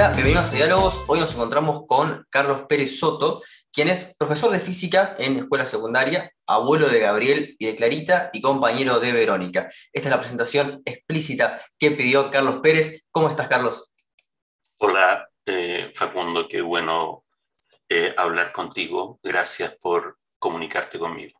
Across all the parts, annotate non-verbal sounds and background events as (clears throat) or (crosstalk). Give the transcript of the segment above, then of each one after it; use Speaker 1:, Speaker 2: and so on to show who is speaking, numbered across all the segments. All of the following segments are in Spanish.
Speaker 1: Bienvenidos a Diálogos. Hoy nos encontramos con Carlos Pérez Soto, quien es profesor de física en escuela secundaria, abuelo de Gabriel y de Clarita y compañero de Verónica. Esta es la presentación explícita que pidió Carlos Pérez. ¿Cómo estás, Carlos?
Speaker 2: Hola, eh, Facundo, qué bueno eh, hablar contigo. Gracias por comunicarte conmigo.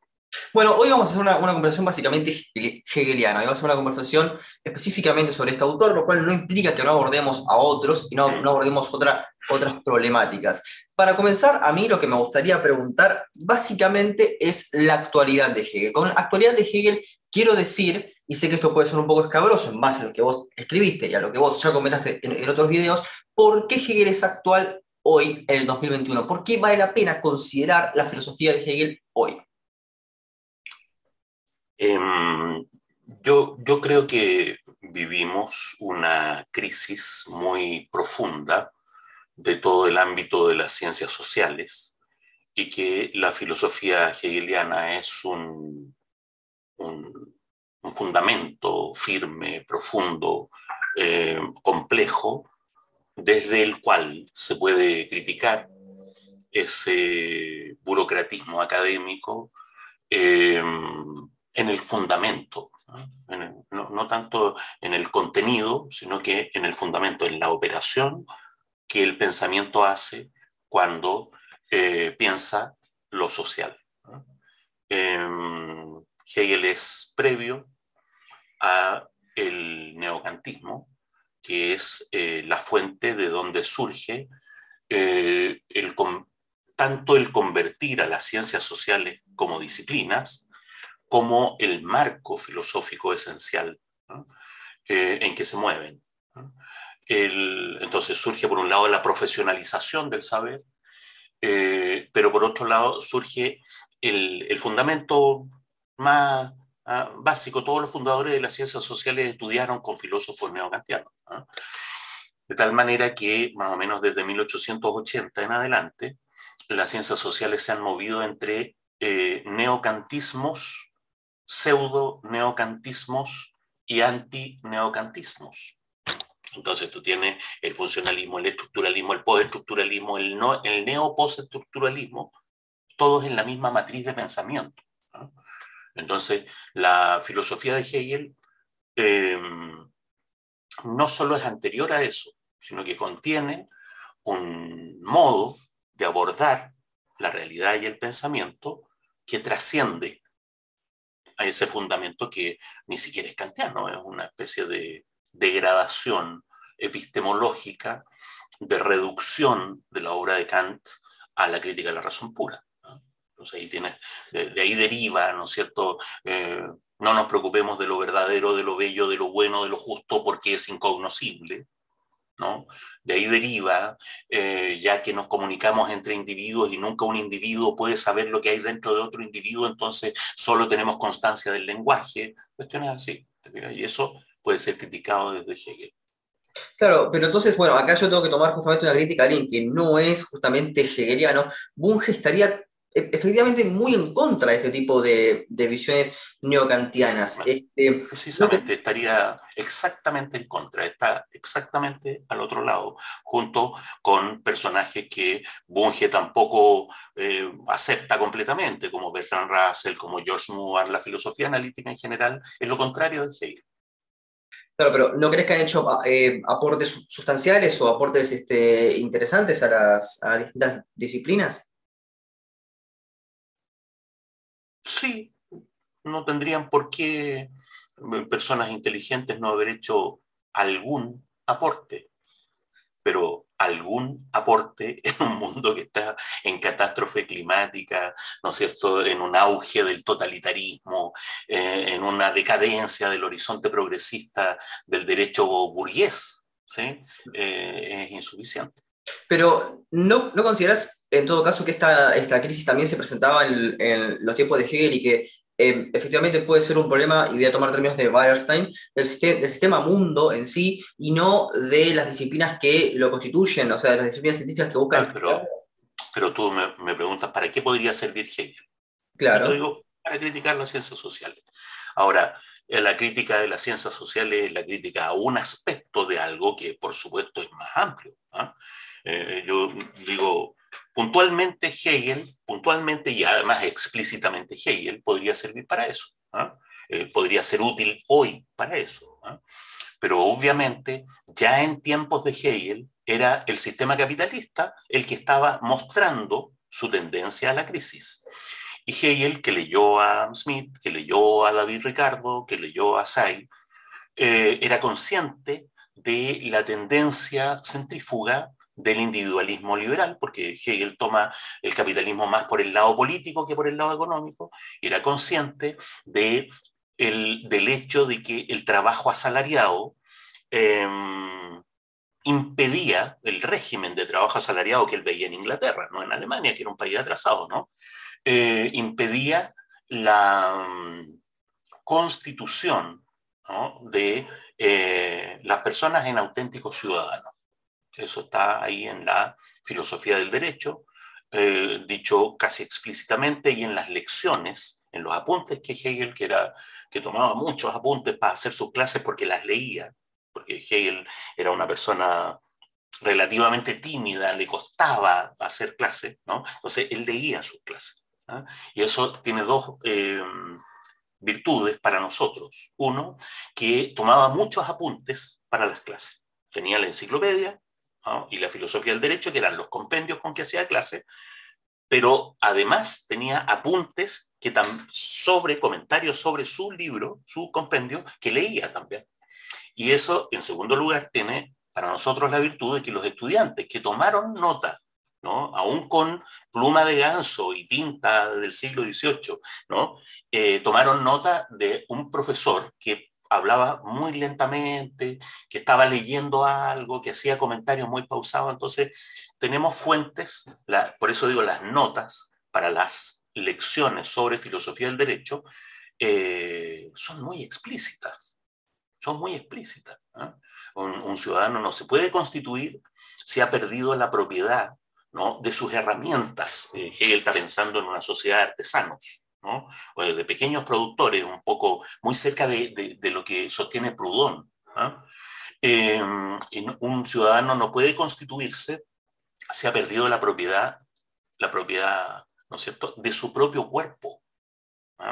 Speaker 1: Bueno, hoy vamos a hacer una, conversación básicamente hegeliana. Hoy vamos a hacer una conversación específicamente sobre este autor, lo cual no implica que no abordemos a otros y no, abordemos otra, otras problemáticas. Para comenzar, a mí lo que me gustaría preguntar básicamente es la actualidad de Hegel. Con la actualidad de Hegel quiero decir, y sé que esto puede ser un poco escabroso en base a lo que vos escribiste y a lo que vos ya comentaste en, en otros videos, ¿por qué Hegel es actual hoy en el 2021? ¿Por qué vale la pena considerar la filosofía de Hegel hoy?
Speaker 2: Em, yo, yo creo que vivimos una crisis muy profunda de todo el ámbito de las ciencias sociales y que la filosofía hegeliana es un, un, fundamento firme, profundo, eh, complejo, desde el cual se puede criticar ese burocratismo académico eh, en el fundamento, ¿no? tanto en el contenido, sino que en el fundamento, en la operación que el pensamiento hace cuando eh, piensa lo social. Em, Hegel es previo a el neocantismo, que es eh, la fuente de donde surge eh, tanto el convertir a las ciencias sociales como disciplinas, como el marco filosófico esencial eh, en que se mueven. entonces surge por un lado la profesionalización del saber, eh, pero por otro lado surge el, fundamento más ah, básico. Todos los fundadores de las ciencias sociales estudiaron con filósofos neocantianos. De tal manera que más o menos desde 1880 en adelante, las ciencias sociales se han movido entre eh, neocantismos pseudo-neocantismos y anti-neocantismos. Entonces tú tienes el funcionalismo, el estructuralismo, el postestructuralismo, el, no, el neo-postestructuralismo, todos en la misma matriz de pensamiento. Entonces, la filosofía de Hegel em, no solo es anterior a eso, sino que contiene un modo de abordar la realidad y el pensamiento que trasciende a ese fundamento que ni siquiera es kantiano, es una especie de degradación epistemológica, de reducción de la obra de Kant a la crítica de la razón pura. Entonces ahí tiene, de, ahí deriva, ¿no es cierto? Eh, no nos preocupemos de lo verdadero, de lo bello, de lo bueno, de lo justo, porque es incognoscible. De ahí deriva, eh, ya que nos comunicamos entre individuos y nunca un individuo puede saber lo que hay dentro de otro individuo, entonces solo tenemos constancia del lenguaje, cuestiones así. Y eso puede ser criticado desde Hegel.
Speaker 1: Claro, pero entonces, bueno, acá yo tengo que tomar justamente una crítica a alguien que no es justamente hegeliano. Bunge estaría efectivamente muy en contra de este tipo de, visiones neocantianas.
Speaker 2: Este, Precisamente, estaría exactamente en contra, está exactamente al otro lado, junto con personajes que Bunge tampoco eh, acepta completamente, como Bertrand Russell, como George Moore, la filosofía analítica en general, es lo contrario de Hegel.
Speaker 1: Claro, pero ¿no crees que han hecho eh, aportes sustanciales o aportes este, interesantes a las, a distintas disciplinas?
Speaker 2: Sí, no tendrían por qué eh, personas inteligentes no haber hecho algún aporte, pero algún aporte (laughs) en un mundo que está en catástrofe climática, ¿no es cierto?, en un auge del totalitarismo, eh, en una decadencia del horizonte progresista del derecho burgués, ¿sí? Eh, es insuficiente.
Speaker 1: Pero ¿no, ¿no consideras en todo caso que esta, esta crisis también se presentaba en, los tiempos de Hegel y que em, efectivamente puede ser un problema, y voy a tomar términos de Weierstein, del, sistema, del sistema mundo en sí y no de las disciplinas que lo constituyen, o sea, de las disciplinas científicas que buscan...
Speaker 2: pero, pero tú me, me, preguntas, ¿para qué podría servir Hegel?
Speaker 1: Claro.
Speaker 2: Yo digo, para criticar las ciencias sociales. Ahora, la crítica de las ciencias sociales es la crítica a un aspecto de algo que por supuesto es más amplio. ¿ah? Eh, yo digo, puntualmente Hegel, puntualmente y además explícitamente Hegel, podría servir para eso. ¿ah? Eh, podría ser útil hoy para eso. ¿ah? Pero obviamente ya en tiempos de Hegel era el sistema capitalista el que estaba mostrando su tendencia a la crisis. Y Hegel, que leyó a Smith, que leyó a David Ricardo, que leyó a Say, eh, era consciente de la tendencia centrífuga del individualismo liberal, porque Hegel toma el capitalismo más por el lado político que por el lado económico, era consciente de el, del hecho de que el trabajo asalariado em, impedía el régimen de trabajo asalariado que él veía en Inglaterra, no en Alemania, que era un país atrasado, ¿no? Eh, impedía la mm, constitución de eh, las personas en auténticos ciudadanos. Eso está ahí en la filosofía del derecho, eh, dicho casi explícitamente, y en las lecciones, en los apuntes que Hegel, que, era, que tomaba muchos apuntes para hacer sus clases porque las leía, porque Hegel era una persona relativamente tímida, le costaba hacer clases, ¿no? Entonces él leía sus clases. Y eso tiene dos eh, virtudes para nosotros. Uno, que tomaba muchos apuntes para las clases. Tenía la enciclopedia y la filosofía del derecho, que eran los compendios con que hacía clase, pero además tenía apuntes que sobre comentarios sobre su libro, su compendio, que leía también. Y eso, en segundo lugar, tiene para nosotros la virtud de que los estudiantes que tomaron nota ¿no? aún con pluma de ganso y tinta del siglo XVIII, ¿no? Eh, tomaron nota de un profesor que hablaba muy lentamente, que estaba leyendo algo, que hacía comentarios muy pausados. Entonces, tenemos fuentes, por eso digo las notas para las lecciones sobre filosofía del derecho, eh, son muy explícitas, son muy explícitas. Un, un, ciudadano no se puede constituir si ha perdido la propiedad ¿no? de sus herramientas. Eh, Hegel está pensando en una sociedad de artesanos, ¿no? de pequeños productores, un poco muy cerca de, de, lo que sostiene Proudhon. Eh, un ciudadano no puede constituirse si ha perdido la propiedad, la propiedad ¿no es cierto? de su propio cuerpo.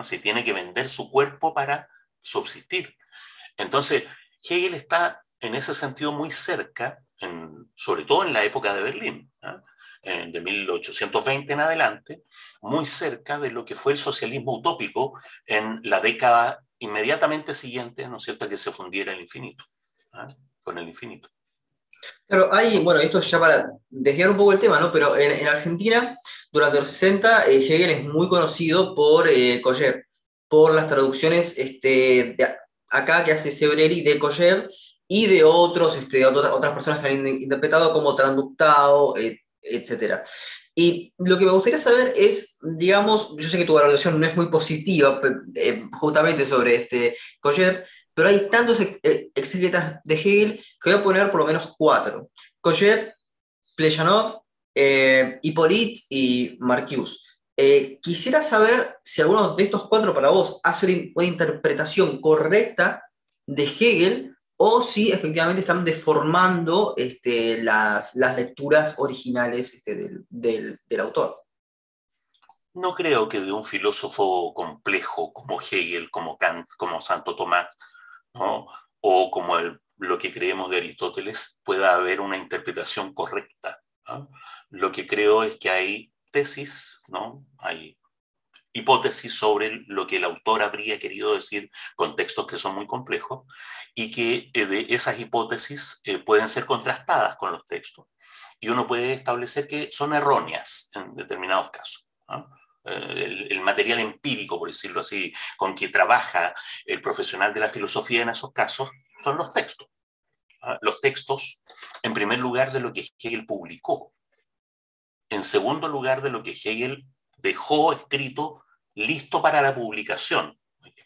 Speaker 2: Si tiene que vender su cuerpo para subsistir. Entonces, Hegel está en ese sentido muy cerca, sobre todo en la época de Berlín. Eh, de 1820 en adelante, muy cerca de lo que fue el socialismo utópico en la década inmediatamente siguiente, ¿no es cierto?, que se fundiera el infinito, ¿ah? con el infinito.
Speaker 1: Claro, hay, bueno, esto ya para desviar un poco el tema, ¿no? Pero en, Argentina, durante los 60, eh, Hegel es muy conocido por eh, por las traducciones este, acá que hace Sebreri de Coller y de otros, este, otras, otras personas que han interpretado como Tranductao, eh, etcétera. Y lo que me gustaría saber es, digamos, yo sé que tu valoración no es muy positiva eh, justamente sobre este Koyev, pero hay tantos eh, exégetas de Hegel que voy a poner por lo menos cuatro. Koyev, Plejanov, eh, Hippolyte y Marcuse. Eh, quisiera saber si alguno de estos cuatro para vos hace una interpretación correcta de Hegel o si efectivamente están deformando este, las, lecturas originales este, del, autor.
Speaker 2: No creo que de un filósofo complejo como Hegel, como Kant, como Santo Tomás, ¿no? o como el, lo que creemos de Aristóteles, pueda haber una interpretación correcta. Lo que creo es que hay tesis, ¿no? hay hipótesis sobre lo que el autor habría querido decir con textos que son muy complejos y que eh, de esas hipótesis eh, pueden ser contrastadas con los textos. Y uno puede establecer que son erróneas en determinados casos. Eh, el, material empírico, por decirlo así, con que trabaja el profesional de la filosofía en esos casos, son los textos. Los textos, en primer lugar, de lo que Hegel publicó. En segundo lugar, de lo que Hegel dejó escrito listo para la publicación,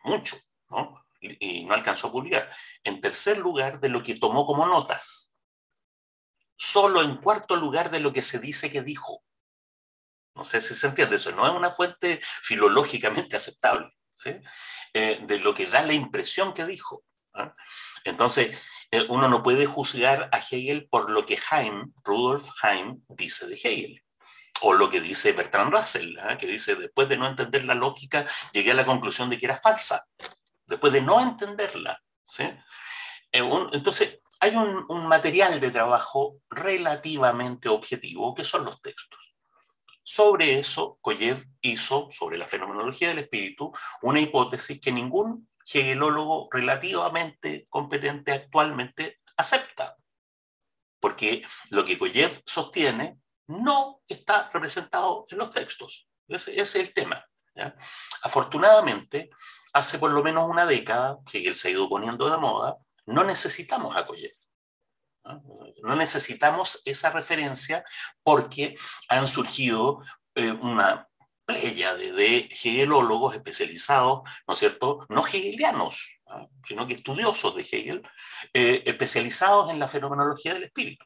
Speaker 2: mucho, ¿no? Y no alcanzó a publicar. En tercer lugar, de lo que tomó como notas. Solo en cuarto lugar de lo que se dice que dijo. No sé si se entiende eso, no es una fuente filológicamente aceptable. Eh, de lo que da la impresión que dijo. ¿ah? Entonces, eh, uno no puede juzgar a Hegel por lo que Heim, Rudolf Heim, dice de Hegel. O lo que dice Bertrand Russell, ¿eh? que dice, después de no entender la lógica, llegué a la conclusión de que era falsa. Después de no entenderla. ¿sí? Eh, entonces, hay un, un material de trabajo relativamente objetivo, que son los textos. Sobre eso, Koyev hizo, sobre la fenomenología del espíritu, una hipótesis que ningún hegelólogo relativamente competente actualmente acepta. Porque lo que Koyev sostiene no está representado en los textos. Ese, es el tema. Afortunadamente, hace por lo menos una década que él se ha ido poniendo de moda, no necesitamos a. ¿no? necesitamos esa referencia porque han surgido eh, una playa de, hegelólogos especializados, ¿no es cierto? No hegelianos, sino que estudiosos de Hegel, eh, especializados en la fenomenología del espíritu.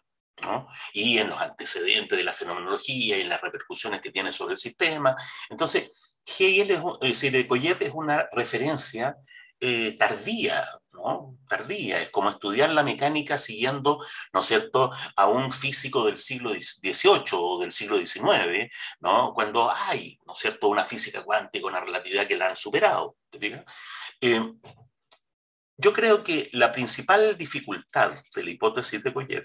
Speaker 2: Y en los antecedentes de la fenomenología y en las repercusiones que tiene sobre el sistema. Entonces, Hegel es, es decir, Koyev es una referencia eh, tardía. Tardía, es como estudiar la mecánica siguiendo, ¿no es cierto?, a un físico del siglo XVIII o del siglo XIX, ¿no? Cuando hay, ¿no es cierto?, una física cuántica, una relatividad que la han superado, eh, yo creo que la principal dificultad de la hipótesis de Koyev,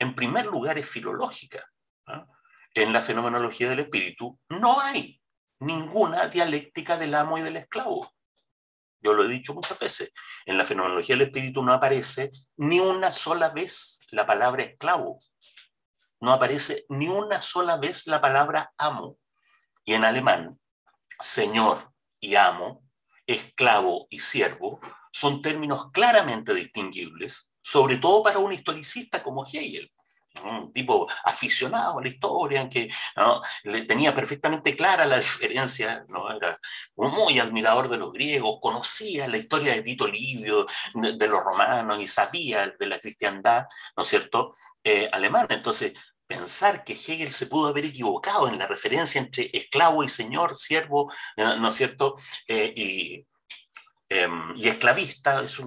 Speaker 2: en primer lugar, es filológica. En la fenomenología del espíritu no hay ninguna dialéctica del amo y del esclavo. Yo lo he dicho muchas veces. En la fenomenología del espíritu no aparece ni una sola vez la palabra esclavo. No aparece ni una sola vez la palabra amo. Y en alemán, señor y amo, esclavo y siervo, son términos claramente distinguibles, sobre todo para un historicista como Hegel un tipo aficionado a la historia, que le tenía perfectamente clara la diferencia, ¿no? era muy admirador de los griegos, conocía la historia de Tito Livio, de, los romanos y sabía de la cristiandad, ¿no es cierto?, eh, alemana. Entonces, pensar que Hegel se pudo haber equivocado en la referencia entre esclavo y señor, siervo, ¿no es cierto?, eh, y, em, y, esclavista, es,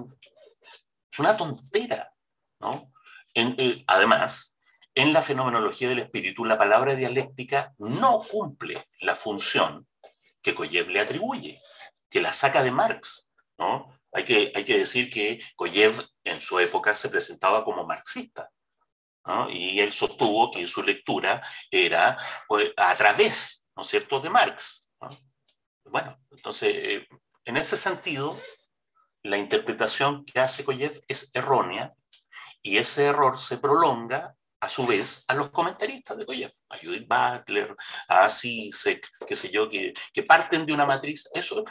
Speaker 2: es, una tontera, ¿no? Eh, además, en la fenomenología del espíritu, la palabra dialéctica no cumple la función que Koyev le atribuye, que la saca de Marx. ¿no? Hay, que, hay que decir que Koyev en su época se presentaba como marxista. Y él sostuvo que su lectura era pues, a través, ¿no es cierto?, de Marx. Bueno, entonces, eh, en ese sentido, la interpretación que hace Koyev es errónea y ese error se prolonga a su vez a los comentaristas de Koyev, a Judith Butler, a Sisek, qué sé yo, que, que parten de una matriz. Eso,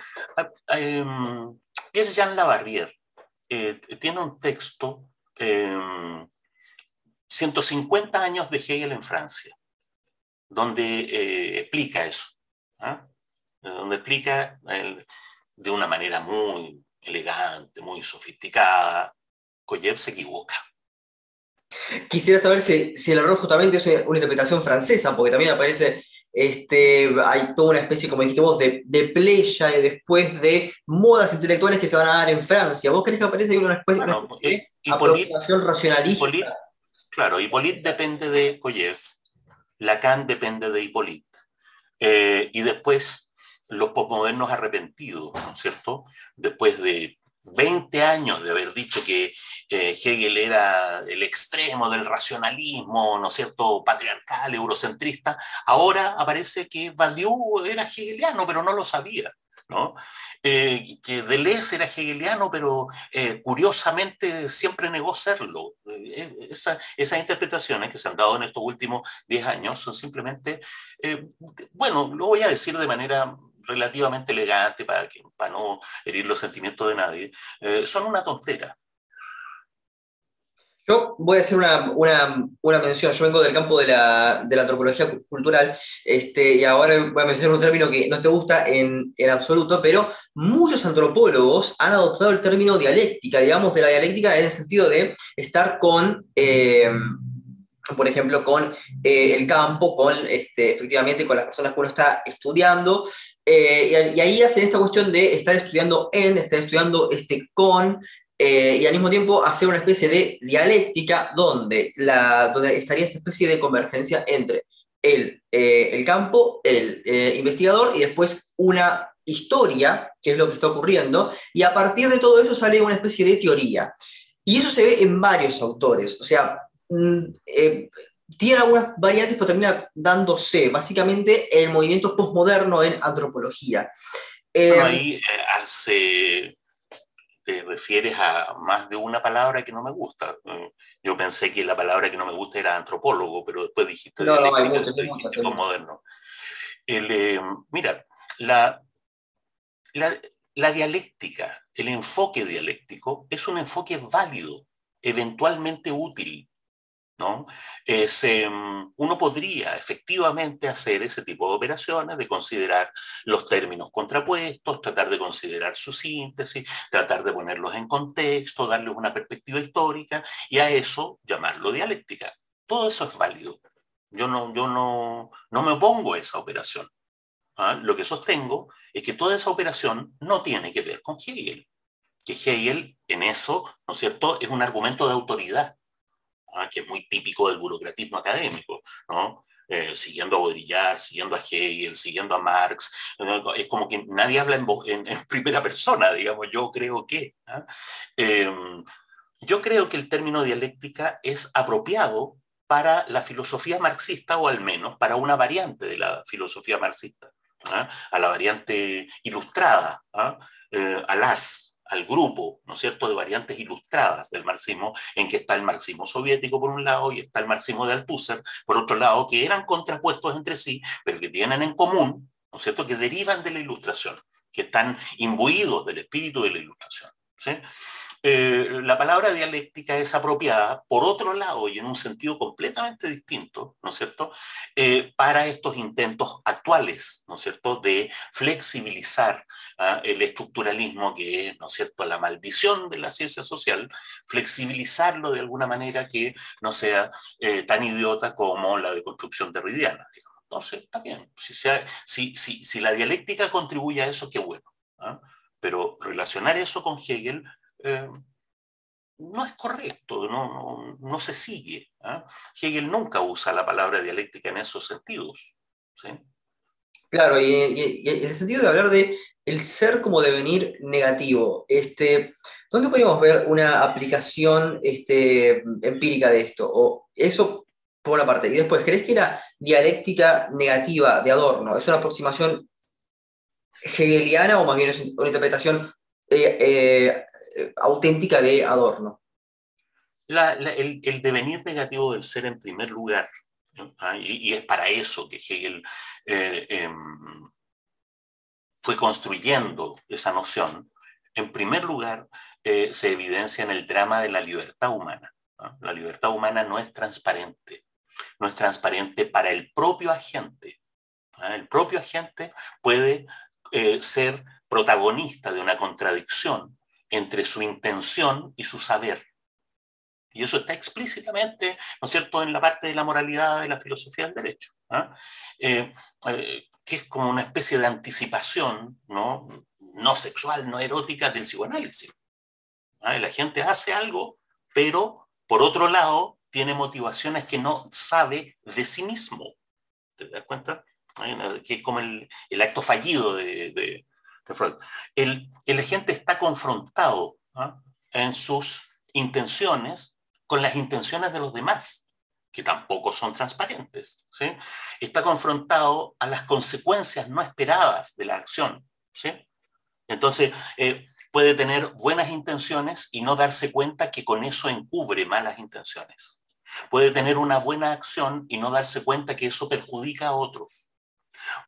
Speaker 2: eh, Pierre-Jean Lavarrière eh, tiene un texto, 150 em, años de Hegel en Francia, donde eh, explica eso, ¿ah? donde explica de una manera muy elegante, muy sofisticada, Koyev se equivoca
Speaker 1: Quisiera saber si, si el error justamente es una interpretación francesa, porque también aparece, este, hay toda una especie, como dijiste vos, de, de playa y después de modas intelectuales que se van a dar en Francia. ¿Vos crees que aparece una especie, de aproximación racionalista?
Speaker 2: claro, Hippolyte depende de Koyev, Lacan depende de Hippolyte. Eh, y después los posmodernos arrepentidos, ¿no es cierto? Después de 20 años de haber dicho que Hegel era el extremo del racionalismo, ¿no es cierto?, patriarcal, eurocentrista, ahora aparece que Badiou era hegeliano, pero no lo sabía. ¿no? Eh, que Deleuze era hegeliano, pero eh, curiosamente siempre negó serlo. Eh, esas interpretaciones que se han dado en estos últimos 10 años son simplemente, bueno, lo voy a decir de manera relativamente elegante para, que, para no herir los sentimientos de nadie, son una tontera.
Speaker 1: Yo voy a hacer una, una, mención, yo vengo del campo de la, de la antropología cultural, este, y ahora voy a mencionar un término que no te gusta en, en, absoluto, pero muchos antropólogos han adoptado el término dialéctica, digamos, de la dialéctica en el sentido de estar con... Eh, por ejemplo, con eh, el campo, con este, efectivamente con las personas que uno está estudiando, eh, y, ahí hacen esta cuestión de estar estudiando en, estar estudiando este con, eh, y al mismo tiempo hacer una especie de dialéctica donde, la, donde estaría esta especie de convergencia entre el, eh, el campo, el investigador y después una historia, que es lo que está ocurriendo, y a partir de todo eso sale una especie de teoría. Y eso se ve en varios autores, o sea, mm, tiene algunas variantes, pero termina dándose básicamente el movimiento postmoderno en antropología.
Speaker 2: ahí hace te refieres a más de una palabra que no me gusta. Yo pensé que la palabra que no me gusta era antropólogo, pero después dijiste
Speaker 1: no, no, hay muchas.
Speaker 2: Eh, mira, la, la, la dialéctica, el enfoque dialéctico es un enfoque válido, eventualmente útil, ¿no? Em, uno podría efectivamente hacer ese tipo de operaciones, de considerar los términos contrapuestos, tratar de considerar su síntesis, tratar de ponerlos en contexto, darles una perspectiva histórica y a eso llamarlo dialéctica. Todo eso es válido. Yo no, yo no, no me opongo a esa operación. ¿ah? Lo que sostengo es que toda esa operación no tiene que ver con Hegel. Que Hegel en eso, ¿no es cierto?, es un argumento de autoridad ¿ah? que es muy típico del burocratismo académico, ¿no? Eh, siguiendo a Baudrillard, siguiendo a Hegel, siguiendo a Marx, es como que nadie habla en, (laughs) primera persona, digamos, yo creo que. ¿ah? Em, yo creo que el término dialéctica es apropiado para la filosofía marxista o al menos para una variante de la filosofía marxista, ¿ah? a la variante ilustrada, eh, a las al grupo, ¿no es cierto?, de variantes ilustradas del marxismo, en que está el marxismo soviético por un lado y está el marxismo de Althusser por otro lado, que eran contrapuestos entre sí, pero que tienen en común, ¿no es cierto?, que derivan de la ilustración, que están imbuidos del espíritu de la ilustración. ¿sí? Eh, la palabra dialéctica es apropiada, por otro lado, y en un sentido completamente distinto, ¿no es cierto?, eh, para estos intentos actuales, ¿no es cierto?, de flexibilizar ¿ah? el estructuralismo que es, ¿no es cierto?, la maldición de la ciencia social, flexibilizarlo de alguna manera que no sea eh, tan idiota como la deconstrucción derridiana. Entonces, está bien, si, sea, si, si, si, la dialéctica contribuye a eso, qué bueno. ¿ah? Pero relacionar eso con Hegel eh, no es correcto, no, no, se sigue. ¿ah? Hegel nunca usa la palabra dialéctica en esos sentidos. ¿sí?
Speaker 1: Claro, y, en el sentido de hablar de el ser como devenir negativo, este, ¿dónde podríamos ver una aplicación este, empírica de esto? O eso por una parte. Y después, ¿crees que la dialéctica negativa de Adorno es una aproximación hegeliana o más bien una interpretación eh, eh, auténtica de Adorno.
Speaker 2: el, devenir negativo del ser en primer lugar, ah, y, es para eso que Hegel eh, em, fue construyendo esa noción, en primer lugar eh, se evidencia en el drama de la libertad humana. La libertad humana no es transparente, no es transparente para el propio agente. El propio agente puede ser protagonista de una contradicción entre su intención y su saber. Y eso está explícitamente, ¿no es cierto?, en la parte de la moralidad de la filosofía del derecho, ¿ah? eh, eh, que es como una especie de anticipación, ¿no? no sexual, no erótica del psicoanálisis. ¿ah? La gente hace algo, pero por otro lado tiene motivaciones que no sabe de sí mismo. ¿Te das cuenta? Que es como el, acto fallido de, el, el agente está confrontado en sus intenciones con las intenciones de los demás, que tampoco son transparentes. ¿sí? Está confrontado a las consecuencias no esperadas de la acción. ¿sí? Entonces, eh, puede tener buenas intenciones y no darse cuenta que con eso encubre malas intenciones. Puede tener una buena acción y no darse cuenta que eso perjudica a otros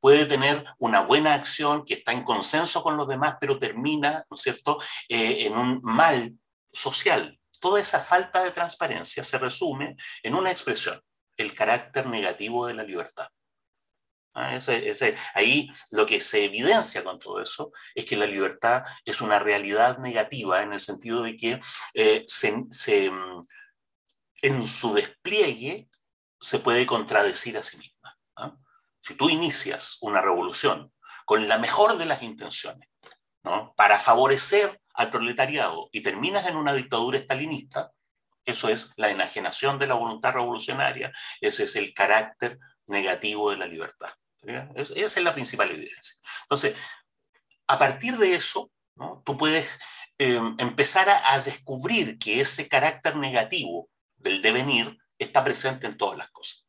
Speaker 2: puede tener una buena acción que está en consenso con los demás, pero termina, ¿no es cierto?, eh, en un mal social. Toda esa falta de transparencia se resume en una expresión, el carácter negativo de la libertad. Ah, ahí lo que se evidencia con todo eso es que la libertad es una realidad negativa en el sentido de que eh, mm, en su despliegue se puede contradecir a sí misma. Si tú inicias una revolución con la mejor de las intenciones, ¿no? para favorecer al proletariado y terminas en una dictadura estalinista, eso es la enajenación de la voluntad revolucionaria, ese es el carácter negativo de la libertad. Esa es la principal evidencia. Entonces, a partir de eso, tú puedes eh, empezar a, descubrir que ese carácter negativo del devenir está presente en todas las cosas.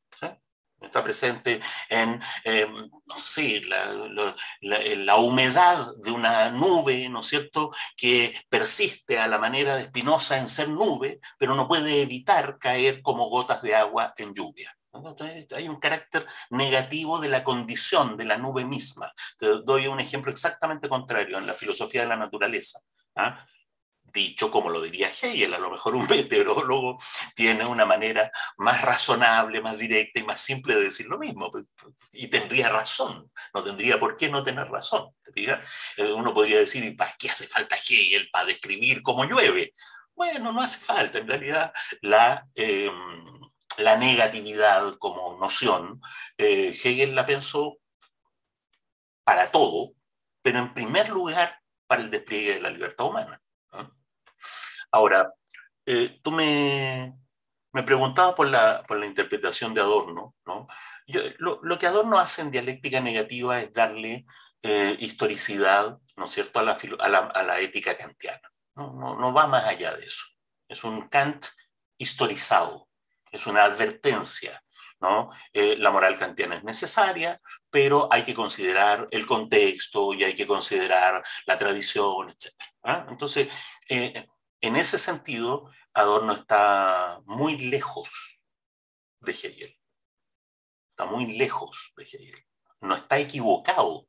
Speaker 2: Está presente en, em, no sé, la, humedad de una nube, ¿no es cierto?, que persiste a la manera de Espinosa en ser nube, pero no puede evitar caer como gotas de agua en lluvia. Entonces, hay un carácter negativo de la condición de la nube misma. Te doy un ejemplo exactamente contrario en la filosofía de la naturaleza. ¿ah? Dicho como lo diría Hegel, a lo mejor un (laughs) meteorólogo tiene una manera más razonable, más directa y más simple de decir lo mismo, pues, y tendría razón, no tendría por qué no tener razón. Eh, uno podría decir, ¿y para qué hace falta Hegel para describir cómo llueve? Bueno, no hace falta, en realidad la... Em, la negatividad como noción, eh, Hegel la pensó para todo, pero en primer lugar para el despliegue de la libertad humana. Ahora, eh, tú me, me preguntabas por la, por la interpretación de Adorno. ¿no? lo, que Adorno hace en dialéctica negativa es darle eh, historicidad, ¿no es cierto?, a la, a la, ética kantiana. ¿no? No, no va más allá de eso. Es un Kant historizado, es una advertencia. ¿no? Eh, la moral kantiana es necesaria, pero hay que considerar el contexto y hay que considerar la tradición, etc. ¿ah? Entonces, eh, en ese sentido, Adorno está muy lejos de Hegel. Está muy lejos de Hegel. No está equivocado.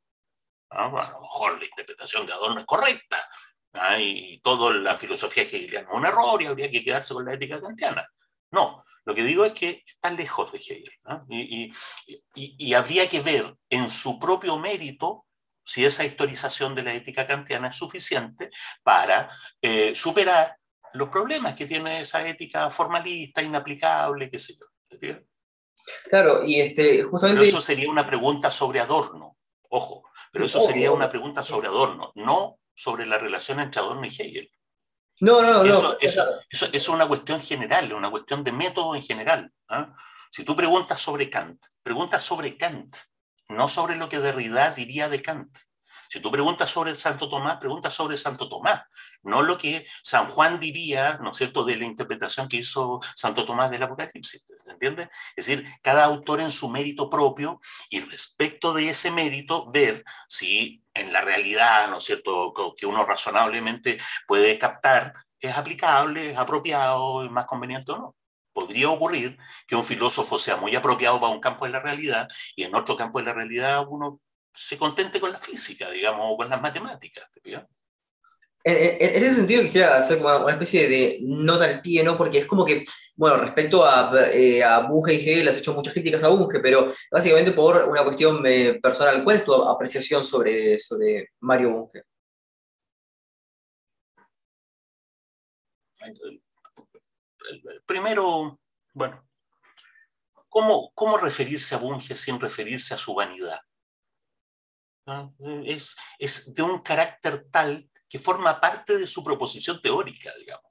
Speaker 2: ¿ah? a lo mejor la interpretación de Adorno es correcta. ¿ah? Y toda la filosofía hegeliana es un error y habría que quedarse con la ética kantiana. No, lo que digo es que está lejos de Hegel. Y, habría que ver en su propio mérito si esa historización de la ética kantiana es suficiente para eh, superar los problemas que tiene esa ética formalista, inaplicable, qué sé yo.
Speaker 1: Claro, y este, justamente...
Speaker 2: Pero eso sería una pregunta sobre Adorno, ojo, pero eso sería una pregunta sobre Adorno, no sobre la relación entre Adorno y Hegel.
Speaker 1: No, no, no.
Speaker 2: Eso, eso, es una cuestión general, una cuestión de método en general. ¿ah? Si tú preguntas sobre Kant, preguntas sobre Kant, no sobre lo que Derrida diría de Kant. Si tú preguntas sobre el Santo Tomás, preguntas sobre Santo Tomás, no lo que San Juan diría, ¿no es cierto?, de la interpretación que hizo Santo Tomás del Apocalipsis, ¿se entiende? Es decir, cada autor en su mérito propio y respecto de ese mérito ver si en la realidad, ¿no es cierto?, que uno razonablemente puede captar, es aplicable, es apropiado, es más conveniente o no podría ocurrir que un filósofo sea muy apropiado para un campo de la realidad y en otro campo de la realidad uno se contente con la física, digamos, o con las matemáticas.
Speaker 1: En, ese sentido quisiera hacer una, especie de nota al pie, ¿no? Porque es como que, bueno, respecto a, eh, a Bunge y Hegel, has hecho muchas críticas a Bunge, pero básicamente por una cuestión eh, personal. ¿Cuál es tu apreciación sobre, sobre Mario Bunge?
Speaker 2: Primero, bueno, ¿cómo, ¿cómo referirse a Bunge sin referirse a su vanidad? Es, es de un carácter tal que forma parte de su proposición teórica, digamos.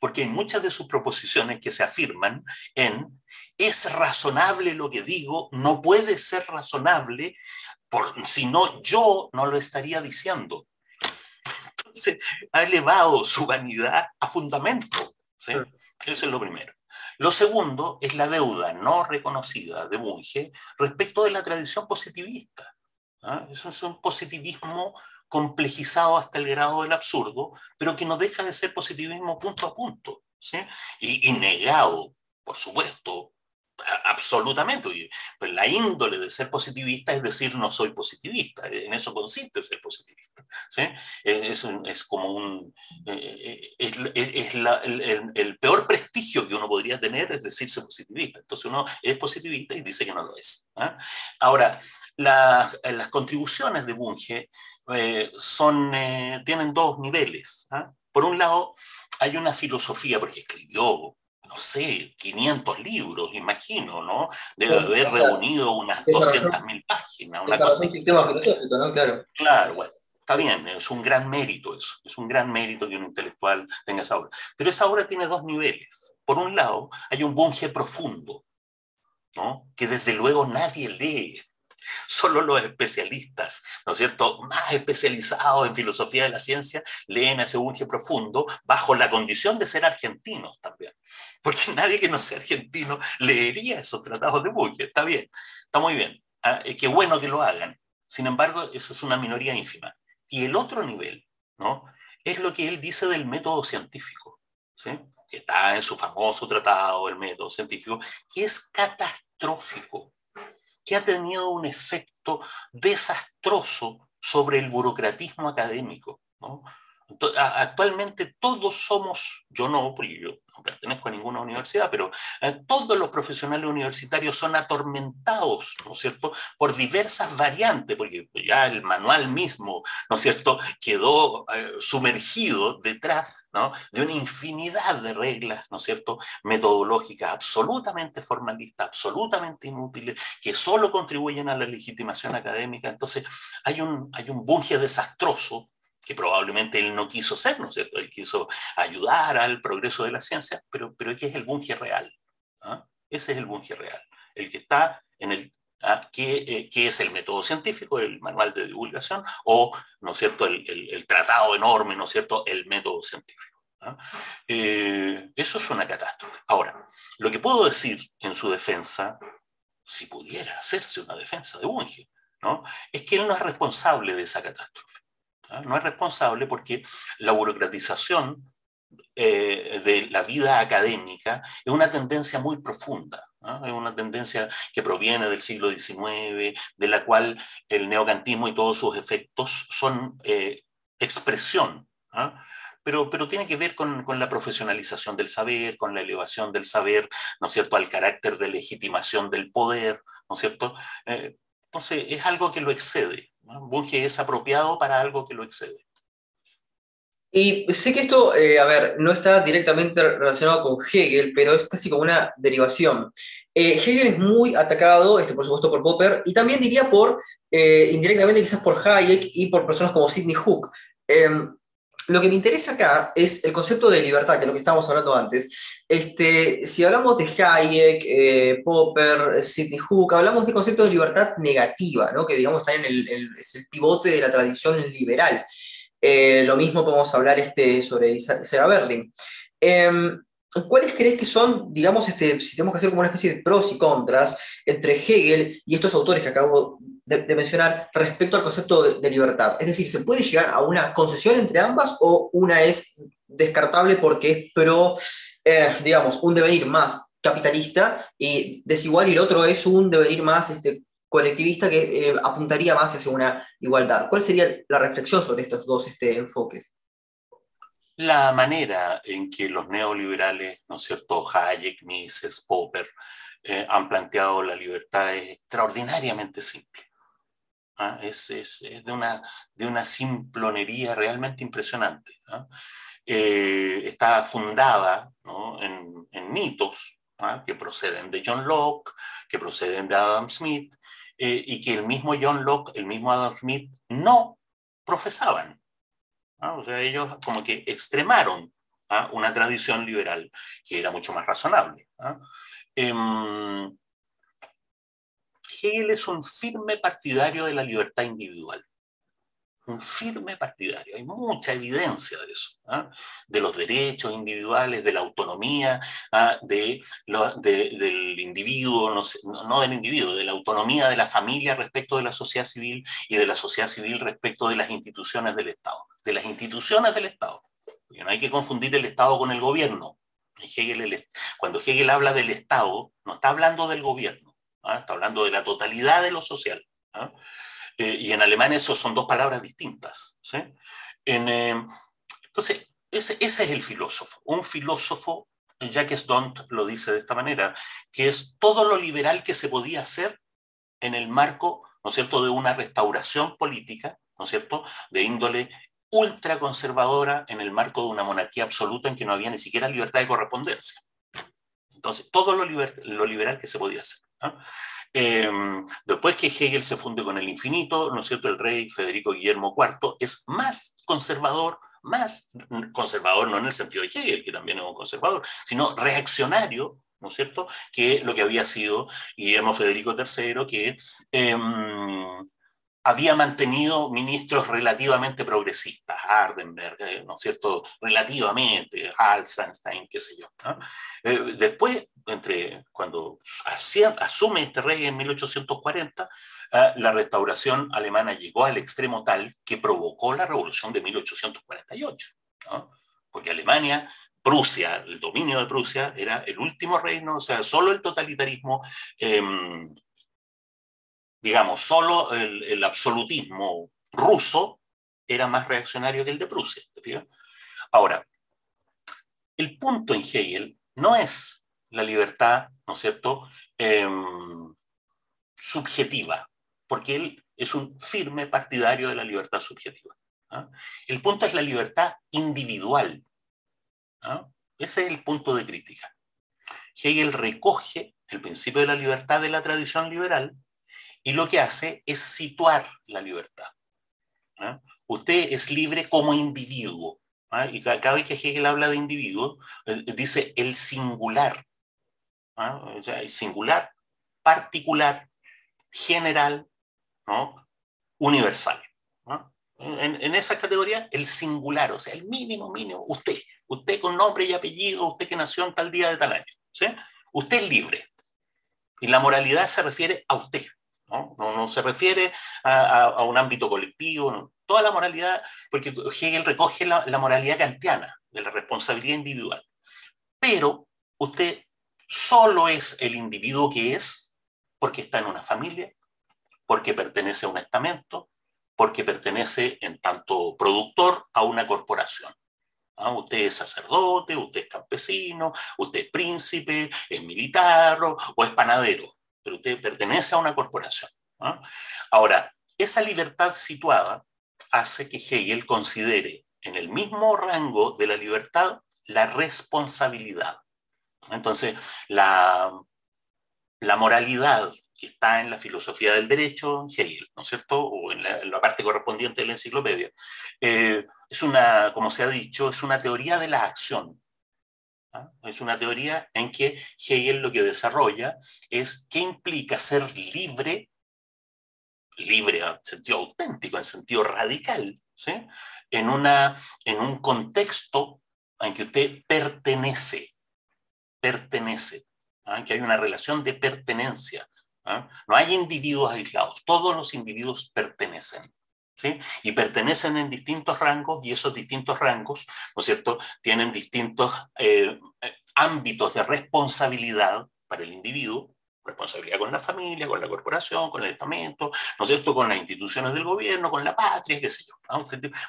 Speaker 2: Porque en muchas de sus proposiciones que se afirman en es razonable lo que digo, no puede ser razonable, si no yo no lo estaría diciendo. (laughs) Entonces, ha elevado su vanidad a fundamento. Eso es lo primero. Lo segundo es la deuda no reconocida de Bunge respecto de la tradición positivista. ¿ah? Eso es un positivismo complejizado hasta el grado del absurdo, pero que no deja de ser positivismo punto a punto, ¿sí? y, negado, por supuesto, absolutamente. Pues la índole de ser positivista es decir, no soy positivista, en eso consiste ser positivista. ¿sí? Es, es, como un... Eh, es, la, el, peor prestigio que uno podría tener es decirse positivista. Entonces uno es positivista y dice que no lo es. ¿ah? Ahora, las contribuciones de Bunge eh, son, eh, tienen dos niveles. ¿ah? Por un lado, hay una filosofía, porque escribió, no sé, 500 libros, imagino, ¿no? Debe haber reunido unas 200.000 páginas. Una cosa
Speaker 1: un sistema filosófico, ¿no? Claro.
Speaker 2: Claro, bueno. Está bien, es un gran mérito eso, es un gran mérito que un intelectual tenga esa obra. Pero esa obra tiene dos niveles. Por un lado, hay un bunge profundo, ¿no? que desde luego nadie lee. Solo los especialistas, ¿no es cierto?, más especializados en filosofía de la ciencia, leen ese bunge profundo bajo la condición de ser argentinos también. Porque nadie que no sea argentino leería esos tratados de bunge. Está bien, está muy bien. Ah, qué bueno que lo hagan. Sin embargo, eso es una minoría ínfima. Y el otro nivel, ¿no? Es lo que él dice del método científico, ¿sí? que está en su famoso tratado, el método científico, que es catastrófico, que ha tenido un efecto desastroso sobre el burocratismo académico. ¿no? Actualmente todos somos, yo no, porque yo no pertenezco a ninguna universidad, pero eh, todos los profesionales universitarios son atormentados, ¿no es cierto?, por diversas variantes, porque ya el manual mismo, ¿no es cierto?, quedó eh, sumergido detrás ¿no? de una infinidad de reglas, ¿no es cierto?, metodológicas absolutamente formalistas, absolutamente inútiles, que solo contribuyen a la legitimación académica. Entonces, hay un, hay un bunge desastroso que probablemente él no quiso ser, ¿no es cierto? Él quiso ayudar al progreso de la ciencia, pero, pero ¿qué es el bunge real? ¿Ah? Ese es el bunge real, el que está en el ¿ah? ¿Qué, eh, es el método científico, el manual de divulgación, o, ¿no es cierto?, el, el, tratado enorme, ¿no es cierto?, el método científico. ¿ah? Eh, eso es una catástrofe. Ahora, lo que puedo decir en su defensa, si pudiera hacerse una defensa de Bunge, ¿no? es que él no es responsable de esa catástrofe. ¿Ah? No es responsable porque la burocratización eh, de la vida académica es una tendencia muy profunda. ¿ah? Es una tendencia que proviene del siglo XIX, de la cual el neocantismo y todos sus efectos son eh, expresión. ¿ah? Pero, pero, tiene que ver con, la profesionalización del saber, con la elevación del saber, ¿no es cierto?, al carácter de legitimación del poder, ¿no es cierto? Eh, entonces, es algo que lo excede. Bunge es apropiado para algo que lo excede.
Speaker 1: Y sé que esto, eh, a ver, no está directamente relacionado con Hegel, pero es casi como una derivación. Eh, Hegel es muy atacado, este, por supuesto, por Popper, y también diría por, eh, indirectamente quizás por Hayek y por personas como Sidney Hook. Lo que me interesa acá es el concepto de libertad, que es lo que estábamos hablando antes. Este, si hablamos de Hayek, eh, Popper, Sidney Hook, hablamos de concepto de libertad negativa, ¿no? que digamos está en el, es el pivote de la tradición liberal. Eh, lo mismo podemos hablar este, sobre Sarah Berlin. Em, ¿Cuáles crees que son, digamos, este, si tenemos que hacer como una especie de pros y contras entre Hegel y estos autores que acabo de, mencionar respecto al concepto de, libertad? Es decir, ¿se puede llegar a una concesión entre ambas o una es descartable porque es pro, eh, digamos, un devenir más capitalista y desigual y el otro es un devenir más este, colectivista que eh, apuntaría más hacia una igualdad? ¿Cuál sería la reflexión sobre estos dos este, enfoques?
Speaker 2: la manera en que los neoliberales, ¿no es cierto?, Hayek, Mises, Popper, eh, han planteado la libertad es extraordinariamente simple. ¿Ah? Es, de, una, de una simplonería realmente impresionante. ¿ah? Eh, está fundada en, mitos ¿ah? que proceden de John Locke, que proceden de Adam Smith, eh, y que el mismo John Locke, el mismo Adam Smith no profesaban. O sea, ellos como que extremaron una tradición liberal que era mucho más razonable. ¿ah? Hegel es un firme partidario de la libertad individual un firme partidario. Hay mucha evidencia de eso, ¿ah? de los derechos individuales, de la autonomía de, del individuo, no, del individuo, de la autonomía de la familia respecto de la sociedad civil y de la sociedad civil respecto de las instituciones del Estado de las instituciones del Estado. Porque no hay que confundir el Estado con el gobierno. cuando Hegel habla del Estado, no está hablando del gobierno, ¿ah? está hablando de la totalidad de lo social. ¿ah? Eh, y en alemán eso son dos palabras distintas. Eh, entonces, ese, es el filósofo. Un filósofo, Jacques Dont lo dice de esta manera, que es todo lo liberal que se podía hacer en el marco, ¿no cierto?, de una restauración política, ¿no es cierto?, de índole ultraconservadora en el marco de una monarquía absoluta en que no había ni siquiera libertad de correspondencia. Entonces, todo lo liberal que se podía hacer. Em, después que Hegel se funde con el infinito, ¿no es cierto? El rey Federico Guillermo IV es más conservador, más conservador no en el sentido de Hegel, que también es un conservador, sino reaccionario, ¿no es cierto?, que lo que había sido Guillermo Federico III, que em, había mantenido ministros relativamente progresistas, Hardenberg, eh, ¿no es cierto?, relativamente, Halsenstein, qué sé yo. Eh, después, entre, cuando asume este rey en 1840, eh, la restauración alemana llegó al extremo tal que provocó la revolución de 1848, porque Alemania Prusia, el dominio de Prusia, era el último reino, o sea, solo el totalitarismo em, digamos, solo el, absolutismo ruso era más reaccionario que el de Prusia. Ahora, el punto en Hegel no es la libertad, ¿no es cierto?, em, subjetiva, porque él es un firme partidario de la libertad subjetiva. ¿ah? El punto es la libertad individual. ¿ah? Ese es el punto de crítica. Hegel recoge el principio de la libertad de la tradición liberal y lo que hace es situar la libertad. ¿ah? Usted es libre como individuo. ¿ah? Y cada vez que Hegel habla de individuo, dice el singular. ¿ah? O sea, el singular, particular, general, universal. En, en, esa categoría, el singular, o sea, el mínimo, mínimo, usted, usted con nombre y apellido, usted que nació en tal día de tal año. Usted es libre. Y la moralidad se refiere a usted. ¿No? se refiere a, un ámbito colectivo, toda la moralidad, porque Hegel recoge la, moralidad kantiana de la responsabilidad individual. Pero usted solo es el individuo que es porque está en una familia, porque pertenece a un estamento, porque pertenece en tanto productor a una corporación. ¿Ah? Usted es sacerdote, usted es campesino, usted es príncipe, es militar o es panadero pero usted pertenece a una corporación. Ahora, esa libertad situada hace que Hegel considere en el mismo rango de la libertad la responsabilidad. Entonces, la, la moralidad que está en la filosofía del derecho, Hegel, ¿no es cierto? O en la, parte correspondiente de la enciclopedia, eh, es una, como se ha dicho, es una teoría de la acción. Es una teoría en que Hegel lo que desarrolla es qué implica ser libre, libre en sentido auténtico, en sentido radical, ¿sí? en, una, en un contexto en que usted pertenece, pertenece, ¿ah? que hay una relación de pertenencia. ¿ah? No hay individuos aislados, todos los individuos pertenecen. Y pertenecen en distintos rangos y esos distintos rangos, ¿no es cierto?, tienen distintos eh, eh, ámbitos de responsabilidad para el individuo, responsabilidad con la familia, con la corporación, con el estamento, ¿no es cierto?, con las instituciones del gobierno, con la patria, qué sé yo.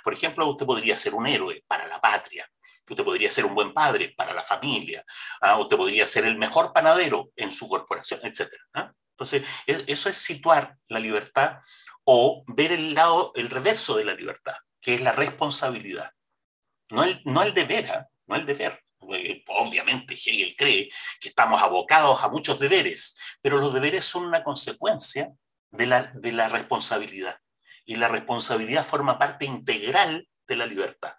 Speaker 2: por ejemplo, usted podría ser un héroe para la patria, usted podría ser un buen padre para la familia, ¿ah? usted podría ser el mejor panadero en su corporación, etc. ¿ah? Entonces, e, eso es situar la libertad o ver el lado, el reverso de la libertad, que es la responsabilidad. No el, no el deber, ¿ah? no el deber. Obviamente Hegel cree que estamos abocados a muchos deberes, pero los deberes son una consecuencia de la, de la responsabilidad. Y la responsabilidad forma parte integral de la libertad.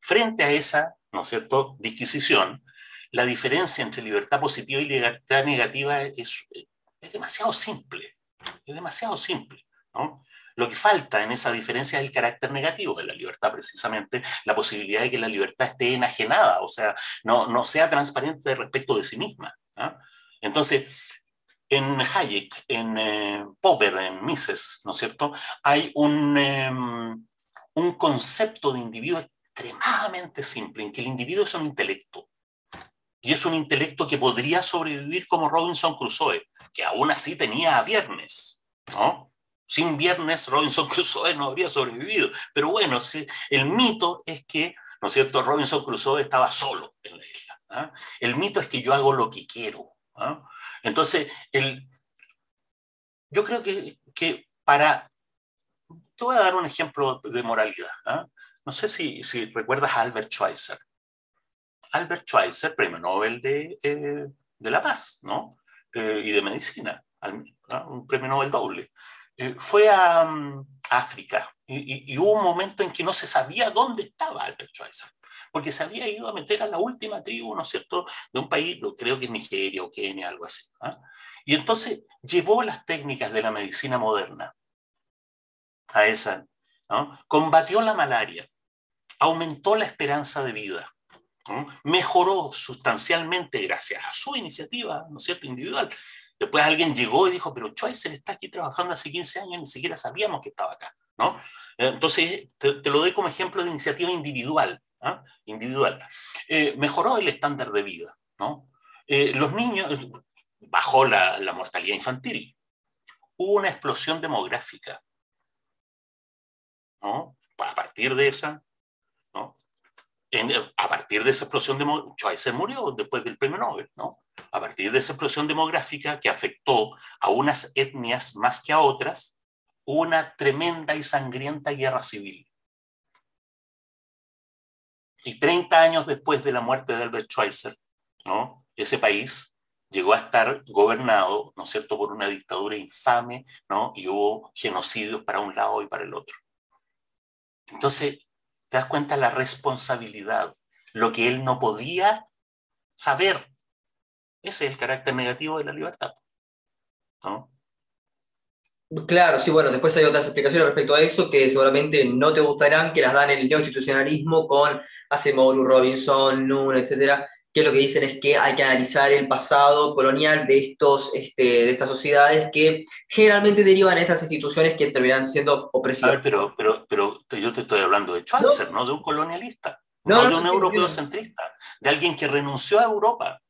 Speaker 2: Frente a esa, ¿no es cierto?, disquisición, la diferencia entre libertad positiva y libertad negativa es, es demasiado simple. Es demasiado simple. Lo que falta en esa diferencia es el carácter negativo de la libertad, precisamente la posibilidad de que la libertad esté enajenada, o sea, no, no sea transparente respecto de sí misma. Entonces, en Hayek, en eh, Popper, en Mises, ¿no es cierto? Hay un, em, un concepto de individuo extremadamente simple, en que el individuo es un intelecto. Y es un intelecto que podría sobrevivir como Robinson Crusoe, que aún así tenía a viernes, ¿no? Sin viernes Robinson (laughs) Crusoe no habría sobrevivido. Pero bueno, el mito es que, ¿no es cierto?, Robinson Crusoe estaba solo en la isla. ¿ah? El mito es que yo hago lo que quiero. ¿ah? Entonces, yo creo que, que, para... Te voy a dar un ejemplo de moralidad. ¿ah? No sé si, si, recuerdas a Albert Schweitzer. Albert Schweitzer, premio Nobel de, eh, de la Paz, ¿no? Eh, y de Medicina. un premio Nobel doble. Eh, fue a, mm, África y, hubo un momento en que no se sabía dónde estaba Albert Schweitzer, porque se había ido a meter a la última tribu, ¿no es cierto?, de un país, creo que Nigeria o Kenia, algo así. ¿ah? Y entonces llevó las técnicas de la medicina moderna a esa, ¿no? combatió la malaria, aumentó la esperanza de vida, mejoró sustancialmente gracias a su iniciativa, ¿no es cierto?, individual. Después alguien llegó y dijo, pero Schweitzer está aquí trabajando hace 15 años, ni siquiera sabíamos que estaba acá, ¿no? Entonces, te, lo doy como ejemplo de iniciativa individual, ¿ah? individual. Eh, mejoró el estándar de vida, ¿no? Eh, los niños, bajó la, la mortalidad infantil, hubo una explosión demográfica, ¿no? A partir de esa, ¿no? A partir de esa explosión demográfica, se murió después del premio Nobel, ¿no? A partir de esa explosión demográfica que afectó a unas etnias más que a otras, una tremenda y sangrienta guerra civil. Y 30 años después de la muerte de Albert Schweitzer, ¿no? ese país llegó a estar gobernado, ¿no es cierto?, por una dictadura infame, ¿no? Y hubo genocidios para un lado y para el otro. Entonces, te das cuenta la responsabilidad, lo que él no podía saber. Ese es el carácter negativo de la libertad.
Speaker 1: Claro, sí, bueno, después hay otras explicaciones respecto a eso que seguramente no te gustarán, que las dan el neoinstitucionalismo con Asimov, Robinson, Noon, etcétera, que lo que dicen es que hay que analizar el pasado colonial de, estos, este, de estas sociedades que generalmente derivan de estas instituciones que terminan siendo opresivas.
Speaker 2: A pero, pero, pero yo te estoy hablando de Schweitzer, no, de un colonialista, no, de un europeo centrista, de alguien que renunció a Europa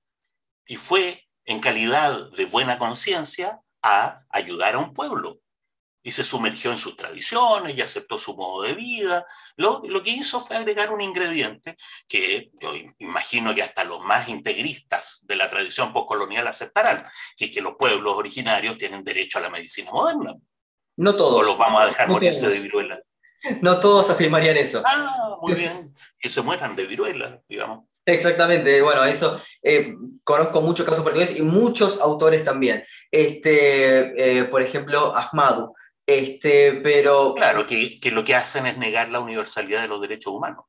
Speaker 2: y fue en calidad de buena conciencia a ayudar a un pueblo y se sumergió en sus tradiciones y aceptó su modo de vida. Lo, lo, que hizo fue agregar un ingrediente que yo imagino que hasta los más integristas de la tradición postcolonial aceptarán, que es que los pueblos originarios tienen derecho a la medicina moderna.
Speaker 1: No todos.
Speaker 2: O los vamos a dejar morirse de viruela.
Speaker 1: No todos afirmarían eso.
Speaker 2: Ah, muy bien. Que se mueran de viruela, digamos.
Speaker 1: Exactamente, bueno, eso eh, conozco muchos casos portugueses y muchos autores también. Este, eh, por ejemplo, Ahmadu, este, pero...
Speaker 2: Claro, que, que, lo que hacen es negar la universalidad de los derechos humanos.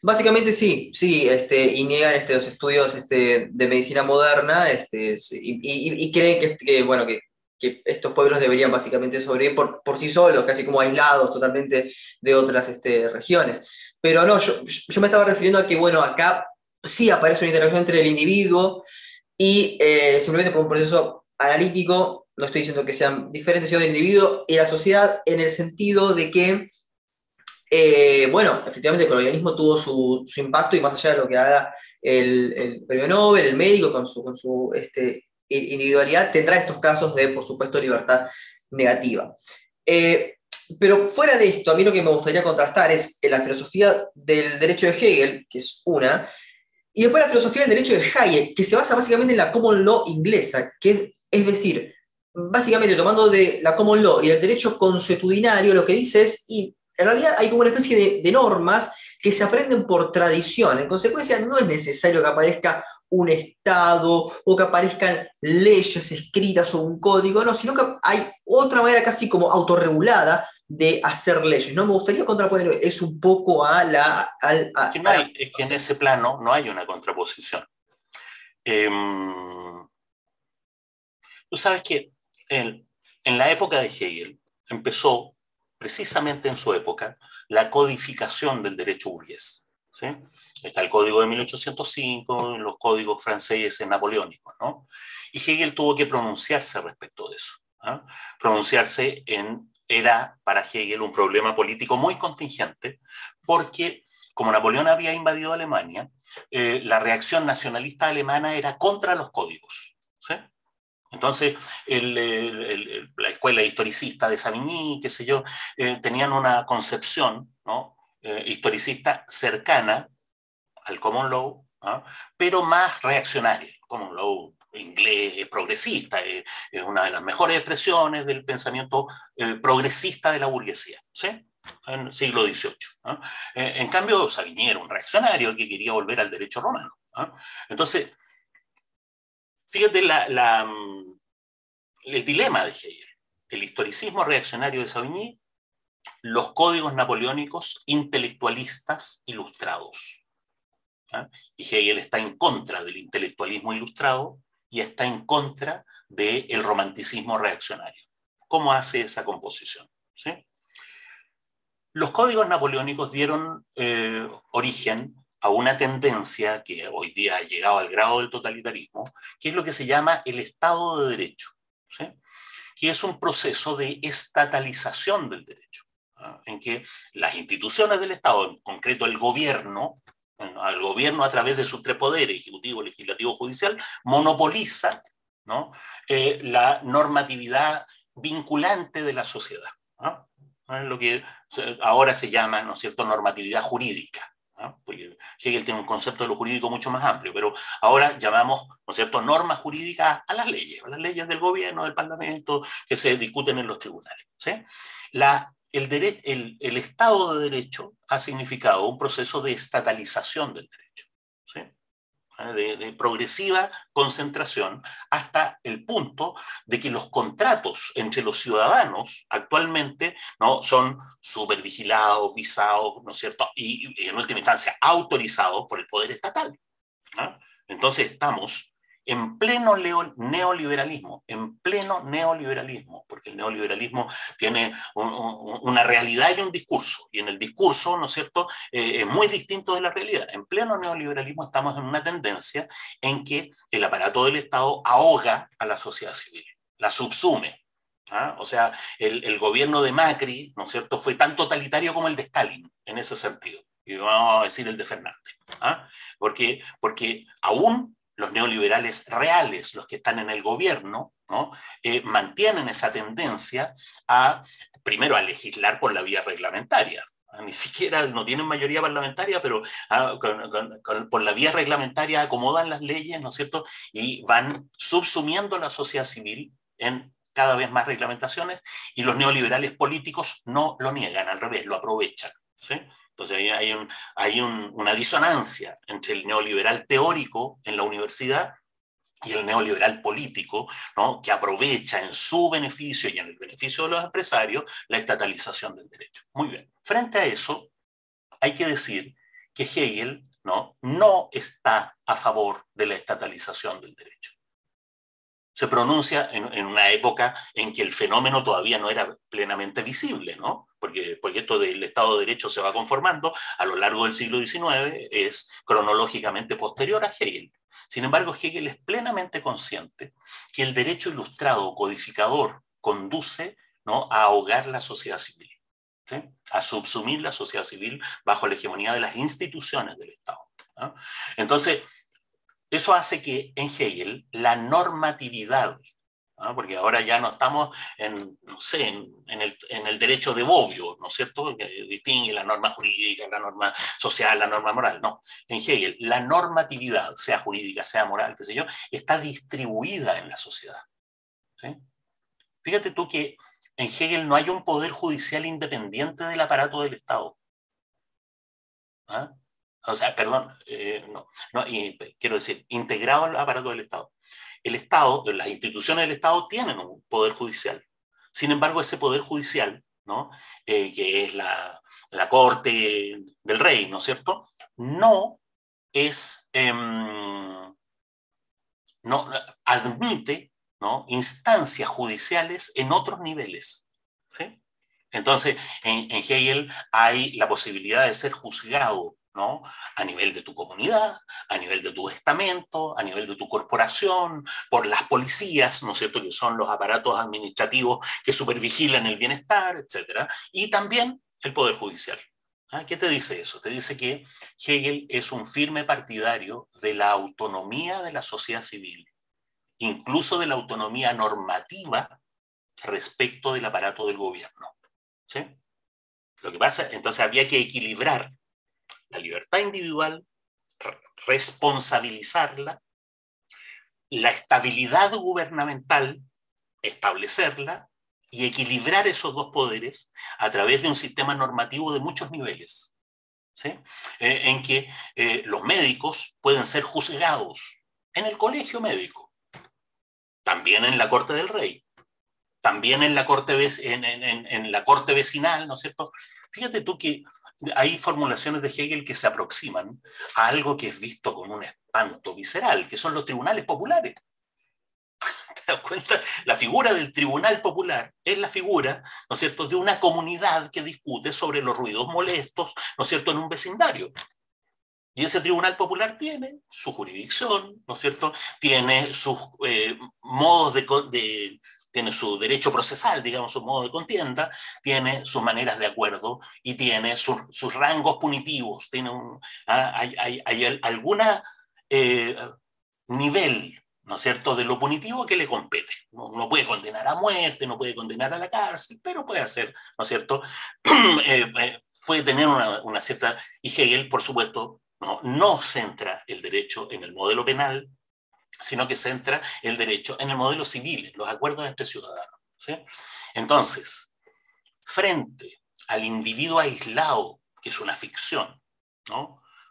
Speaker 1: Básicamente sí, sí, este, y niegan este, los estudios este, de medicina moderna este, y, y, creen que, que bueno, que, que, estos pueblos deberían básicamente sobrevivir por, por, sí solos, casi como aislados totalmente de otras este, regiones. Pero no, yo, yo me estaba refiriendo a que, bueno, acá sí aparece una interacción entre el individuo y eh, simplemente por un proceso analítico no estoy diciendo que sean diferentes, sino del individuo y la sociedad en el sentido de que, eh, bueno, efectivamente el colonialismo tuvo su, impacto y más allá de lo que haga el, premio Nobel, el médico con su, con su este, individualidad, tendrá estos casos de, por supuesto, libertad negativa. Eh, pero fuera de esto, a mí lo que me gustaría contrastar es la filosofía del derecho de Hegel, que es una, y después la filosofía del derecho de Hayek, que se basa básicamente en la common law inglesa, que es decir, básicamente tomando de la common law y el derecho consuetudinario, lo que dice es, y en realidad hay como una especie de, normas que se aprenden por tradición. En consecuencia, no es necesario que aparezca un Estado o que aparezcan leyes escritas o un código, no, sino que hay otra manera casi como autorregulada de hacer leyes. No me gustaría contraponer es un poco a la...
Speaker 2: es que en ese plano no hay una contraposición. Em, tú sabes que en, la época de Hegel empezó, precisamente en su época, la codificación del derecho burgués. ¿sí? Está el código de 1805, los códigos franceses napoleónicos, ¿no? Y Hegel tuvo que pronunciarse respecto de eso. ¿ah? Pronunciarse en, era para Hegel un problema político muy contingente, porque como Napoleón había invadido Alemania, eh, la reacción nacionalista alemana era contra los códigos. ¿sí? Entonces, la escuela historicista de Savigny, qué sé yo, eh, tenían una concepción ¿no? Eh, historicista cercana al common law, pero más reaccionaria. El common law inglés progresista, es una de las mejores expresiones del pensamiento eh, progresista de la burguesía, ¿sí? en el siglo XVIII. en cambio, Savigny era un reaccionario que quería volver al derecho romano. Entonces, fíjate la, el dilema de Hegel, el historicismo reaccionario de Savigny, los códigos napoleónicos intelectualistas ilustrados. ¿ah? Y Hegel está en contra del intelectualismo ilustrado y está en contra del romanticismo reaccionario. ¿Cómo hace esa composición? Los códigos napoleónicos dieron eh, origen a una tendencia que hoy día ha llegado al grado del totalitarismo, que es lo que se llama el Estado de Derecho, que es un proceso de estatalización del derecho, en que las instituciones del Estado, en concreto el gobierno, el gobierno a través de sus tres poderes, ejecutivo, legislativo, judicial, monopoliza ¿no? Eh, la normatividad vinculante de la sociedad. lo que ahora se llama, ¿no es cierto?, normatividad jurídica. Porque Hegel tiene un concepto de lo jurídico mucho más amplio, pero ahora llamamos, ¿no normas jurídicas a las leyes, a las leyes del gobierno, del parlamento, que se discuten en los tribunales. ¿sí? La, el, el, el Estado de Derecho ha significado un proceso de estatalización del derecho. ¿sí? De, progresiva concentración hasta el punto de que los contratos entre los ciudadanos actualmente ¿no? son supervigilados, visados, ¿no es cierto? Y, en última instancia autorizados por el poder estatal. Entonces estamos en pleno neoliberalismo, en pleno neoliberalismo, porque el neoliberalismo tiene una realidad y un discurso, y en el discurso, ¿no es cierto?, eh, es muy distinto de la realidad. En pleno neoliberalismo estamos en una tendencia en que el aparato del Estado ahoga a la sociedad civil, la subsume. ¿ah? O sea, el, gobierno de Macri, ¿no es cierto?, fue tan totalitario como el de Stalin, en ese sentido. Y vamos a decir el de Fernández. ¿ah? Porque, porque aún los neoliberales reales, los que están en el gobierno, ¿no? Eh, mantienen esa tendencia a, primero, a legislar por la vía reglamentaria. Ni siquiera no tienen mayoría parlamentaria, pero ah, por la vía reglamentaria acomodan las leyes, ¿no es cierto? Y van subsumiendo la sociedad civil en cada vez más reglamentaciones y los neoliberales políticos no lo niegan, al revés, lo aprovechan. ¿sí? Entonces hay, hay una disonancia entre el neoliberal teórico en la universidad y el neoliberal político, ¿no? que aprovecha en su beneficio y en el beneficio de los empresarios la estatalización del derecho. Muy bien. Frente a eso, hay que decir que Hegel ¿no? no está a favor de la estatalización del derecho se pronuncia en, una época en que el fenómeno todavía no era plenamente visible, ¿no? Porque, porque esto del Estado de Derecho se va conformando a lo largo del siglo XIX, es cronológicamente posterior a Hegel. Sin embargo, Hegel es plenamente consciente que el derecho ilustrado codificador conduce ¿no? a ahogar la sociedad civil, a subsumir la sociedad civil bajo la hegemonía de las instituciones del Estado. Entonces, eso hace que en Hegel la normatividad, porque ahora ya no estamos en, no sé, en, el, derecho de Bobbio, ¿no es cierto?, que distingue la norma jurídica, la norma social, la norma moral. No, en Hegel la normatividad, sea jurídica, sea moral, qué sé yo, está distribuida en la sociedad. Fíjate tú que en Hegel no hay un poder judicial independiente del aparato del Estado. ¿Ah? O sea, perdón, eh, no, no quiero decir, integrado al aparato del Estado. El Estado, las instituciones del Estado tienen un poder judicial. Sin embargo, ese poder judicial, ¿no? Eh, que es la, la, corte del rey, ¿no es cierto? No es, em, no admite ¿no? instancias judiciales en otros niveles. ¿sí? Entonces, en, en Hegel hay la posibilidad de ser juzgado ¿no? A nivel de tu comunidad, a nivel de tu estamento, a nivel de tu corporación, por las policías, ¿no es cierto?, que son los aparatos administrativos que supervigilan el bienestar, etc. Y también el Poder Judicial. ¿Ah? ¿Qué te dice eso? Te dice que Hegel es un firme partidario de la autonomía de la sociedad civil, incluso de la autonomía normativa respecto del aparato del gobierno. ¿sí? Lo que pasa, entonces había que equilibrar la libertad individual, responsabilizarla, la estabilidad gubernamental, establecerla y equilibrar esos dos poderes a través de un sistema normativo de muchos niveles, ¿sí? Eh, en que eh, los médicos pueden ser juzgados en el colegio médico, también en la corte del rey, también en la corte, en, en, la corte vecinal, ¿no es cierto? Fíjate tú que hay formulaciones de Hegel que se aproximan a algo que es visto con un espanto visceral, que son los tribunales populares. (laughs) ¿Te das cuenta? La figura del tribunal popular es la figura, ¿no es cierto?, de una comunidad que discute sobre los ruidos molestos, ¿no es cierto?, en un vecindario. Y ese tribunal popular tiene su jurisdicción, ¿no es cierto? Tiene sus eh, modos de, tiene su derecho procesal, digamos, su modo de contienda, tiene sus maneras de acuerdo y tiene sus rangos punitivos, tiene ah, hay, hay, eh, nivel, ¿no es cierto?, de lo punitivo que le compete. No, puede condenar a muerte, no puede condenar a la cárcel, pero puede hacer, ¿no es cierto?, (clears throat) eh, puede tener una, cierta... Y Hegel, por supuesto, no centra el derecho en el modelo penal, sino que centra el derecho en el modelo civil, los acuerdos entre ciudadanos. Entonces, frente al individuo aislado, que es una ficción,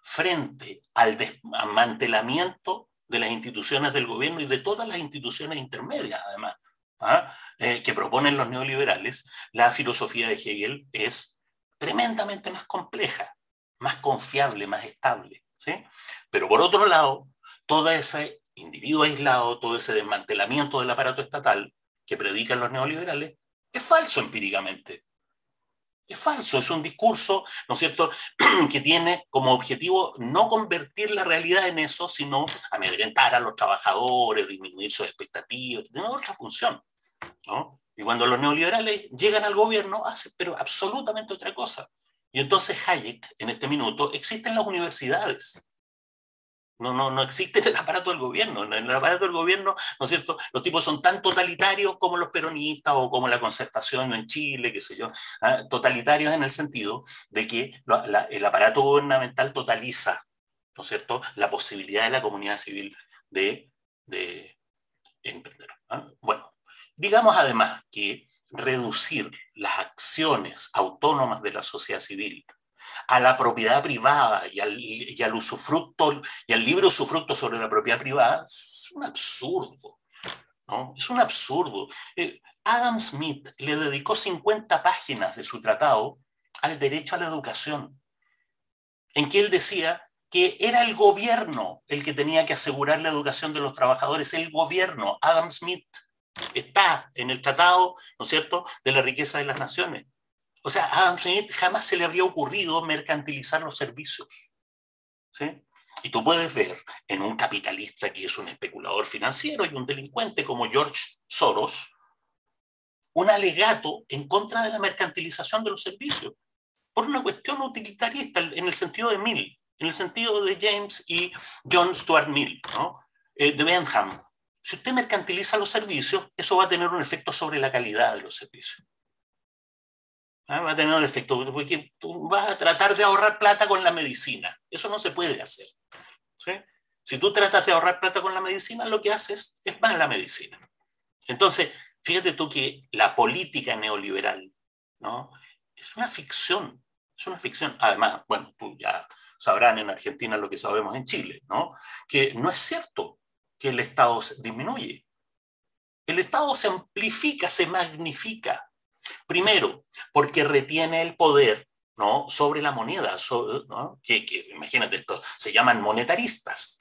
Speaker 2: frente al desmantelamiento de las instituciones del gobierno y de todas las instituciones intermedias, además, ¿ah? eh, que proponen los neoliberales, la filosofía de Hegel es tremendamente más compleja más confiable, más estable. ¿sí? Pero por otro lado, todo ese individuo aislado, todo ese desmantelamiento del aparato estatal que predican los neoliberales, es falso empíricamente. Es falso, es un discurso, ¿no es cierto?, (clears throat) que tiene como objetivo no convertir la realidad en eso, sino amedrentar a los trabajadores, disminuir sus expectativas, tiene otra función. ¿no? Y cuando los neoliberales llegan al gobierno, hacen pero absolutamente otra cosa. Y entonces Hayek, en este minuto, existen las universidades. No, no, no existe el aparato del gobierno. En el aparato del gobierno, ¿no es cierto? Los tipos son tan totalitarios como los peronistas o como la concertación en Chile, qué sé yo. ¿ah? Totalitarios en el sentido de que el aparato gubernamental totaliza, ¿no es cierto?, la posibilidad de la comunidad civil de, de emprender. ¿ah? Bueno, digamos además que reducir las acciones autónomas de la sociedad civil a la propiedad privada y al, y al usufructo y al libre usufructo sobre la propiedad privada es un absurdo. ¿no? Es un absurdo. Eh, Adam Smith le dedicó 50 páginas de su tratado al derecho a la educación, en que él decía que era el gobierno el que tenía que asegurar la educación de los trabajadores, el gobierno, Adam Smith está en el tratado, ¿no es cierto?, de la riqueza de las naciones. O sea, a Smith jamás se le habría ocurrido mercantilizar los servicios. ¿sí? Y tú puedes ver en un capitalista que es un especulador financiero y un delincuente como George Soros, un alegato en contra de la mercantilización de los servicios, por una cuestión utilitarista en el sentido de Mill, en el sentido de James y John Stuart Mill, ¿no? Eh, de Benham, si usted mercantiliza los servicios, eso va a tener un efecto sobre la calidad de los servicios. ¿Ah? Va a tener un efecto, porque tú vas a tratar de ahorrar plata con la medicina. Eso no se puede hacer. Si tú tratas de ahorrar plata con la medicina, lo que haces es más la medicina. Entonces, fíjate tú que la política neoliberal ¿no? es una ficción. Es una ficción. Además, bueno, tú ya sabrán en Argentina lo que sabemos en Chile, ¿no? que no es cierto que el Estado disminuye. El Estado se amplifica, se magnifica. Primero, porque retiene el poder ¿no? sobre la moneda, que, imagínate esto, se llaman monetaristas,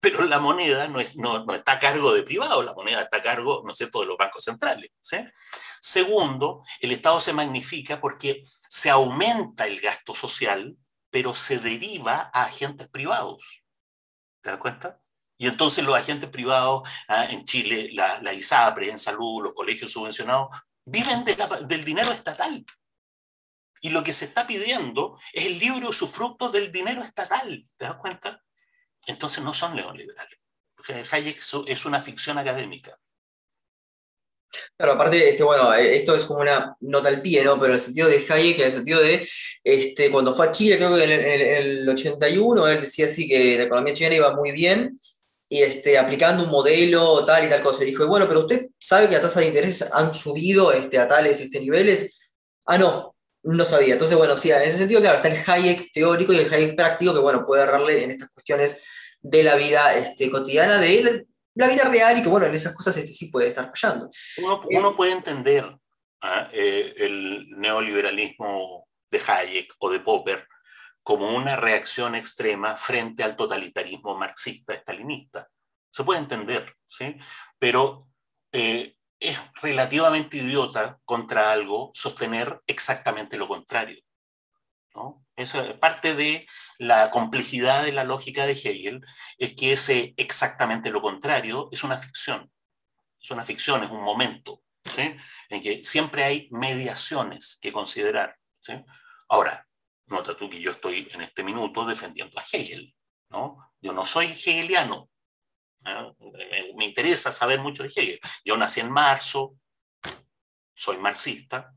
Speaker 2: pero la moneda no, no, está a cargo de privados, la moneda está a cargo, ¿no es de los bancos centrales. Segundo, el Estado se magnifica porque se aumenta el gasto social, pero se deriva a agentes privados. ¿Te das cuenta? Y entonces los agentes privados ah, en Chile, la, la, ISAPRE en salud, los colegios subvencionados, viven del dinero estatal. Y lo que se está pidiendo es el libre usufructo del dinero estatal. ¿Te das cuenta? Entonces no son neoliberales. Hayek es una ficción académica.
Speaker 1: Claro, aparte, este, bueno, eh, esto es como una nota al pie, ¿no? Pero el sentido de Hayek, en el sentido de, este, cuando fue a Chile, creo que en el, en el 81, él decía así que la economía chilena iba muy bien, y este, aplicando un modelo tal y tal cosa. Y dijo, bueno, pero usted sabe que las tasas de interés han subido este, a tales este, niveles. Ah, no, no sabía. Entonces, bueno, sí, en ese sentido, claro, está el Hayek teórico y el Hayek práctico, que bueno, puede agarrarle en estas cuestiones de la vida este, cotidiana de él. la vida real y que, bueno, en esas cosas este sí puede estar fallando.
Speaker 2: Uno, uno puede entender ¿ah? eh, el neoliberalismo de Hayek o de Popper como una reacción extrema frente al totalitarismo marxista-estalinista. Se puede entender, ¿sí? Pero eh, es relativamente idiota contra algo sostener exactamente lo contrario. ¿no? Eso es parte de la complejidad de la lógica de Hegel, es que ese exactamente lo contrario es una ficción. Es una ficción, es un momento, ¿sí? en que siempre hay mediaciones que considerar. ¿sí? Ahora, nota tú que yo estoy en este minuto defendiendo a Hegel. ¿no? Yo no soy hegeliano, me, interesa saber mucho de Hegel. Yo nací en marzo, soy marxista,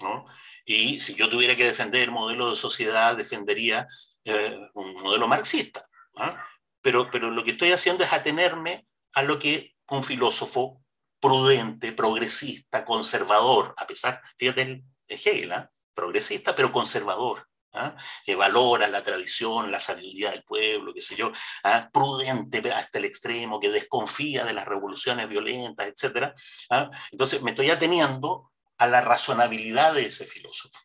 Speaker 2: ¿no? y si yo tuviera que defender el modelo de sociedad, defendería eh, un modelo marxista. ¿ah? Pero, pero lo que estoy haciendo es atenerme a lo que un filósofo prudente, progresista, conservador, a pesar, fíjate, de Hegel, ¿ah? progresista, pero conservador, ¿ah? que valora la tradición, la sabiduría del pueblo, qué sé yo, ¿ah? prudente hasta el extremo, que desconfía de las revoluciones violentas, etc. ¿ah? Entonces me estoy ateniendo a la razonabilidad de ese filósofo.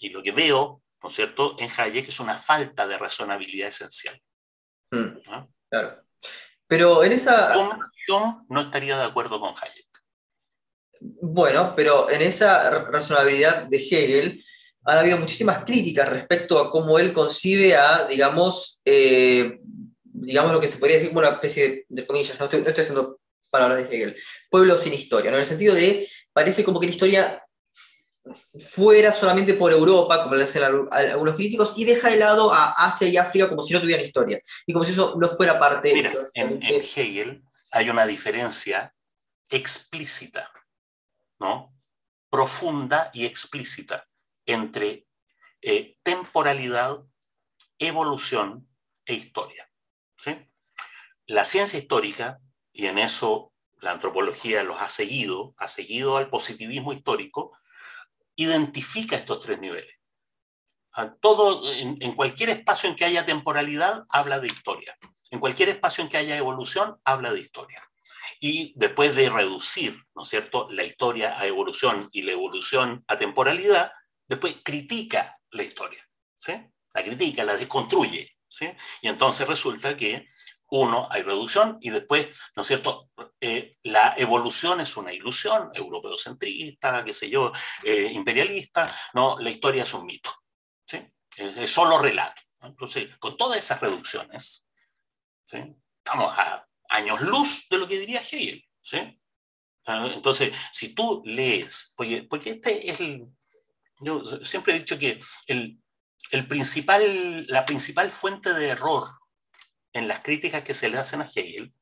Speaker 2: Y lo que veo, ¿no es cierto?, en Hayek es una falta de razonabilidad esencial.
Speaker 1: Hmm. Claro. Pero en esa...
Speaker 2: Yo no estaría de acuerdo con Hayek.
Speaker 1: Bueno, pero en esa razonabilidad de Hegel, han habido muchísimas críticas respecto a cómo él concibe a, digamos, eh, digamos lo que se podría decir como una especie de, comillas, no estoy, no estoy, haciendo palabras de Hegel, pueblo sin historia, ¿no? en el sentido de, parece como que la historia fuera solamente por Europa, como le hacen algunos críticos, y deja de lado a Asia y África como si no tuvieran historia, y como si eso no fuera parte...
Speaker 2: Mira, en, en Hegel hay una diferencia explícita, ¿no? Profunda y explícita entre eh, temporalidad, evolución e historia. ¿sí? La ciencia histórica, y en eso la antropología los ha seguido, ha seguido al positivismo histórico, identifica estos tres niveles. todo, en, en, cualquier espacio en que haya temporalidad, habla de historia. En cualquier espacio en que haya evolución, habla de historia. Y después de reducir, ¿no es cierto?, la historia a evolución y la evolución a temporalidad, después critica la historia, ¿sí? La critica, la desconstruye, ¿sí? Y entonces resulta que uno, hay reducción y después, ¿no es cierto? Eh, la evolución es una ilusión, europeocentrista, qué sé yo, eh, imperialista, ¿no? La historia es un mito, ¿sí? Es, solo relato. Entonces, con todas esas reducciones, ¿sí? Estamos a años luz de lo que diría Hegel, ¿sí? Ah, entonces, si tú lees, oye, porque este es el, yo siempre he dicho que el, principal, la principal fuente de error en las críticas que se le hacen a Hegel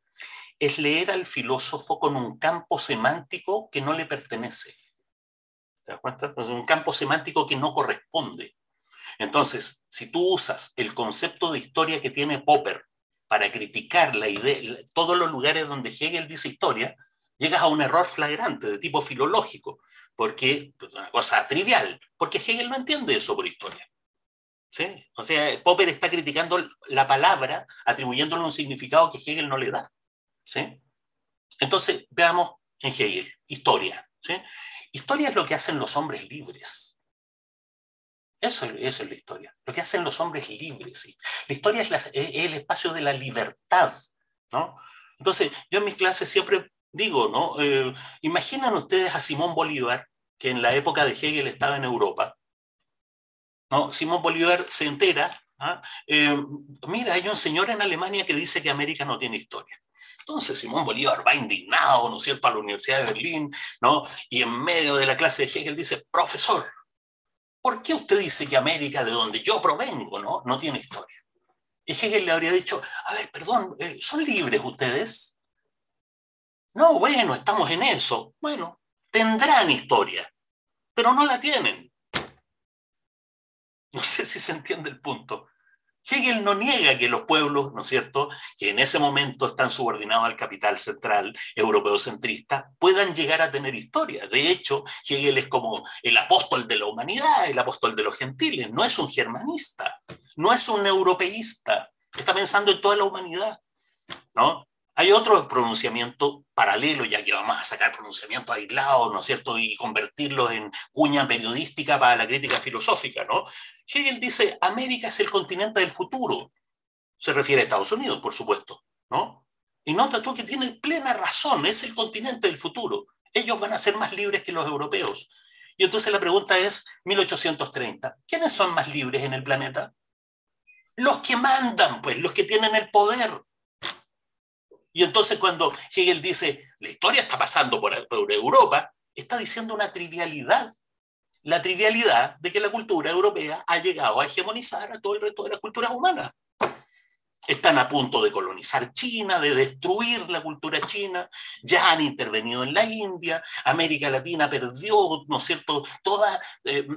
Speaker 2: es leer al filósofo con un campo semántico que no le pertenece. ¿Te das cuenta? un campo semántico que no corresponde. Entonces, si tú usas el concepto de historia que tiene Popper para criticar la idea, todos los lugares donde Hegel dice historia, llegas a un error flagrante de tipo filológico, porque pues, una cosa trivial, porque Hegel no entiende eso por historia. ¿sí? O sea, Popper está criticando la palabra, atribuyéndole un significado que Hegel no le da. ¿sí? Entonces, veamos en Hegel, historia. ¿sí? Historia es lo que hacen los hombres libres. Eso, es la historia, lo que hacen los hombres libres. ¿sí? La historia es, es, el espacio de la libertad. ¿no? Entonces, yo en mis clases siempre digo, ¿no? Eh, imaginan ustedes a Simón Bolívar, que en la época de Hegel estaba en Europa. ¿no? Simón Bolívar se entera, ¿ah? eh, mira, hay un señor en Alemania que dice que América no tiene historia. Entonces Simón Bolívar va indignado, ¿no es cierto?, a la Universidad de Berlín, ¿no? Y en medio de la clase de Hegel dice, profesor, ¿por qué usted dice que América, de donde yo provengo, ¿no, no tiene historia? Y Hegel le habría dicho, a ver, perdón, eh, ¿son libres ustedes? No, bueno, estamos en eso. Bueno, tendrán historia, pero no la tienen. No sé si se entiende el punto. Hegel no niega que los pueblos, ¿no es cierto?, que en ese momento están subordinados al capital central europeo centrista, puedan llegar a tener historia. De hecho, Hegel es como el apóstol de la humanidad, el apóstol de los gentiles, no es un germanista, no es un europeísta, está pensando en toda la humanidad, ¿no? Hay otro pronunciamiento paralelo, ya que vamos a sacar pronunciamientos aislados, ¿no es cierto?, y convertirlos en cuña periodística para la crítica filosófica, ¿no? Hegel dice, América es el continente del futuro. Se refiere a Estados Unidos, por supuesto, ¿no? Y nota tú que tiene plena razón, es el continente del futuro. Ellos van a ser más libres que los europeos. Y entonces la pregunta es, 1830, ¿quiénes son más libres en el planeta? Los que mandan, pues, los que tienen el poder. Y entonces cuando Hegel dice, la historia está pasando por, Europa, está diciendo una trivialidad. La trivialidad de que la cultura europea ha llegado a hegemonizar a todo el resto de las culturas humanas. Están a punto de colonizar China, de destruir la cultura china, ya han intervenido en la India, América Latina perdió, ¿no es cierto?, toda, eh,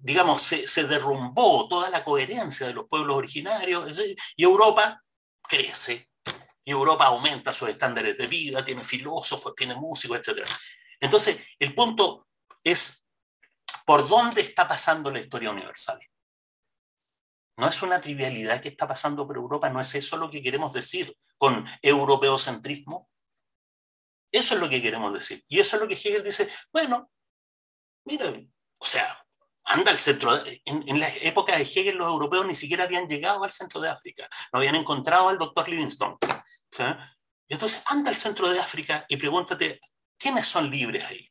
Speaker 2: digamos, se, se, derrumbó toda la coherencia de los pueblos originarios, y Europa crece, y Europa aumenta sus estándares de vida, tiene filósofos, tiene músicos, etc. Entonces, el punto es, ¿por dónde está pasando la historia universal? No es una trivialidad que está pasando por Europa, no es eso lo que queremos decir con europeocentrismo. Eso es lo que queremos decir. Y eso es lo que Hegel dice, bueno, mira, o sea, anda al centro. En, en, la época de Hegel, los europeos ni siquiera habían llegado al centro de África, no habían encontrado al doctor Livingstone. Entonces anda al centro de África y pregúntate, ¿quiénes son libres ahí?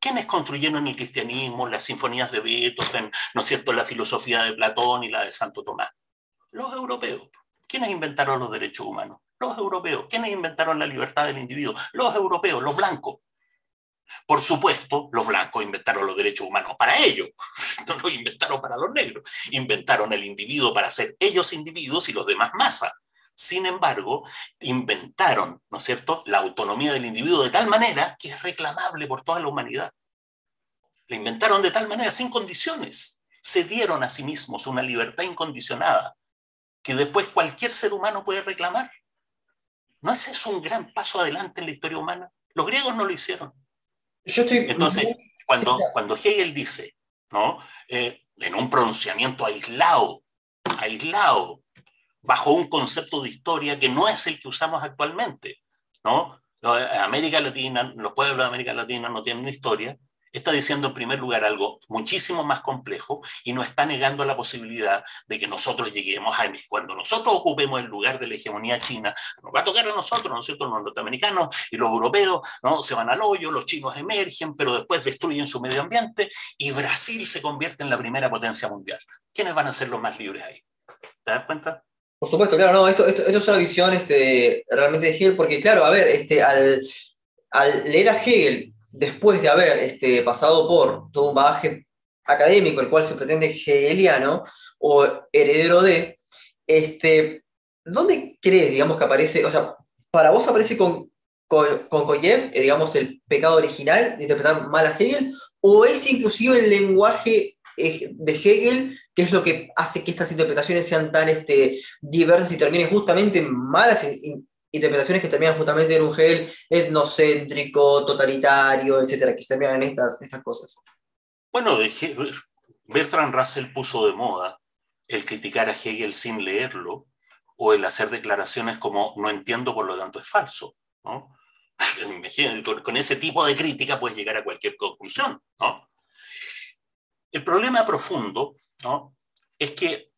Speaker 2: ¿Quiénes construyeron el cristianismo, las sinfonías de Beethoven, ¿no es cierto?, la filosofía de Platón y la de Santo Tomás. Los europeos. ¿Quiénes inventaron los derechos humanos? Los europeos. ¿Quiénes inventaron la libertad del individuo? Los europeos, los blancos. Por supuesto, los blancos inventaron los derechos humanos para ellos, (laughs) no los inventaron para los negros. Inventaron el individuo para ser ellos individuos y los demás masa. Sin embargo, inventaron, ¿no es cierto?, la autonomía del individuo de tal manera que es reclamable por toda la humanidad. La inventaron de tal manera, sin condiciones. Se dieron a sí mismos una libertad incondicionada que después cualquier ser humano puede reclamar. ¿No es eso un gran paso adelante en la historia humana? Los griegos no lo hicieron. Yo estoy... Entonces, cuando, cuando Hegel dice, ¿no? Eh, en un pronunciamiento aislado, aislado, bajo un concepto de historia que no es el que usamos actualmente. ¿no? América Latina, los pueblos de América Latina no tienen una historia, está diciendo en primer lugar algo muchísimo más complejo y no está negando la posibilidad de que nosotros lleguemos a cuando nosotros ocupemos el lugar de la hegemonía china, nos va a tocar a nosotros, ¿no es cierto? Los norteamericanos y los europeos, ¿no? Se van al hoyo, los chinos emergen, pero después destruyen su medio ambiente y Brasil se convierte en la primera potencia mundial. ¿Quiénes van a ser los más libres ahí? ¿Te das cuenta?
Speaker 1: Por supuesto, claro, no, esto, esto, es una visión este, realmente de Hegel, porque claro, a ver, este, al, al leer a Hegel, después de haber este, pasado por todo un bagaje académico, el cual se pretende hegeliano o heredero de, este, ¿dónde crees, digamos, que aparece, o sea, para vos aparece con, con, con Koyev, eh, digamos, el pecado original de interpretar mal a Hegel, o es inclusive el lenguaje de Hegel, que es lo que hace que estas interpretaciones sean tan este, diversas y terminen justamente en malas interpretaciones que terminan justamente en un Hegel etnocéntrico, totalitario, etcétera, que terminan en estas, estas cosas.
Speaker 2: Bueno, de Bertrand Russell puso de moda el criticar a Hegel sin leerlo o el hacer declaraciones como no entiendo, por lo tanto es falso. ¿no? (laughs) con ese tipo de crítica puedes llegar a cualquier conclusión. ¿no? El problema profundo ¿no? es que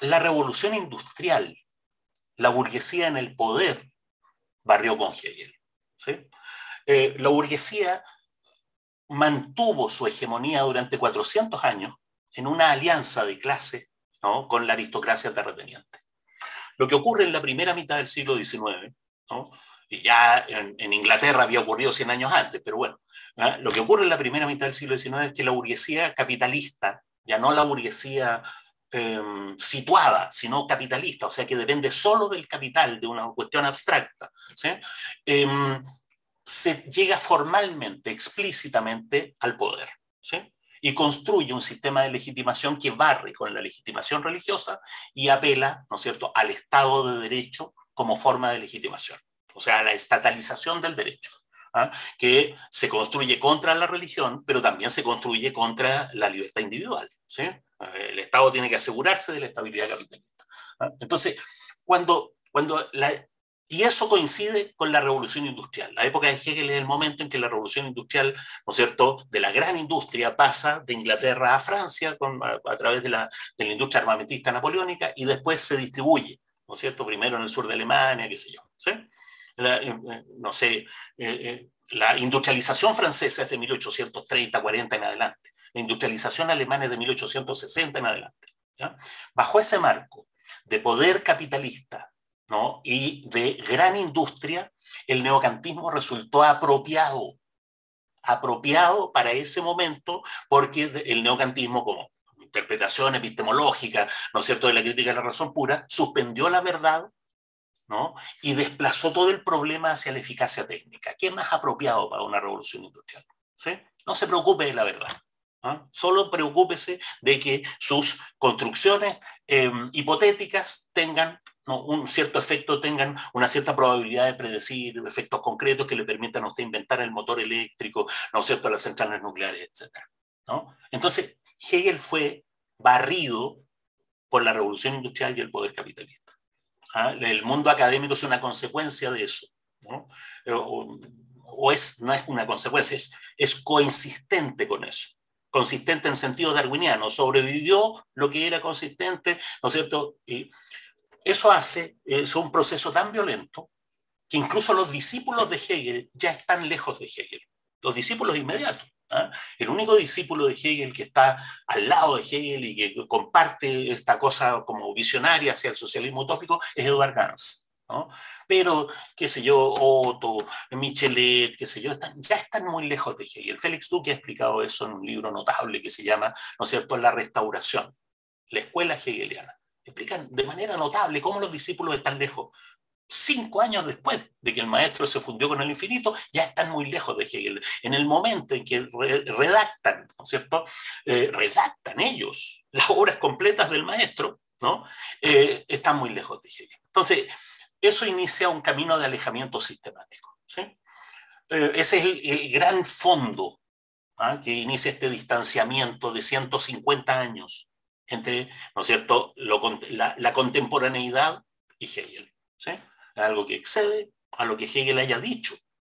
Speaker 2: la revolución industrial, la burguesía en el poder, barrió con Hegel. ¿sí? Eh, la burguesía mantuvo su hegemonía durante 400 años en una alianza de clase ¿no? con la aristocracia terrateniente. Lo que ocurre en la primera mitad del siglo XIX, ¿no? y ya en, en, Inglaterra había ocurrido 100 años antes, pero bueno, ¿ah? lo que ocurre en la primera mitad del siglo XIX es que la burguesía capitalista, ya no la burguesía eh, situada, sino capitalista, o sea que depende solo del capital, de una cuestión abstracta, ¿sí? eh, se llega formalmente, explícitamente al poder. ¿sí? y construye un sistema de legitimación que barre con la legitimación religiosa y apela, ¿no es cierto?, al Estado de Derecho como forma de legitimación o sea, la estatalización del derecho, ¿ah? que se construye contra la religión, pero también se construye contra la libertad individual. ¿sí? El Estado tiene que asegurarse de la estabilidad capitalista. ¿ah? Entonces, cuando, cuando la, Y eso coincide con la revolución industrial. La época de Hegel es el momento en que la revolución industrial, ¿no es cierto?, de la gran industria pasa de Inglaterra a Francia con, a, través de la, de la, industria armamentista napoleónica y después se distribuye, ¿no es cierto?, primero en el sur de Alemania, qué sé yo. ¿sí? Eh, eh, no sé, eh, la industrialización francesa es de 1830, 40 en adelante. La industrialización alemana es de 1860 en adelante. Bajo ese marco de poder capitalista ¿no? y de gran industria, el neocantismo resultó apropiado, apropiado para ese momento, porque el neocantismo como interpretación epistemológica, ¿no es cierto?, de la crítica de la razón pura, suspendió la verdad y desplazó todo el problema hacia la eficacia técnica. ¿Qué es más apropiado para una revolución industrial? No se preocupe de la verdad. ¿ah? Solo preocúpese de que sus construcciones eh, hipotéticas tengan un cierto efecto tengan una cierta probabilidad de predecir efectos concretos que le permitan a usted inventar el motor eléctrico, ¿no cierto?, las centrales nucleares, etc. Entonces, Hegel fue barrido por la revolución industrial y el poder capitalista. ¿Ah? El mundo académico es una consecuencia de eso. ¿no? O, es, no es una consecuencia, es, es con eso consistente en sentido darwiniano, sobrevivió lo que era consistente, ¿no es cierto? Y eso hace, es un proceso tan violento que incluso los discípulos de Hegel ya están lejos de Hegel, los discípulos inmediatos. ¿Ah? El único discípulo de Hegel que está al lado de Hegel y que comparte esta cosa como visionaria hacia el socialismo utópico es Edward Gans. ¿no? Pero, qué sé yo, Otto, Michelet, qué sé yo, están, ya están muy lejos de Hegel. Félix Duque ha explicado eso en un libro notable que se llama, ¿no es cierto?, La Restauración, la escuela hegeliana explican de manera notable cómo los discípulos están lejos. Cinco años después de que el maestro se fundió con el infinito, ya están muy lejos de Hegel. En el momento en que redactan, ¿no es cierto? Eh, redactan ellos las obras completas del maestro, ¿no? Eh, están muy lejos de Hegel. Entonces, eso inicia un camino de alejamiento sistemático. ¿sí? Eh, ese es el, gran fondo ¿ah? que inicia este distanciamiento de 150 años entre, ¿no es cierto?, la, contemporaneidad y Hegel. ¿sí? Algo que excede a lo que Hegel haya dicho.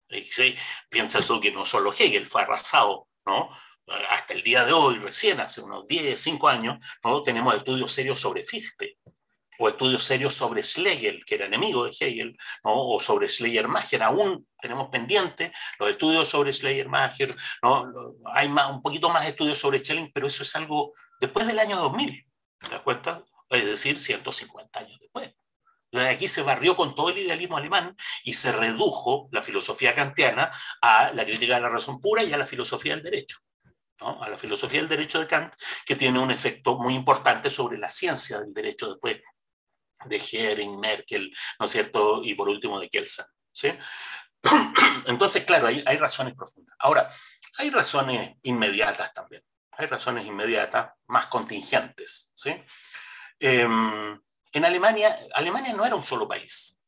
Speaker 2: ¿sí? Piensa eso que no solo Hegel fue arrasado, ¿no? Hasta el día de hoy, recién hace unos 10, 5 años, ¿no? tenemos estudios serios sobre Fichte, o estudios serios sobre Schlegel, que era enemigo de Hegel, ¿no? o sobre Schleiermacher. Aún tenemos pendientes los estudios sobre Schleiermacher, ¿no? hay más, un poquito más estudios sobre Schelling, pero eso es algo después del año 2000, ¿te das cuenta? Es decir, 150 años después. Aquí se barrió con todo el idealismo alemán y se redujo la filosofía kantiana a la crítica de la razón pura y a la filosofía del derecho. ¿no? A la filosofía del derecho de Kant, que tiene un efecto muy importante sobre la ciencia del derecho después de Hering, Merkel, ¿no es cierto? Y por último de Kelsen. ¿sí? (coughs) Entonces, claro, hay, hay razones profundas. Ahora, hay razones inmediatas también hay razones inmediatas más contingentes. ¿sí? Em, en Alemania, Alemania no era un solo país.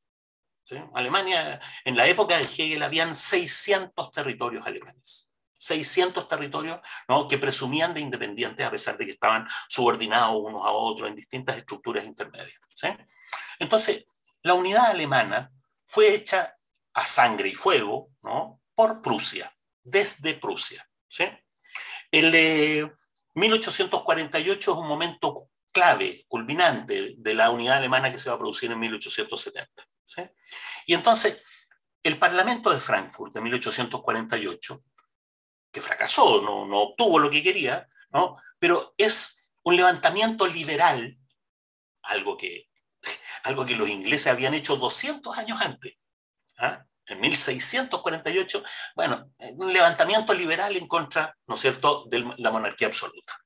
Speaker 2: Alemania, en la época de Hegel, habían 600 territorios alemanes. 600 territorios ¿no? que presumían de independientes a pesar de que estaban subordinados unos a otros en distintas estructuras intermedias. Entonces, la unidad alemana fue hecha a sangre y fuego ¿no? por Prusia, desde Prusia. ¿sí? El 1848 es un momento clave, culminante de la unidad alemana que se va a producir en 1870. Y entonces, el Parlamento de Frankfurt de 1848, que fracasó, no, no obtuvo lo que quería, ¿no? pero es un levantamiento liberal, algo que, (laughs) algo que los ingleses habían hecho 200 años antes. ¿ah? en 1648, bueno, un levantamiento liberal en contra, ¿no es cierto?, de la monarquía absoluta.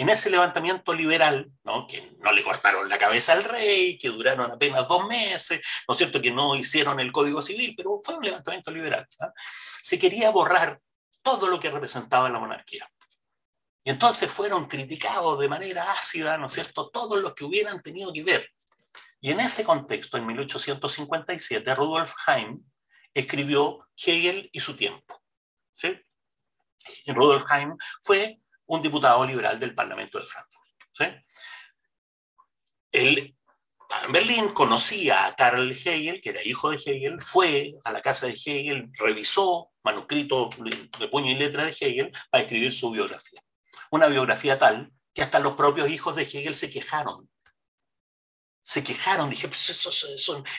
Speaker 2: En ese levantamiento liberal, ¿no? que no le cortaron la cabeza al rey, que duraron apenas dos meses, ¿no es cierto?, que no hicieron el Código Civil, pero fue un levantamiento liberal, se quería borrar todo lo que representaba la monarquía. Y entonces fueron criticados de manera ácida, ¿no es cierto?, todos los que hubieran tenido que ver. Y en ese contexto, en 1857, Rudolf Heim, escribió Hegel y su tiempo. ¿sí? Rudolf Heim fue un diputado liberal del Parlamento de Frankfurt. Él en Berlín, conocía a Karl Hegel, que era hijo de Hegel, fue a la casa de Hegel, revisó manuscritos de puño y letra de Hegel para escribir su biografía. Una biografía tal que hasta los propios hijos de Hegel se quejaron. Se quejaron, dije, pues eso,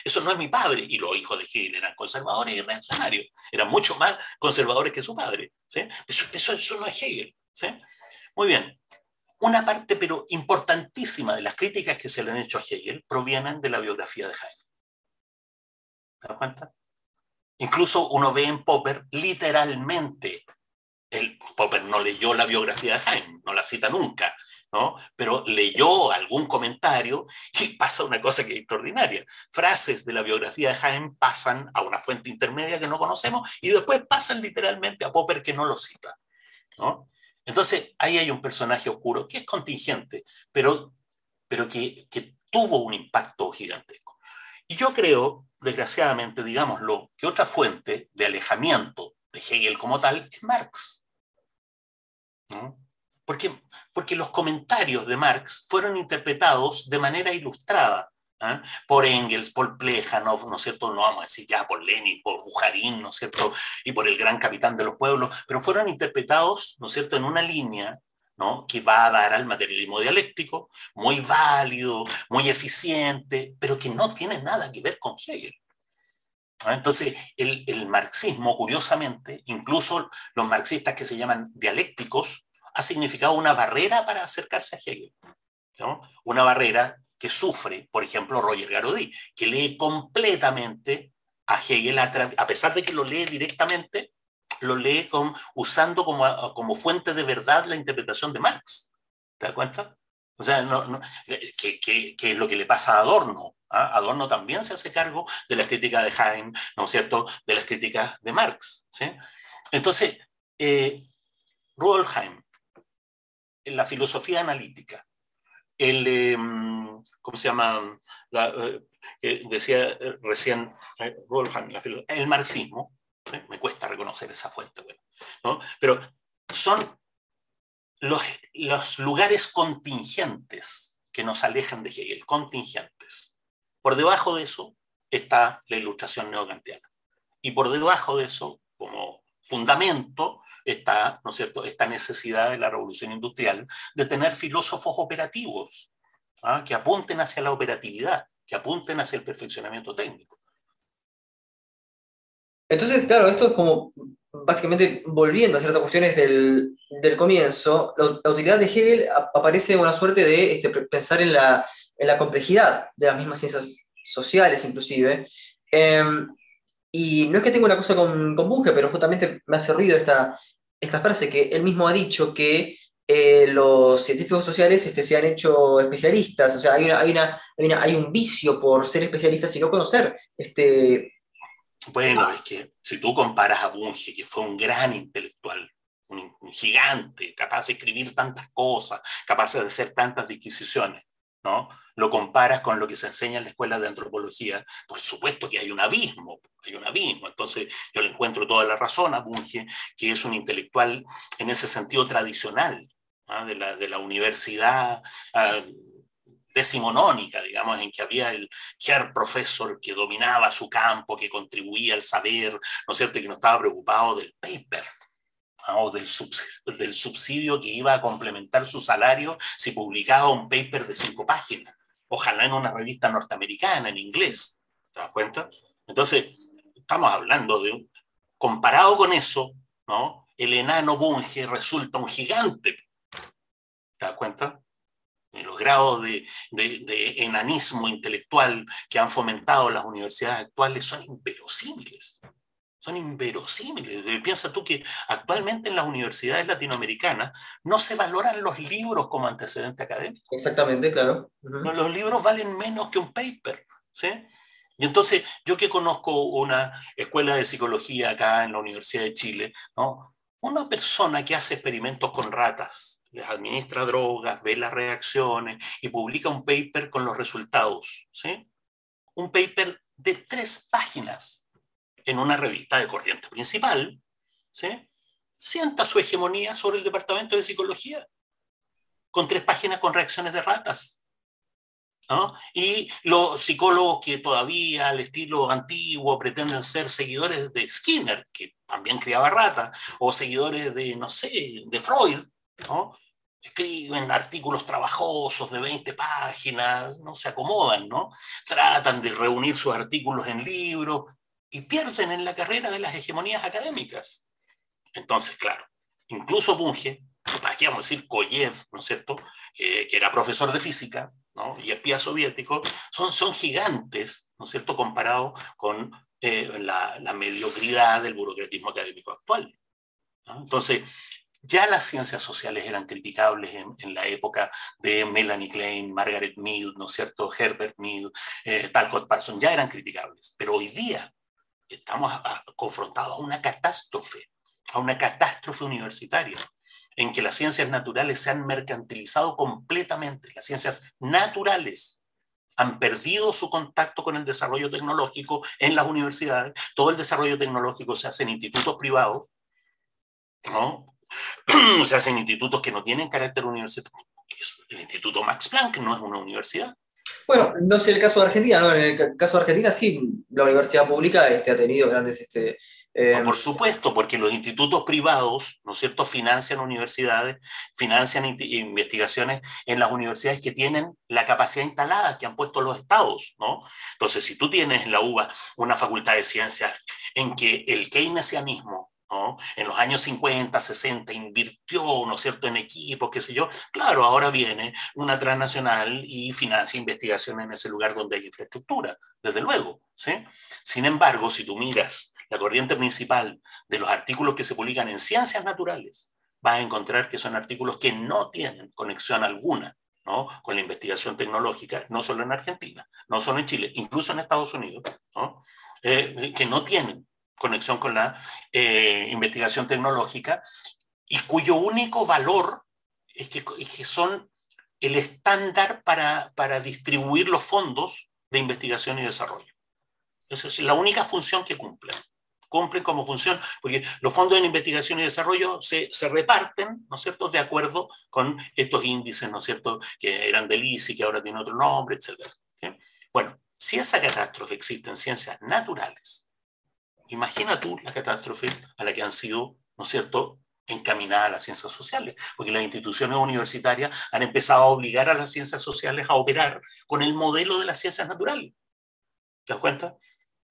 Speaker 2: eso, no es mi padre. Y los hijos de Hegel eran conservadores y reaccionarios, eran mucho más conservadores que su padre. ¿sí? Eso, eso, no es Hegel. Muy bien, una parte, pero importantísima, de las críticas que se le han hecho a Hegel provienen de la biografía de Jaime. ¿Te das cuenta? Incluso uno ve en Popper literalmente, el, Popper no leyó la biografía de Jaime, no la cita nunca, ¿no? pero leyó algún comentario y pasa una cosa que es extraordinaria. Frases de la biografía de Jaime pasan a una fuente intermedia que no conocemos y después pasan literalmente a Popper que no lo cita. ¿no? Entonces, ahí hay un personaje oscuro que es contingente, pero, pero que, tuvo un impacto gigantesco. Y yo creo, desgraciadamente, digámoslo, que otra fuente de alejamiento de Hegel como tal es Marx. ¿no? Porque, porque los comentarios de Marx fueron interpretados de manera ilustrada ¿ah? por Engels, por Plejanov, ¿no es cierto? No vamos a decir ya por Lenin, por Bujarín, ¿no es cierto? Y por el gran capitán de los pueblos, pero fueron interpretados, ¿no es cierto?, en una línea ¿no? que va a dar al materialismo dialéctico, muy válido, muy eficiente, pero que no tiene nada que ver con Hegel. ¿Ah? Entonces, el, el, marxismo, curiosamente, incluso los marxistas que se llaman dialécticos, ha significado una barrera para acercarse a Hegel. ¿no? Una barrera que sufre, por ejemplo, Roger Garodi, que lee completamente a Hegel, a, pesar de que lo lee directamente, lo lee usando como, como fuente de verdad la interpretación de Marx. ¿Te das cuenta? O sea, no, que, que, es lo que le pasa a Adorno. ¿ah? Adorno también se hace cargo de la crítica de Heim, ¿no es cierto?, de las críticas de Marx. ¿sí? Entonces, eh, Rudolf Heim, en la filosofía analítica, el, em, ¿cómo se llama? Eh, decía recién eh, el marxismo, ¿eh? me cuesta reconocer esa fuente, pero son los, los lugares contingentes que nos alejan de Hegel, contingentes. Por debajo de eso está la ilustración neocantiana. Y por debajo de eso, como fundamento, está, ¿no es cierto?, esta necesidad de la revolución industrial de tener filósofos operativos ¿ah? que apunten hacia la operatividad, que apunten hacia el perfeccionamiento técnico.
Speaker 1: Entonces, claro, esto es como básicamente volviendo a ciertas cuestiones del, del comienzo, la, utilidad de Hegel aparece una suerte de este, pensar en la, en la, complejidad de las mismas ciencias sociales, inclusive. Em, y no es que tenga una cosa con, con Bunge, pero justamente me hace ruido esta, esta frase que él mismo ha dicho que eh, los científicos sociales este, se han hecho especialistas, o sea, hay, hay, una, hay, un vicio por ser especialistas y no conocer. Este...
Speaker 2: Bueno, es que si tú comparas a Bunge, que fue un gran intelectual, un, un gigante, capaz de escribir tantas cosas, capaz de hacer tantas disquisiciones, ¿no? Lo comparas con lo que se enseña en la escuela de antropología, por supuesto que hay un abismo, hay un abismo. Entonces yo le encuentro toda la razón a Bunge, que es un intelectual en ese sentido tradicional, ¿ah? de, la, de, la, universidad ah, decimonónica, digamos, en que había el Herr Professor que dominaba su campo, que contribuía al saber, ¿no es cierto?, y que no estaba preocupado del paper, o del, del subsidio que iba a complementar su salario si publicaba un paper de cinco páginas, ojalá en una revista norteamericana, en inglés. ¿Te das cuenta? Entonces, estamos hablando de, comparado con eso, ¿no? El enano Bunge resulta un gigante. ¿Te das cuenta? Y los grados de, de, de, enanismo intelectual que han fomentado las universidades actuales son inverosímiles son inverosímiles. Eh, piensa tú que actualmente en las universidades latinoamericanas no se valoran los libros como antecedente académico.
Speaker 1: Exactamente, claro.
Speaker 2: Los libros valen menos que un paper. ¿sí? Y entonces, yo que conozco una escuela de psicología acá en la Universidad de Chile, ¿no? una persona que hace experimentos con ratas, administra drogas, ve las reacciones y publica un paper con los resultados. ¿sí? Un paper de tres páginas en una revista de corriente principal, ¿sí? sienta su hegemonía sobre el departamento de psicología, con tres páginas con reacciones de ratas. Y los psicólogos que todavía al estilo antiguo pretenden ser seguidores de Skinner, que también criaba rata, o seguidores de, no sé, de Freud, ¿no? escriben artículos trabajosos de 20 páginas, no se acomodan, ¿no? Tratan de reunir sus artículos en libros y pierden en la carrera de las hegemonías académicas. Entonces, claro, incluso Bunge, aquí vamos a decir Koyev, ¿no es cierto?, que era profesor de física ¿no? y espía soviético, son, son gigantes, ¿no es cierto?, comparado con eh, la, la, mediocridad del burocratismo académico actual. Entonces, ya las ciencias sociales eran criticables en, la época de Melanie Klein, Margaret Mead, ¿no es cierto? Herbert Mead, eh, Talcott Parsons, ya eran criticables. Pero hoy día estamos confrontados a una catástrofe, a una catástrofe universitaria, en que las ciencias naturales se han mercantilizado completamente. Las ciencias naturales han perdido su contacto con el desarrollo tecnológico en las universidades. Todo el desarrollo tecnológico se hace en institutos privados, ¿no? (clears throat) se hacen institutos que no tienen carácter universitario. El Instituto Max Planck no es una universidad.
Speaker 1: Bueno, no sé el caso de Argentina, ¿no? En el caso de Argentina sí, la universidad pública este, ha tenido grandes... Este,
Speaker 2: eh, por supuesto, porque los institutos privados, ¿no es cierto?, financian universidades, financian investigaciones en las universidades que tienen la capacidad instalada que han puesto los estados, ¿no? Entonces, si tú tienes en la UBA una facultad de ciencias en que el keynesianismo en los años 50, 60 invirtió, ¿no es cierto?, en equipos, qué sé yo. Claro, ahora viene una transnacional y financia investigación en ese lugar donde hay infraestructura, desde luego, ¿sí? Sin embargo, si tú miras la corriente principal de los artículos que se publican en ciencias naturales, vas a encontrar que son artículos que no tienen conexión alguna ¿no? con la investigación tecnológica, no solo en Argentina, no solo en Chile, incluso en Estados Unidos. Eh, que no tienen conexión con la eh, investigación tecnológica y cuyo único valor es que, son el estándar para, para, distribuir los fondos de investigación y desarrollo. Esa es la única función que cumplen. Cumplen como función, porque los fondos de investigación y desarrollo se, se reparten, ¿no es cierto?, de acuerdo con estos índices, ¿no es cierto?, que eran del ICI, que ahora tiene otro nombre, etc. Bueno, si esa catástrofe existe en ciencias naturales, Imagina tú la catástrofe a la que han sido, ¿no es cierto?, encaminadas las ciencias sociales, porque las instituciones universitarias han empezado a obligar a las ciencias sociales a operar con el modelo de las ciencias naturales. ¿Te das cuenta?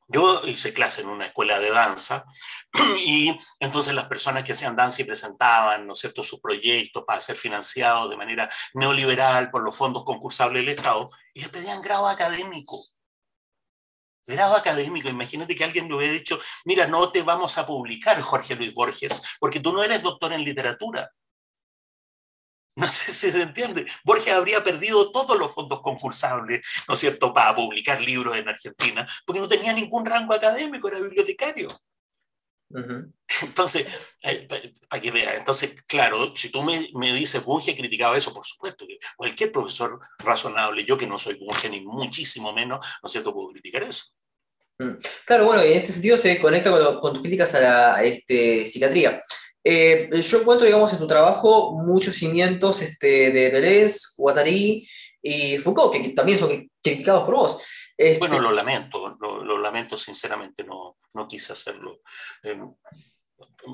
Speaker 2: Yo hice clase en una escuela de danza (clears throat) y entonces las personas que hacían danza y presentaban, ¿no es cierto?, sus proyectos para ser financiados de manera neoliberal por los fondos concursables del Estado y les pedían grado académico grado académico. Imagínate que alguien le hubiera dicho, mira, no te vamos a publicar, Jorge Luis Borges, porque tú no eres doctor en literatura. No sé si se entiende. Borges habría perdido todos los fondos concursables, ¿no es cierto?, para publicar libros en Argentina, porque no tenía ningún rango académico, era bibliotecario. Entonces, eh, para que vea, entonces, claro, si tú me, me dices Bunge criticaba eso, por supuesto que cualquier profesor razonable, yo que no soy Bunge ni muchísimo menos, ¿no es cierto?, puedo criticar eso.
Speaker 1: Mm. Claro, bueno, y en este sentido se conecta con, tus críticas a la este, psiquiatría. Eh, yo encuentro, digamos, en tu trabajo muchos cimientos este, de Deleuze, Guattari y Foucault, que, también son criticados por vos.
Speaker 2: Este bueno, lo lamento, lo, lamento sinceramente, no, no quise hacerlo. Em,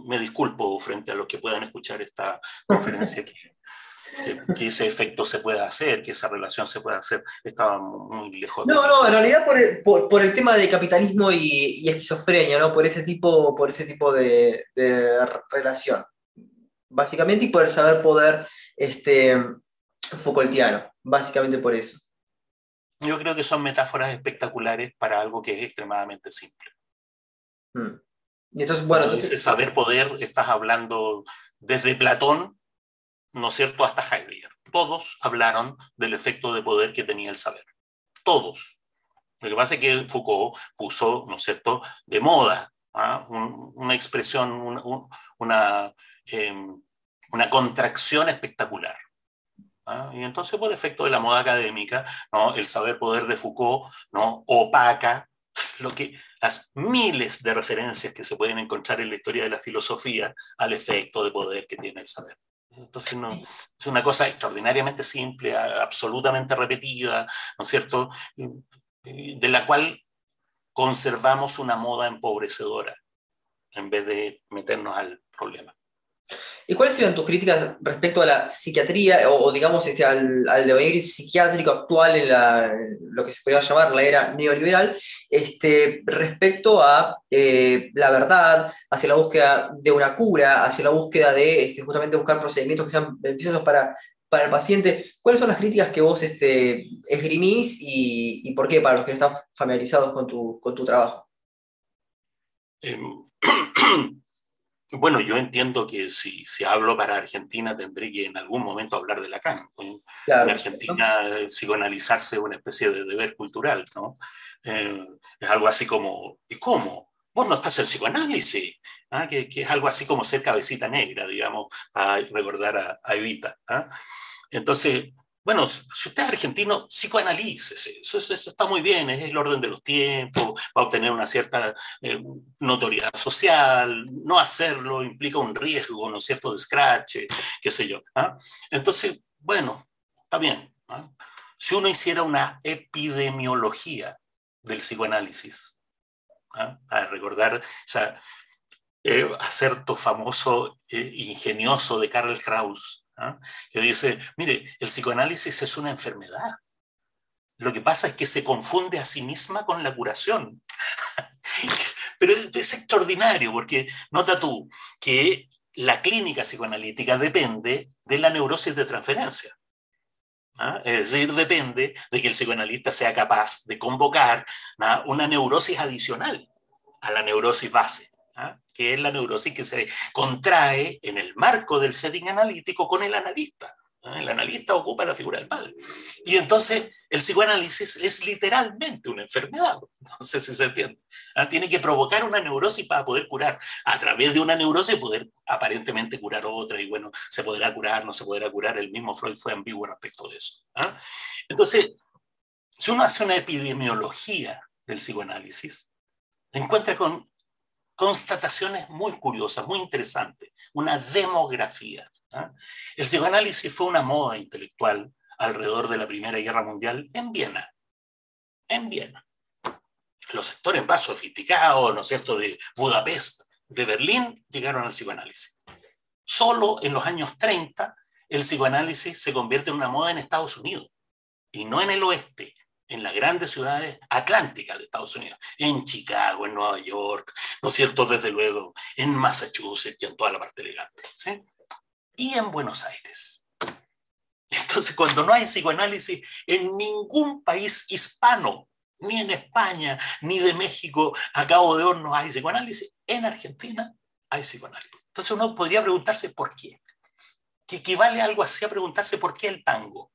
Speaker 2: me disculpo frente a los que puedan escuchar esta (laughs) conferencia aquí que, ese efecto se pueda hacer, que esa relación se pueda hacer, estaba muy lejos.
Speaker 1: No, no, en realidad por el, por, el, tema de capitalismo y, esquizofrenia, ¿no? Por ese tipo, por ese tipo de, relación. Básicamente, y por el saber poder este, Foucaultiano, básicamente por eso.
Speaker 2: Yo creo que son metáforas espectaculares para algo que es extremadamente simple.
Speaker 1: Mm. Y entonces, bueno, entonces...
Speaker 2: saber poder, estás hablando desde Platón ¿no es cierto?, hasta Heidegger. Todos hablaron del efecto de poder que tenía el saber. Todos. Lo que pasa es que Foucault puso, ¿no es cierto?, de moda ¿ah? una expresión, una, em, una contracción espectacular. ¿Ah? Y entonces, por efecto de la moda académica, ¿no? el saber poder de Foucault ¿no? opaca (laughs) lo que, las miles de referencias que se pueden encontrar en la historia de la filosofía al efecto de poder que tiene el saber. Entonces, no, es una cosa extraordinariamente simple, absolutamente repetida, ¿no es cierto? De la cual conservamos una moda empobrecedora en vez de meternos al problema.
Speaker 1: ¿Y cuáles serían tus críticas respecto a la psiquiatría o, digamos este, al, al, devenir psiquiátrico actual en, la, lo que se podría llamar la era neoliberal este, respecto a eh, la verdad, hacia la búsqueda de una cura, hacia la búsqueda de este, justamente buscar procedimientos que sean beneficiosos para, para el paciente? ¿Cuáles son las críticas que vos este, esgrimís y, y por qué para los que están familiarizados con tu, con tu trabajo?
Speaker 2: Eh, (clears throat) (coughs) Bueno, yo entiendo que si, si hablo para Argentina tendré que en algún momento hablar de Lacan. en Argentina psicoanalizarse es una especie de deber cultural, ¿no? Eh, es algo así como, ¿y cómo? Vos no estás en psicoanálisis, ¿ah? que, que, es algo así como ser cabecita negra, digamos, a recordar a, a Evita. ¿ah? Entonces, bueno, si usted es argentino, psicoanalícese. Eso, está muy bien, es el orden de los tiempos, va a obtener una cierta eh, notoriedad social. No hacerlo implica un riesgo, ¿no es cierto?, de scratch, qué sé yo. ¿ah? Entonces, bueno, está bien. ¿ah? Si uno hiciera una epidemiología del psicoanálisis, ¿ah? a recordar, o sea, eh, acerto famoso, eh, ingenioso de Karl Kraus, ¿ah? que dice, mire, el psicoanálisis es una enfermedad. Lo que pasa es que se confunde a sí misma con la curación. (laughs) Pero es, extraordinario porque nota tú que la clínica psicoanalítica depende de la neurosis de transferencia. ¿ah? Es decir, depende de que el psicoanalista sea capaz de convocar ¿ah? una neurosis adicional a la neurosis base. ¿Ah? que es la neurosis que se contrae en el marco del setting analítico con el analista. ¿ah? El analista ocupa la figura del padre. Y entonces el psicoanálisis es literalmente una enfermedad. (laughs) No sé si se entiende. ¿ah? Tiene que provocar una neurosis para poder curar. A través de una neurosis poder aparentemente curar otra. Y bueno, se podrá curar, no se podrá curar. El mismo Freud fue ambiguo respecto de eso. Entonces, si uno hace una epidemiología del psicoanálisis, encuentra con constataciones muy curiosas, muy interesantes, una demografía. ¿ah? El psicoanálisis fue una moda intelectual alrededor de la Primera Guerra Mundial en Viena. En Viena. Los sectores más sofisticados, ¿no es cierto?, de Budapest, de Berlín, llegaron al psicoanálisis. Solo en los años 30 el psicoanálisis se convierte en una moda en Estados Unidos y no en el oeste, en las grandes ciudades atlánticas de Estados Unidos, en Chicago, en Nueva York, ¿no es cierto? Desde luego, en Massachusetts y en toda la parte elegante. Y en Buenos Aires. Entonces, cuando no hay psicoanálisis en ningún país hispano, ni en España, ni de México, a cabo de hornos hay psicoanálisis, en Argentina hay psicoanálisis. Entonces uno podría preguntarse por qué. Que equivale algo así a preguntarse por qué el tango.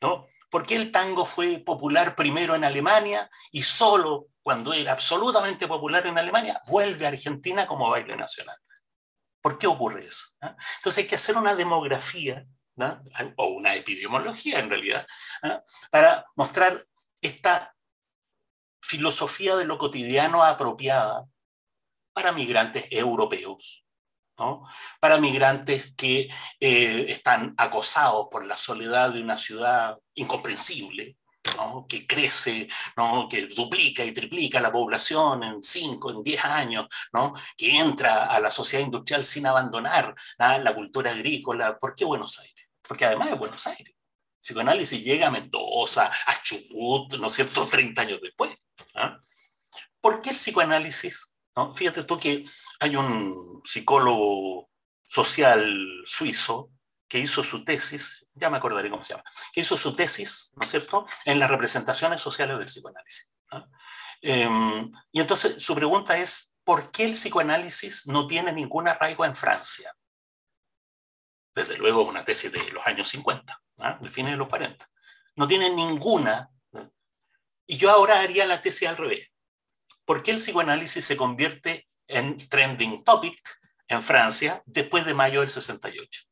Speaker 2: ¿No? ¿Por qué el tango fue popular primero en Alemania y solo cuando era absolutamente popular en Alemania vuelve a Argentina como baile nacional? ¿Por qué ocurre eso? ¿Ah? Entonces hay que hacer una demografía o una epidemiología en realidad para mostrar esta filosofía de lo cotidiano apropiada para migrantes europeos, para migrantes que eh, están acosados por la soledad de una ciudad incomprensible, que crece, que duplica y triplica la población en 5, en 10 años, que entra a la sociedad industrial sin abandonar la cultura agrícola. ¿Por qué Buenos Aires? Porque además es Buenos Aires. Psicoanálisis llega a Mendoza, a Chubut, ¿no es cierto?, (laughs) 30 años después. ¿ah? ¿Por qué el psicoanálisis Fíjate tú que hay un psicólogo social suizo que hizo su tesis, ya me acordaré cómo se llama, que hizo su tesis, ¿no es cierto?, en las representaciones sociales del psicoanálisis. Em, y entonces su pregunta es, ¿por qué el psicoanálisis no tiene ningún arraigo en Francia? Desde luego una tesis de los años 50, ¿ah? de fines de los 40. No tiene ninguna. Y yo ahora haría la tesis al revés. ¿Por qué el psicoanálisis se convierte en trending topic en Francia después de mayo del 68?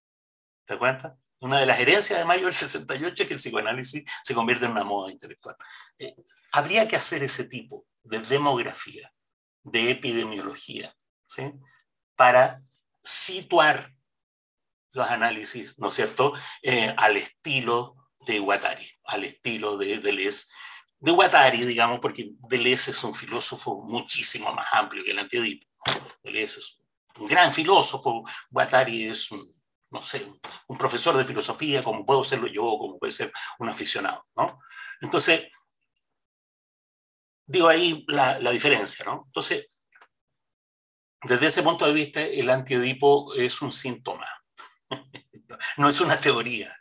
Speaker 2: ¿Te das cuenta? Una de las herencias de mayo del 68 es que el psicoanálisis se convierte en una moda intelectual. Eh, habría que hacer ese tipo de demografía, de epidemiología, ¿sí? para situar los análisis, ¿no es cierto?, eh, al estilo de Guattari, al estilo de Deleuze, de Guattari, digamos, porque Deleuze es un filósofo muchísimo más amplio que el antiedipo. Deleuze es un gran filósofo, Guattari es un, no sé, un profesor de filosofía, como puedo serlo yo, como puede ser un aficionado, ¿no? Entonces, digo ahí la, la diferencia, ¿no? Entonces, desde ese punto de vista, el antiedipo es un síntoma, (laughs) no es una teoría,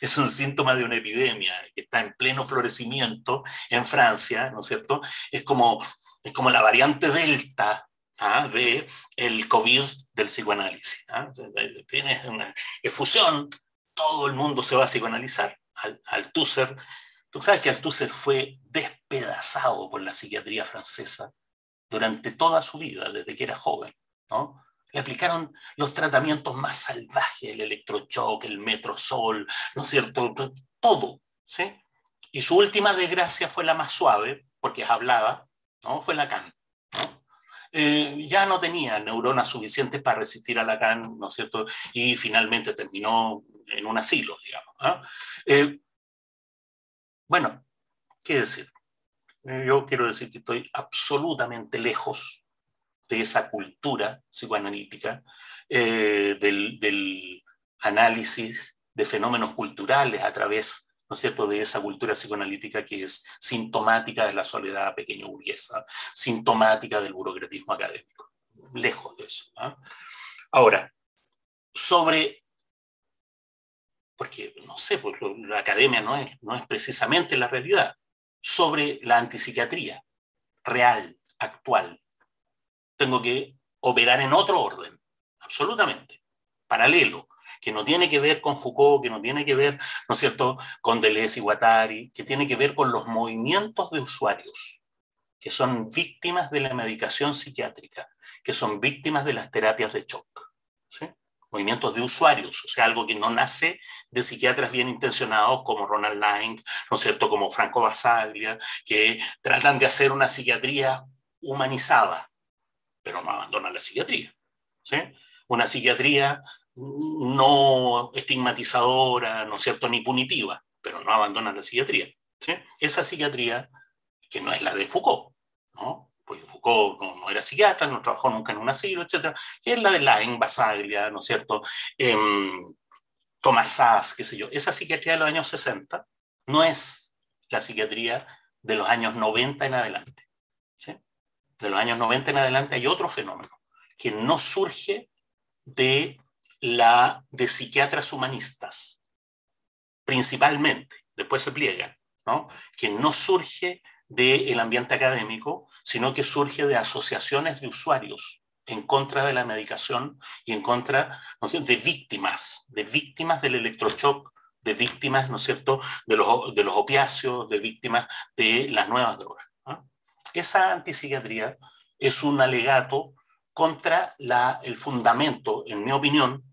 Speaker 2: es un síntoma de una epidemia que está en pleno florecimiento en Francia, ¿no es cierto? Es como, es como la variante delta ¿ah? de el COVID del psicoanálisis. ¿ah? Tienes una efusión, todo el mundo se va a psicoanalizar. Al, Althusser, tú sabes que Althusser fue despedazado por la psiquiatría francesa durante toda su vida, desde que era joven, ¿no? Le aplicaron los tratamientos más salvajes, el electrochoque, el metrosol, ¿no es cierto? Todo, ¿sí? Y su última desgracia fue la más suave, porque hablaba, ¿no? Fue Lacan, ¿no? Eh, ya no tenía neuronas suficientes para resistir a Lacan, ¿no es cierto? Y finalmente terminó en un asilo, digamos. ¿ah? Eh, bueno, ¿qué decir? Eh, yo quiero decir que estoy absolutamente lejos de esa cultura psicoanalítica, eh, del, análisis de fenómenos culturales a través ¿no es cierto?, de esa cultura psicoanalítica que es sintomática de la soledad pequeño burguesa, sintomática del burocratismo académico. Lejos de eso. ¿ah? Ahora, sobre, porque no sé, pues la academia no es, no es precisamente la realidad, sobre la antipsiquiatría real, actual, tengo que operar en otro orden, absolutamente, paralelo, que no tiene que ver con Foucault, que no tiene que ver, ¿no es cierto?, con Deleuze y Guattari, que tiene que ver con los movimientos de usuarios, que son víctimas de la medicación psiquiátrica, que son víctimas de las terapias de shock. Movimientos de usuarios, o sea, algo que no nace de psiquiatras bien intencionados como Ronald Lang, ¿no es cierto?, como Franco Basaglia, que tratan de hacer una psiquiatría humanizada, pero no abandona la psiquiatría. ¿sí? Una psiquiatría no estigmatizadora, ¿no es cierto?, ni punitiva, pero no abandona la psiquiatría. ¿sí? Esa psiquiatría que no es la de Foucault, ¿no? porque Foucault no, era psiquiatra, no trabajó nunca en un asilo, etc., que es la de la Basaglia, ¿no es cierto?, eh, Thomas Sass, qué sé yo. Esa psiquiatría de los años 60 no es la psiquiatría de los años 90 en adelante de los años 90 en adelante hay otro fenómeno que no surge de la de psiquiatras humanistas, principalmente, después se pliega, ¿no? que no surge del ambiente académico, sino que surge de asociaciones de usuarios en contra de la medicación y en contra ¿no de víctimas, de víctimas del electroshock, de víctimas, ¿no es cierto?, de los, de los opiáceos, de víctimas de las nuevas drogas esa antipsiquiatría es un alegato contra la, el fundamento, en mi opinión,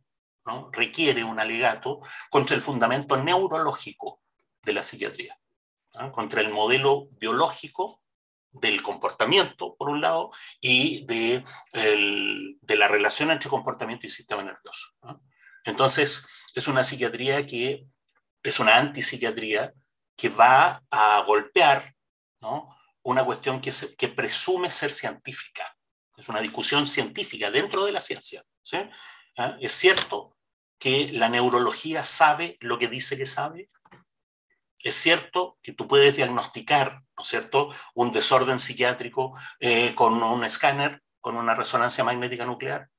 Speaker 2: ¿no? requiere un alegato contra el fundamento neurológico de la psiquiatría, contra el modelo biológico del comportamiento, por un lado, y de, de la relación entre comportamiento y sistema nervioso. Entonces, es una psiquiatría que es una antipsiquiatría que va a golpear ¿no? Una cuestión que, que presume ser científica. Es una discusión científica dentro de la ciencia. ¿Ah? Es cierto que la neurología sabe lo que dice que sabe. Es cierto que tú puedes diagnosticar, ¿no es cierto?, un desorden psiquiátrico eh, con un escáner, con una resonancia magnética nuclear.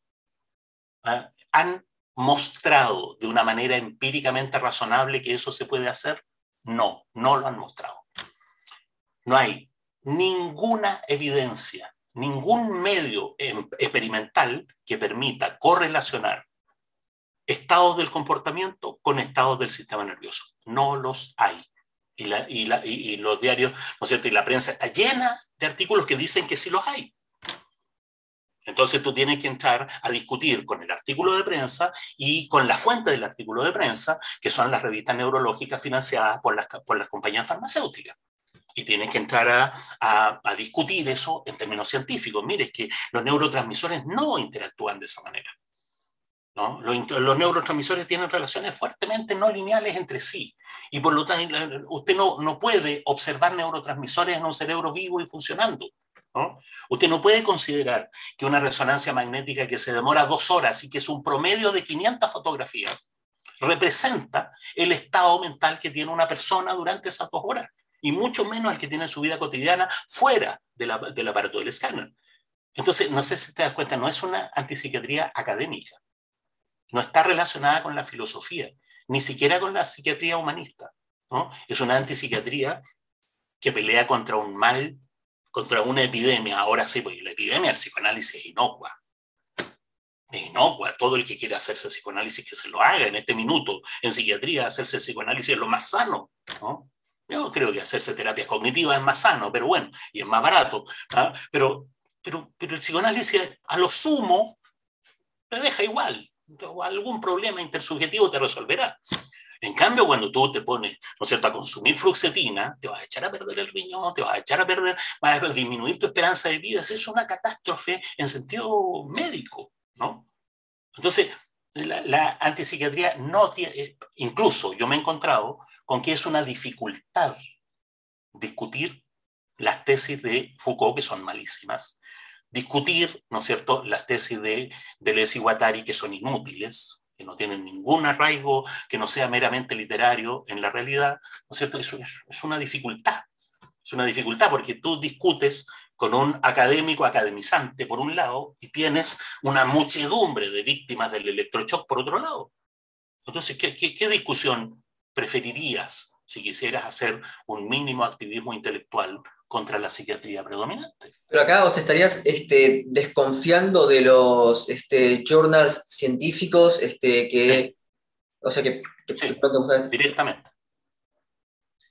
Speaker 2: ¿Ah? ¿Han mostrado de una manera empíricamente razonable que eso se puede hacer? No, no lo han mostrado. No hay ninguna evidencia, ningún medio em, experimental que permita correlacionar estados del comportamiento con estados del sistema nervioso. No los hay. Y, los diarios, ¿no es cierto? Y la prensa está llena de artículos que dicen que sí los hay. Entonces tú tienes que entrar a discutir con el artículo de prensa y con la fuente del artículo de prensa, que son las revistas neurológicas financiadas por por las compañías farmacéuticas y tienes que entrar a, discutir eso en términos científicos. Mire, es que los neurotransmisores no interactúan de esa manera. ¿no? Los, los, neurotransmisores tienen relaciones fuertemente no lineales entre sí. Y por lo tanto, usted no, no puede observar neurotransmisores en un cerebro vivo y funcionando. ¿no? Usted no puede considerar que una resonancia magnética que se demora dos horas y que es un promedio de 500 fotografías representa el estado mental que tiene una persona durante esas dos horas, y mucho menos el que tiene su vida cotidiana fuera del aparato del escáner. Entonces, no sé si te das cuenta, no es una antipsiquiatría académica, no está relacionada con la filosofía, ni siquiera con la psiquiatría humanista. ¿no? Es una antipsiquiatría que pelea contra un mal, contra una epidemia. Ahora sí, porque la epidemia del psicoanálisis es inocua no, pues todo el que quiera hacerse psicoanálisis que se lo haga en este minuto. En psiquiatría, hacerse psicoanálisis es lo más sano, ¿no? Yo creo que hacerse terapias cognitivas es más sano, pero bueno, y es más barato. ¿ah? Pero, pero, pero el psicoanálisis, a lo sumo, te deja igual. Algún problema intersubjetivo te resolverá. En cambio, cuando tú te pones, ¿no es cierto?, a consumir fluoxetina, te vas a echar a perder el riñón, te vas a echar a perder, vas a disminuir tu esperanza de vida. Es una catástrofe en sentido médico. ¿no? Entonces, la, la antipsiquiatría no tiene, incluso yo me he encontrado con que es una dificultad discutir las tesis de Foucault, que son malísimas, discutir, ¿no es cierto?, las tesis de Deleuze y Guattari, que son inútiles, que no tienen ningún arraigo, que no sea meramente literario en la realidad, ¿no es cierto? Eso es, una dificultad. Es una dificultad porque tú discutes con un académico academizante por un lado y tienes una muchedumbre de víctimas del electroshock por otro lado. Entonces, ¿qué, qué, discusión preferirías si quisieras hacer un mínimo activismo intelectual contra la psiquiatría predominante?
Speaker 1: Pero acá os estarías este, desconfiando de los este, journals científicos este, que... O sea que...
Speaker 2: directamente.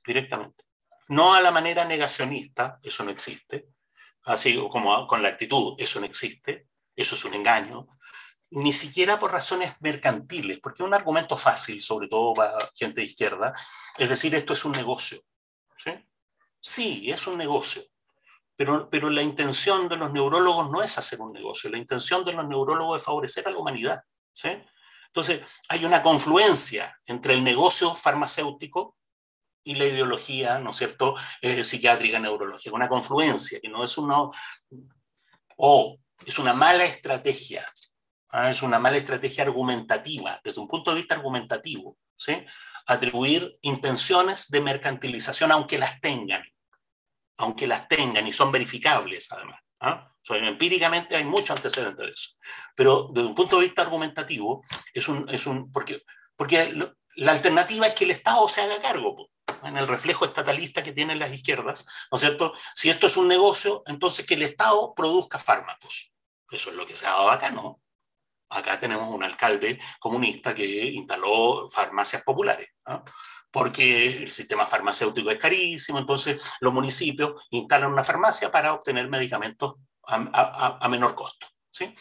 Speaker 2: Directamente. No a la manera negacionista, eso no existe, así como con la actitud, eso no existe, eso es un engaño, ni siquiera por razones mercantiles, porque es un argumento fácil, sobre todo para gente de izquierda, es decir, esto es un negocio. Sí, sí es un negocio, pero, pero la intención de los neurólogos no es hacer un negocio, la intención de los neurólogos es favorecer a la humanidad. ¿sí? Entonces, hay una confluencia entre el negocio farmacéutico y la ideología, ¿no es cierto?, eh, psiquiátrica, neurológica, una confluencia, que no es una, o es una mala estrategia, ¿ah? es una mala estrategia argumentativa, desde un punto de vista argumentativo, ¿sí? Atribuir intenciones de mercantilización, aunque las tengan, aunque las tengan y son verificables además. ¿ah? empíricamente hay mucho antecedente de eso. Pero desde un punto de vista argumentativo, es un, es un porque, porque la alternativa es que el Estado se haga cargo en el reflejo estatalista que tienen las izquierdas, ¿no es cierto? Si esto es un negocio, entonces que el Estado produzca fármacos. Eso es lo que se ha dado acá, ¿no? Acá tenemos un alcalde comunista que instaló farmacias populares, porque el sistema farmacéutico es carísimo, entonces los municipios instalan una farmacia para obtener medicamentos a, menor costo. ¿sí?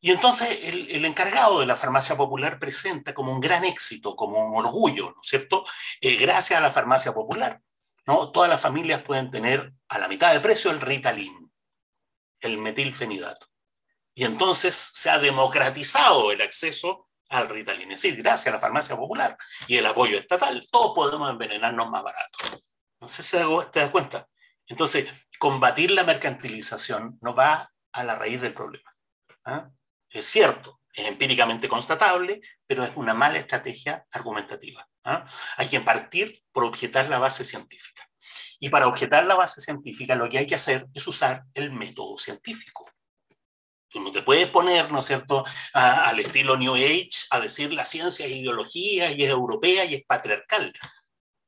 Speaker 2: Y entonces el, encargado de la farmacia popular presenta como un gran éxito, como un orgullo, ¿no es cierto? Eh, gracias a la farmacia popular, ¿no? Todas las familias pueden tener a la mitad de precio el Ritalin, el metilfenidato. Y entonces se ha democratizado el acceso al Ritalin. Es decir, gracias a la farmacia popular y el apoyo estatal, todos podemos envenenarnos más barato. No sé si te das cuenta. Entonces, combatir la mercantilización no va a la raíz del problema. ¿ah? es cierto, es empíricamente constatable, pero es una mala estrategia argumentativa. ¿ah? Hay que partir por objetar la base científica. Y para objetar la base científica lo que hay que hacer es usar el método científico. No te puedes poner, ¿no es cierto?, al estilo New Age a decir la ciencia es ideología y es europea y es patriarcal.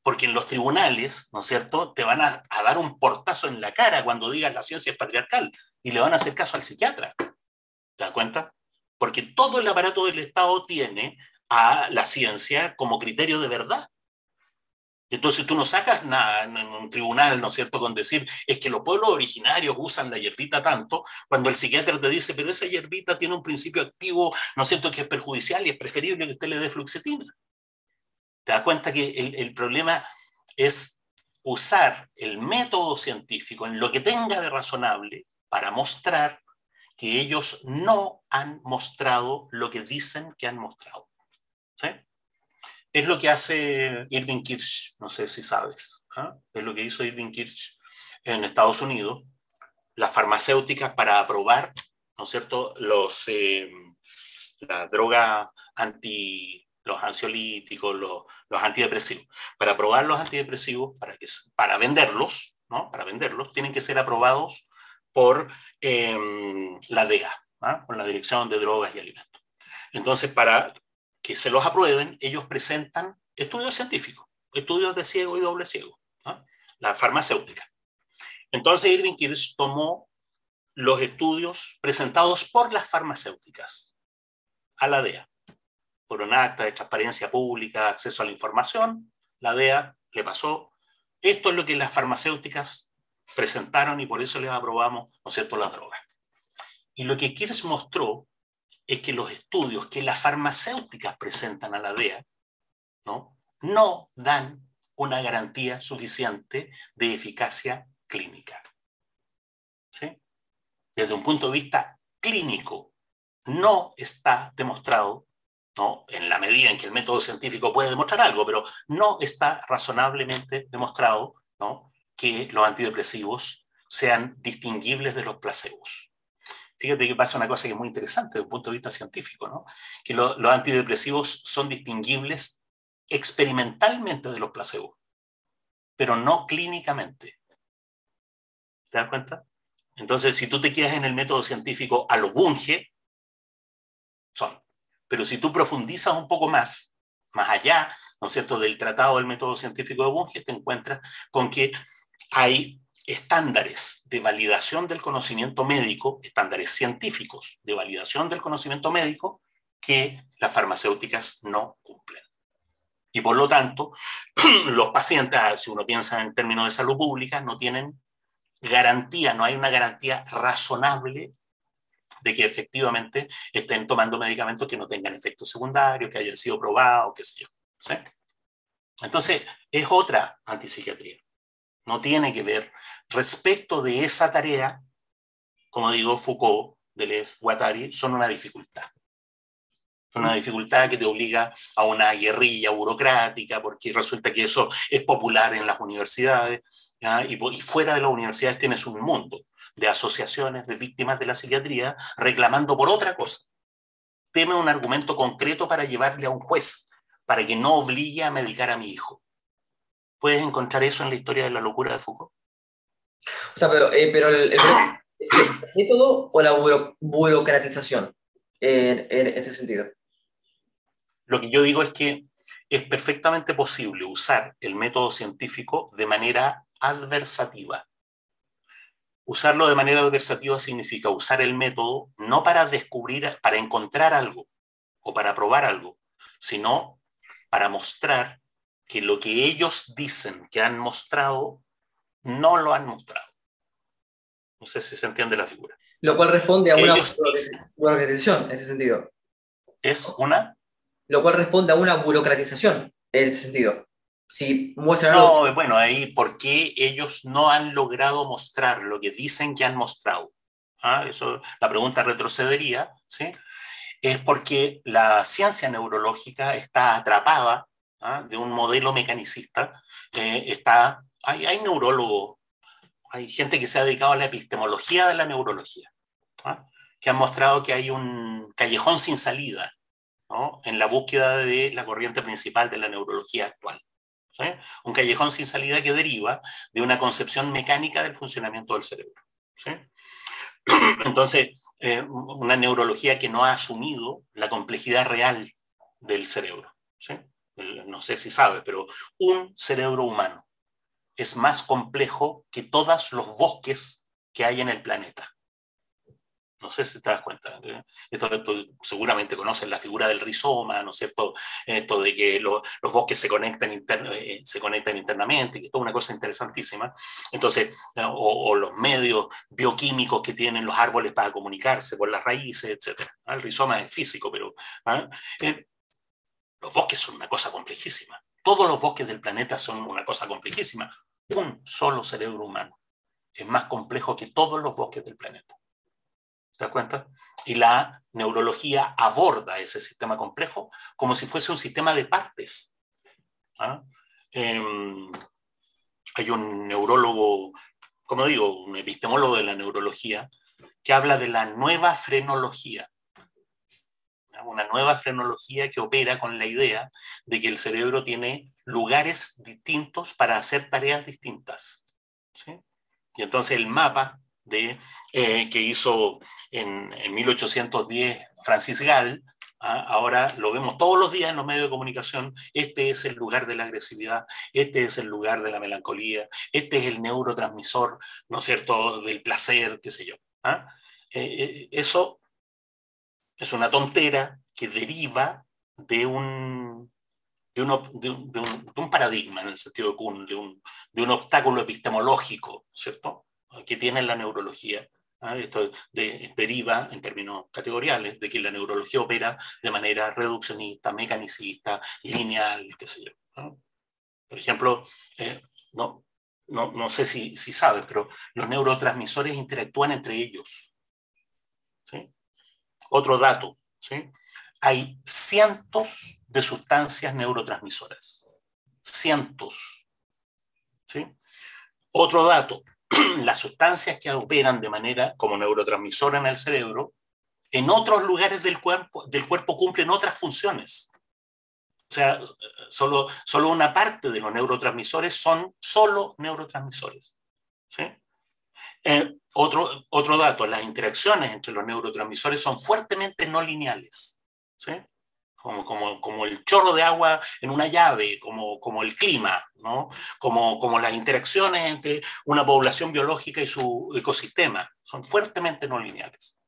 Speaker 2: Porque en los tribunales, ¿no es cierto?, te van a, a dar un portazo en la cara cuando digas la ciencia es patriarcal y le van a hacer caso al psiquiatra. ¿Te das cuenta? Porque todo el aparato del Estado tiene a la ciencia como criterio de verdad. Entonces tú no sacas nada en un tribunal, ¿no es cierto?, con decir, es que los pueblos originarios usan la hierbita tanto, cuando el psiquiatra te dice, pero esa hierbita tiene un principio activo, ¿no es cierto?, que es perjudicial y es preferible que usted le dé fluoxetina. Te das cuenta que el, el problema es usar el método científico en lo que tenga de razonable para mostrar que ellos no han mostrado lo que dicen que han mostrado. ¿sí? Es lo que hace Irving Kirch, no sé si sabes, ¿ah? es lo que hizo Irving Kirch en Estados Unidos, las farmacéuticas para aprobar, ¿no es cierto?, los, eh, las drogas anti, los ansiolíticos, los, los, antidepresivos. Para aprobar los antidepresivos, para, que, para venderlos, ¿no? Para venderlos, tienen que ser aprobados por em, la DEA, ¿ah? por la Dirección de Drogas y Alimentos. Entonces, para que se los aprueben, ellos presentan estudios científicos, estudios de ciego y doble ciego, la farmacéutica. Entonces Irving Kirsch tomó los estudios presentados por las farmacéuticas a la DEA, por un acta de transparencia pública, acceso a la información, la DEA le pasó, esto es lo que las farmacéuticas presentaron y por eso les aprobamos, ¿no es cierto?, las drogas. Y lo que Kirsch mostró es que los estudios que las farmacéuticas presentan a la DEA ¿no? dan una garantía suficiente de eficacia clínica. Desde un punto de vista clínico, no está demostrado, ¿no? en la medida en que el método científico puede demostrar algo, pero no está razonablemente demostrado ¿no? que los antidepresivos sean distinguibles de los placebos. Fíjate que pasa una cosa que es muy interesante desde un punto de vista científico, ¿no? que los antidepresivos son distinguibles experimentalmente de los placebos, pero no clínicamente. ¿Te das cuenta? Entonces, si tú te quedas en el método científico a lo Bunge, son. Pero si tú profundizas un poco más, más allá, ¿no es cierto?, del tratado del método científico de Bunge, te encuentras con que hay estándares de validación del conocimiento médico, estándares científicos de validación del conocimiento médico que las farmacéuticas no cumplen. Y por lo tanto, (clears throat) los pacientes, si uno piensa en términos de salud pública, no tienen garantía, no hay una garantía razonable de que efectivamente estén tomando medicamentos que no tengan efectos secundarios, que hayan sido probados, qué sé yo. Entonces, es otra antipsiquiatría no tiene que ver. Respecto de esa tarea, como digo, Foucault, Deleuze, Guattari, son una dificultad. Una dificultad que te obliga a una guerrilla burocrática, porque resulta que eso es popular en las universidades, y, y fuera de las universidades tienes un mundo de asociaciones de víctimas de la psiquiatría reclamando por otra cosa. Teme un argumento concreto para llevarle a un juez, para que no obligue a medicar a mi hijo. ¿Puedes encontrar eso en la historia de la locura de Foucault?
Speaker 1: O sea, pero, eh, pero el, (coughs) ¿es el método o la burocratización en, en este sentido?
Speaker 2: Lo que yo digo es que es perfectamente posible usar el método científico de manera adversativa. Usarlo de manera adversativa significa usar el método no para descubrir, para encontrar algo o para probar algo, sino para mostrar que lo que ellos dicen que han mostrado, no lo han mostrado. No sé si se entiende la figura.
Speaker 1: Lo cual responde a una burocratización en ese sentido.
Speaker 2: ¿Es una?
Speaker 1: Lo cual responde a una burocratización en ese sentido. Si muestran
Speaker 2: No, bueno, ahí, ¿por qué ellos no han logrado mostrar lo que dicen que han mostrado? ¿Ah? Eso, la pregunta retrocedería, ¿sí? Es porque la ciencia neurológica está atrapada ¿ah? de un modelo mecanicista, eh, está, hay, neurólogos, hay gente que se ha dedicado a la epistemología de la neurología, ¿ah? que han mostrado que hay un callejón sin salida en la búsqueda de la corriente principal de la neurología actual. Un callejón sin salida que deriva de una concepción mecánica del funcionamiento del cerebro. (clears throat) Entonces, eh, una neurología que no ha asumido la complejidad real del cerebro. ¿Sí? no sé si sabe, pero un cerebro humano es más complejo que todos los bosques que hay en el planeta. No sé si te das cuenta. ¿eh? Esto, seguramente conocen la figura del rizoma, ¿no es cierto? Esto de que los bosques se conectan, eh, se conectan internamente, que es toda una cosa interesantísima. Entonces, o, los medios bioquímicos que tienen los árboles para comunicarse por las raíces, etc. El rizoma es físico, pero ¿ah? eh, los bosques son una cosa complejísima. Todos los bosques del planeta son una cosa complejísima. Un solo cerebro humano es más complejo que todos los bosques del planeta. ¿Te das cuenta? Y la neurología aborda ese sistema complejo como si fuese un sistema de partes. ¿ah? Em, hay un neurólogo, como digo, un epistemólogo de la neurología, que habla de la nueva frenología. Una nueva frenología que opera con la idea de que el cerebro tiene lugares distintos para hacer tareas distintas. Y entonces el mapa eh, que hizo en, 1810 Francis Gall, ¿ah? ahora lo vemos todos los días en los medios de comunicación, este es el lugar de la agresividad, este es el lugar de la melancolía, este es el neurotransmisor, ¿no es cierto?, del placer, qué sé yo. ¿ah? Eh, eh, eso es una tontera que deriva de un, de, un, paradigma, en el sentido de Kuhn, de un, de un obstáculo epistemológico, ¿cierto?, que tiene la neurología. ¿ah? Esto deriva en términos categoriales de que la neurología opera de manera reduccionista, mecanicista, lineal, qué sé yo. Por ejemplo, eh, no, no, no, sé si, si sabes, pero los neurotransmisores interactúan entre ellos. Otro dato, ¿sí? hay cientos de sustancias neurotransmisoras. Cientos. ¿sí? Otro dato, (clears throat) las sustancias que operan de manera como neurotransmisora en el cerebro, en otros lugares del cuerpo, del cuerpo cumplen otras funciones. O sea, solo, solo una parte de los neurotransmisores son solo neurotransmisores. ¿sí? Eh, otro, otro dato, las interacciones entre los neurotransmisores son fuertemente no lineales. ¿sí? como, como, como, el chorro de agua en una llave, como, como el clima, ¿no? como, como las interacciones entre una población biológica y su ecosistema. Son fuertemente no lineales.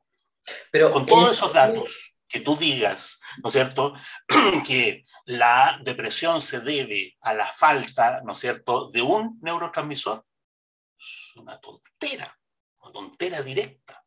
Speaker 2: Pero con todos esos datos, que tú digas, ¿no es cierto?, (clears throat) que la depresión se debe a la falta, ¿no es cierto?, de un neurotransmisor, es una tontera, una tontera directa.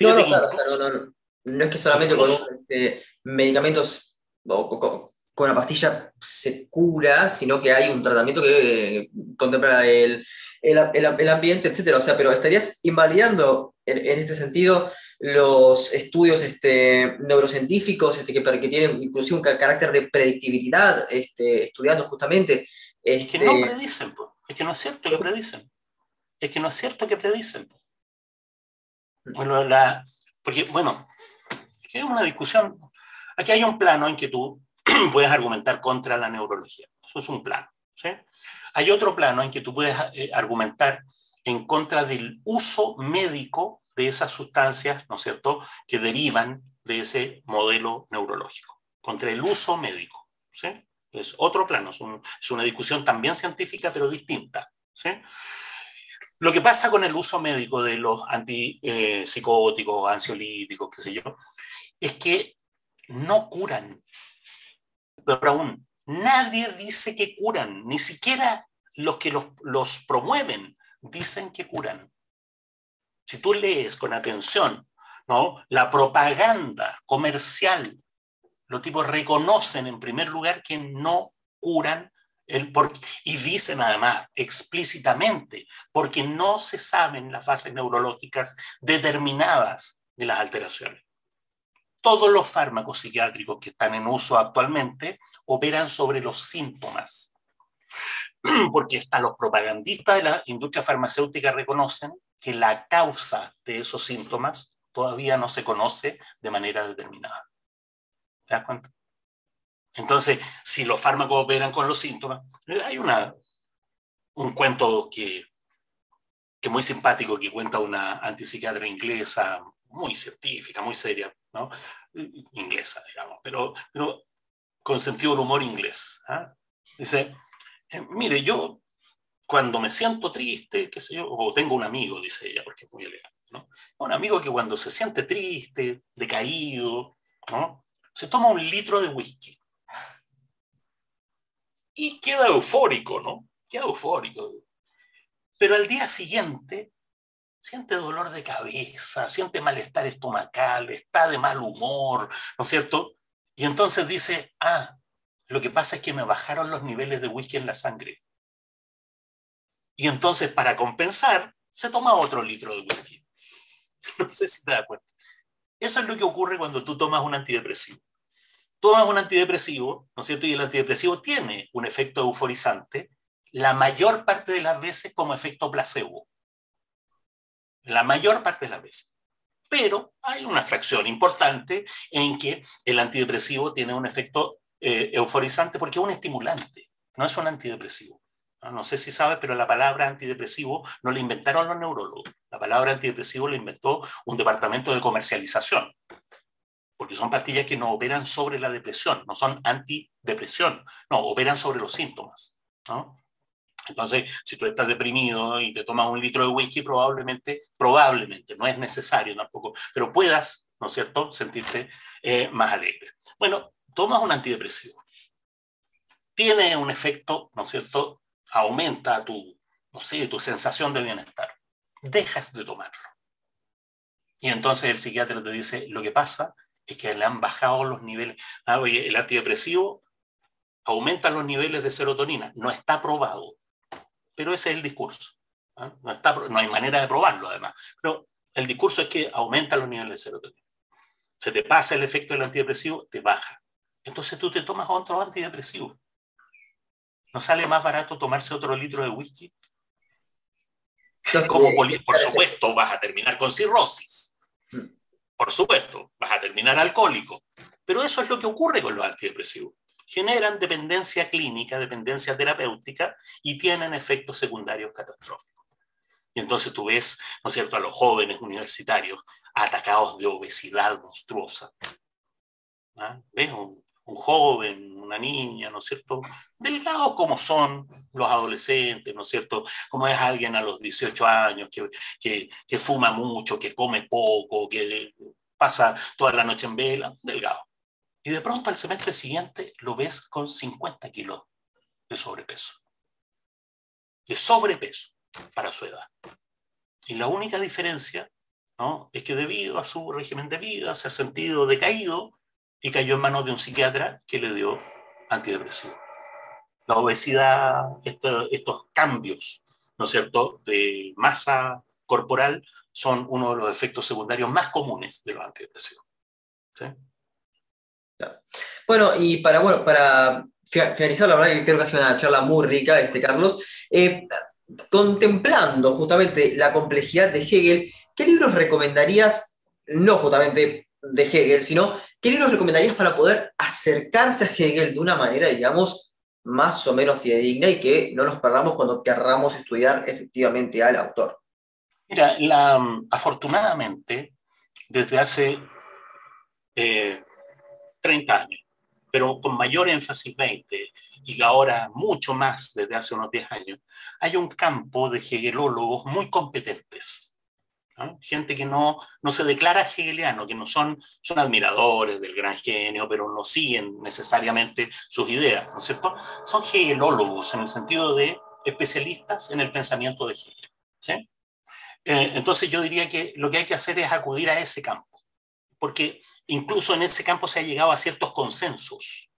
Speaker 1: no, no, claro, no, no, no, es que solamente con este, medicamentos o, con, una pastilla se cura, sino que hay un tratamiento que eh, contempla el, el, ambiente, etc. O sea, pero estarías invalidando en, este sentido los estudios este, neurocientíficos este, que, que tienen inclusive un carácter de predictibilidad, este, estudiando justamente...
Speaker 2: Es que no este predicen, es que no es cierto que predicen. Es que no es cierto que predicen. Bueno, la, porque, bueno, es una discusión Aquí hay un plano en que tú (clears throat) puedes argumentar contra la neurología. Eso es un plano. ¿sí? Hay otro plano en que tú puedes eh, argumentar en contra del uso médico de esas sustancias, ¿no es cierto?, que derivan de ese modelo neurológico, contra el uso médico. ¿sí? Es otro plano, es, una discusión también científica, pero distinta. Lo que pasa con el uso médico de los antipsicóticos, eh, ansiolíticos, qué sé yo, es que no curan. Pero aún, nadie dice que curan, ni siquiera los que los, promueven dicen que curan. Si tú lees con atención ¿no? la propaganda comercial, los tipos reconocen en primer lugar que no curan y dicen además explícitamente, porque no se saben las bases neurológicas determinadas de las alteraciones todos los fármacos psiquiátricos que están en uso actualmente operan sobre los síntomas. (clears throat) Porque hasta los propagandistas de la industria farmacéutica reconocen que la causa de esos síntomas todavía no se conoce de manera determinada. ¿Te das cuenta? Entonces, si los fármacos operan con los síntomas, hay una, un cuento que, que muy simpático que cuenta una antipsiquiatra inglesa, muy científica, muy seria, ¿no? inglesa, digamos, pero, pero con sentido del humor inglés. ¿ah? Dice, eh, mire, yo cuando me siento triste, qué sé yo, o tengo un amigo, dice ella, porque es muy elegante, ¿no? Un amigo que cuando se siente triste, decaído, ¿no? Se toma un litro de whisky. Y queda eufórico, ¿no? Queda eufórico. Pero al día siguiente siente dolor de cabeza, siente malestar estomacal, está de mal humor, ¿no es cierto? Y entonces dice, ah, lo que pasa es que me bajaron los niveles de whisky en la sangre. Y entonces, para compensar, se toma otro litro de whisky. (laughs) No sé si te das cuenta. Eso es lo que ocurre cuando tú tomas un antidepresivo. Tomas un antidepresivo, ¿no es cierto? Y el antidepresivo tiene un efecto euforizante, la mayor parte de las veces como efecto placebo. La mayor parte de las veces. Pero hay una fracción importante en que el antidepresivo tiene un efecto eh, euforizante porque es un estimulante, no es un antidepresivo. No, sé si sabes, pero la palabra antidepresivo no la inventaron los neurólogos. La palabra antidepresivo la inventó un departamento de comercialización, porque son pastillas que no operan sobre la depresión, no son antidepresión, no, operan sobre los síntomas. Entonces, si tú estás deprimido y te tomas un litro de whisky, probablemente, probablemente, no es necesario tampoco, pero puedas, ¿no es cierto?, sentirte eh, más alegre. Bueno, tomas un antidepresivo. Tiene un efecto, ¿no es cierto?, aumenta tu, no sé, tu sensación de bienestar. Dejas de tomarlo. Y entonces el psiquiatra te dice, lo que pasa es que le han bajado los niveles. Ah, oye, el antidepresivo aumenta los niveles de serotonina. No está probado. Pero ese es el discurso. ¿ah? No, está, no hay manera de probarlo, además. Pero el discurso es que aumenta los niveles de serotonina. Se te pasa el efecto del antidepresivo, te baja. Entonces tú te tomas otro antidepresivo. ¿No sale más barato tomarse otro litro de whisky? Como por supuesto vas a terminar con cirrosis. Por supuesto, vas a terminar alcohólico. Pero eso es lo que ocurre con los antidepresivos. Generan dependencia clínica, dependencia terapéutica y tienen efectos secundarios catastróficos. Y entonces tú ves, ¿no es cierto?, a los jóvenes universitarios atacados de obesidad monstruosa. ¿Ah? ¿Ves? Un, un joven, una niña, ¿no es cierto? Delgados como son los adolescentes, ¿no es cierto? Como es alguien a los 18 años que, que, fuma mucho, que come poco, que pasa toda la noche en vela, delgado. Y de pronto al semestre siguiente lo ves con 50 kilos de sobrepeso. De sobrepeso para su edad. Y la única diferencia ¿no? es que debido a su régimen de vida se ha sentido decaído y cayó en manos de un psiquiatra que le dio antidepresivo. La obesidad, estos cambios, ¿no es cierto?, de masa corporal son uno de los efectos secundarios más comunes de los antidepresivos.
Speaker 1: Bueno, y para, bueno, para finalizar, la verdad que creo que ha sido una charla muy rica, este, Carlos. Eh, contemplando justamente la complejidad de Hegel, ¿qué libros recomendarías, no justamente de Hegel, sino ¿qué libros recomendarías para poder acercarse a Hegel de una manera, digamos, más o menos fidedigna y que no nos perdamos cuando querramos estudiar efectivamente al autor?
Speaker 2: Mira, la, afortunadamente, desde hace 30 eh, años, pero con mayor énfasis 20 y ahora mucho más desde hace unos 10 años, hay un campo de hegelólogos muy competentes gente que no, no se declara hegeliano, que no son, son admiradores del gran genio, pero no siguen necesariamente sus ideas, ¿no es cierto? Son hegelólogos en el sentido de especialistas en el pensamiento de Hegel. Eh, entonces yo diría que lo que hay que hacer es acudir a ese campo, porque incluso en ese campo se ha llegado a ciertos consensos.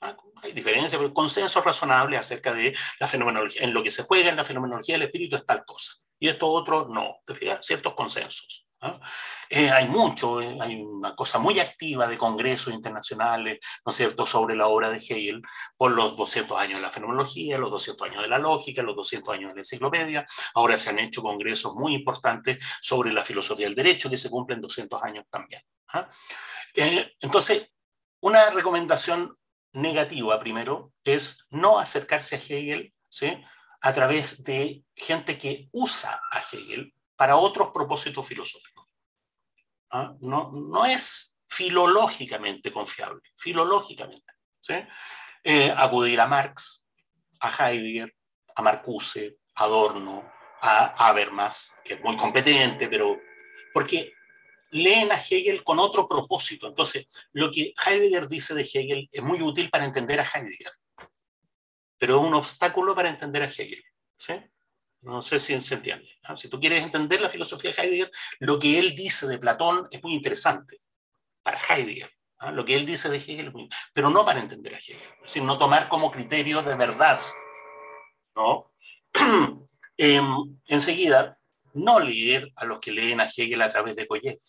Speaker 2: ¿ah? Hay diferencias, pero consensos razonables acerca de la fenomenología. En lo que se juega en la fenomenología del espíritu es tal cosa y esto otro no. ¿Te fijas? Ciertos consensos. Eh, hay mucho, eh, hay una cosa muy activa de congresos internacionales, ¿no es cierto?, sobre la obra de Hegel por los 200 años de la fenomenología, los 200 años de la lógica, los 200 años de la enciclopedia. Ahora se han hecho congresos muy importantes sobre la filosofía del derecho, que se cumplen 200 años también. ¿ah? Eh, entonces, una recomendación negativa primero es no acercarse a Hegel, ¿sí? A través de gente que usa a Hegel para otros propósitos filosóficos. ¿Ah? No, no es filológicamente confiable, filológicamente. ¿sí? Eh, acudir a Marx, a Heidegger, a Marcuse, a Adorno, a Habermas, que es muy competente, pero porque leen a Hegel con otro propósito. Entonces, lo que Heidegger dice de Hegel es muy útil para entender a Heidegger pero es un obstáculo para entender a Hegel. No sé si se entiende. Si tú quieres entender la filosofía de Heidegger, lo que él dice de Platón es muy interesante para Heidegger. Lo que él dice de Hegel es muy pero no para entender a Hegel. Es decir, no tomar como criterio de verdad. ¿no? (clears throat) Em, enseguida, no leer a los que leen a Hegel a través de Koyev.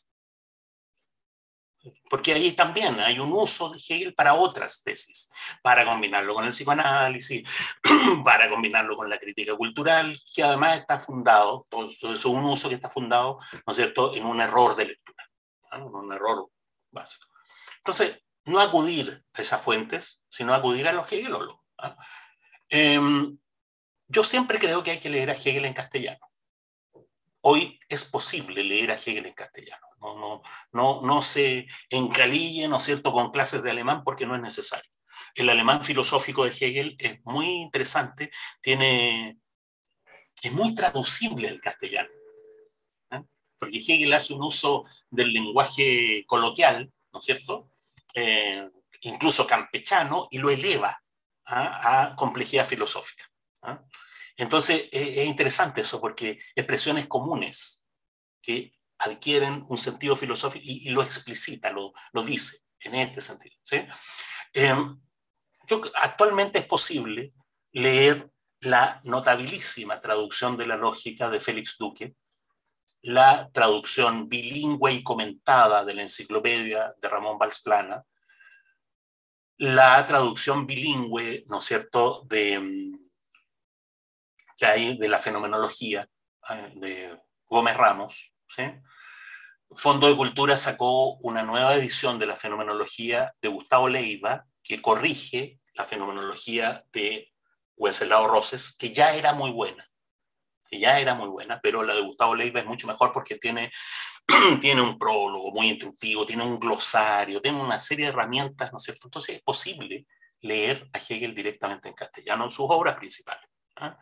Speaker 2: Porque ahí también hay un uso de Hegel para otras tesis, para combinarlo con el psicoanálisis, (clears throat) para combinarlo con la crítica cultural, que además está fundado, es un uso que está fundado, ¿no es cierto?, en un error de lectura, en un error básico. Entonces, no acudir a esas fuentes, sino acudir a los hegelólogos. Em, yo siempre creo que hay que leer a Hegel en castellano. Hoy es posible leer a Hegel en castellano. No, no, no, no se encalille, ¿no es cierto?, con clases de alemán porque no es necesario. El alemán filosófico de Hegel es muy interesante, tiene, es muy traducible al castellano. ¿eh? Porque Hegel hace un uso del lenguaje coloquial, ¿no es cierto? Eh, incluso campechano, y lo eleva ¿ah? a complejidad filosófica. ¿ah? Entonces, es interesante eso, porque expresiones comunes que adquieren un sentido filosófico y, lo explicita, lo, lo, dice en este sentido. Em, actualmente es posible leer la notabilísima traducción de la lógica de Félix Duque, la traducción bilingüe y comentada de la enciclopedia de Ramón Valsplana, la traducción bilingüe, ¿no es cierto?, de, em, que hay de la fenomenología eh, de Gómez Ramos. Fondo de Cultura sacó una nueva edición de la fenomenología de Gustavo Leiva, que corrige la fenomenología de Wenceslao Roses, que ya era muy buena, que ya era muy buena, pero la de Gustavo Leiva es mucho mejor porque tiene, (clears throat) tiene un prólogo muy instructivo, tiene un glosario, tiene una serie de herramientas, ¿no es cierto? Entonces es posible leer a Hegel directamente en castellano en sus obras principales. ¿ah?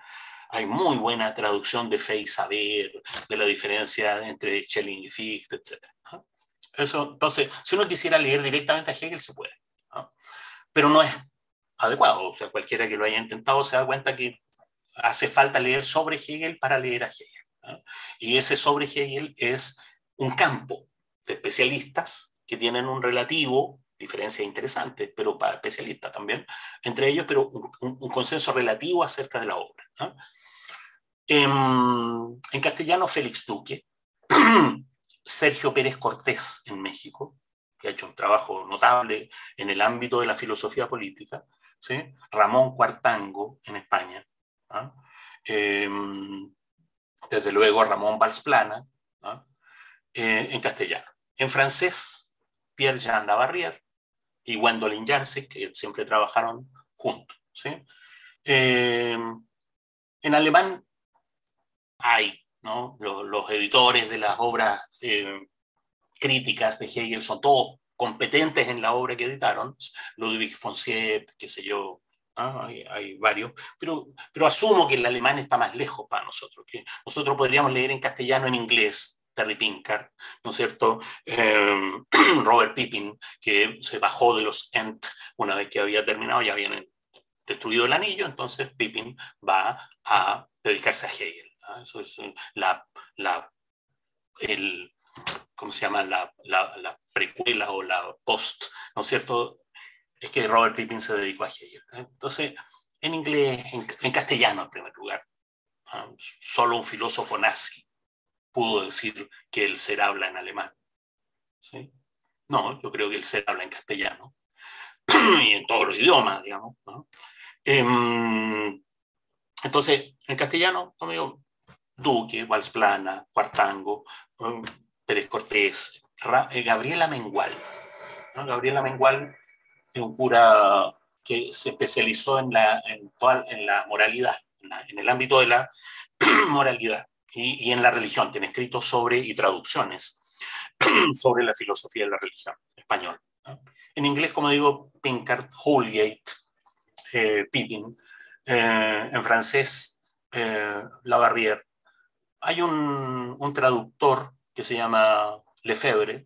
Speaker 2: Hay muy buena traducción de fe y saber, de la diferencia entre Schelling y Fichte, etc. Eso, entonces, si uno quisiera leer directamente a Hegel, se puede. Pero no es adecuado. O sea, cualquiera que lo haya intentado se da cuenta que hace falta leer sobre Hegel para leer a Hegel. Y ese sobre Hegel es un campo de especialistas que tienen un relativo diferencias interesantes, pero para especialistas también, entre ellos, pero un, consenso relativo acerca de la obra. En, castellano, Félix Duque, (clears throat) Sergio Pérez Cortés en México, que ha hecho un trabajo notable en el ámbito de la filosofía política, ¿sí? Ramón Cuartango en España, em, desde luego Ramón Valsplana eh, en castellano. En francés, Pierre-Jean Lavarrière, y Gwendolyn Jansek, que siempre trabajaron juntos. ¿sí? Eh, en alemán hay, ¿no? Los, editores de las obras eh, críticas de Hegel son todos competentes en la obra que editaron, Ludwig von Siep, qué sé yo, hay, hay, varios, pero, pero asumo que el alemán está más lejos para nosotros, que nosotros podríamos leer en castellano, en inglés, Terry Pinkard, ¿no es cierto? Em, (clears throat) Robert Pippin, que se bajó de los Ent una vez que había terminado, ya habían destruido el anillo, entonces Pippin va a dedicarse a Hegel. Eso es eh, la, la, el, ¿cómo se llama? La, la, precuela o la post, ¿no es cierto? Es que Robert Pippin se dedicó a Hegel. Entonces, en inglés, en, en castellano en primer lugar, solo un filósofo nazi pudo decir que el ser habla en alemán. No, yo creo que el ser habla en castellano (clears throat) y en todos los idiomas, digamos. Em, entonces, en castellano, como digo, Duque, Valsplana, Cuartango, um, Pérez Cortés, eh, Gabriela Mengual. Gabriela Mengual es un cura que se especializó en la, en en la moralidad, en el ámbito de la (clears throat) moralidad y, en la religión. Tiene escritos sobre y traducciones (clears throat) sobre la filosofía de la religión español. En inglés, como digo, Pinkard, Holgate, eh, Pippin. Eh, en francés, eh, Lavarrière. Hay un, un, traductor que se llama Lefebvre,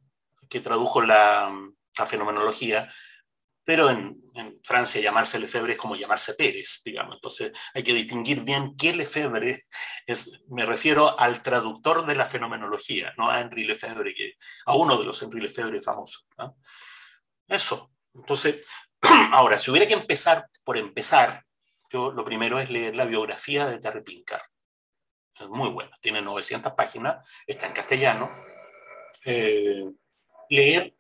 Speaker 2: que tradujo la, la fenomenología pero en, Francia llamarse Lefebvre es como llamarse Pérez, digamos. Entonces hay que distinguir bien qué Lefebvre es. Me refiero al traductor de la fenomenología, no a Henri Lefebvre, que, a uno de los Henri Lefebvre famosos. Eso. Entonces, (clears throat) ahora, si hubiera que empezar por empezar, yo lo primero es leer la biografía de Terry Pinkard. es muy buena, tiene 900 páginas, está en castellano. Eh, leer,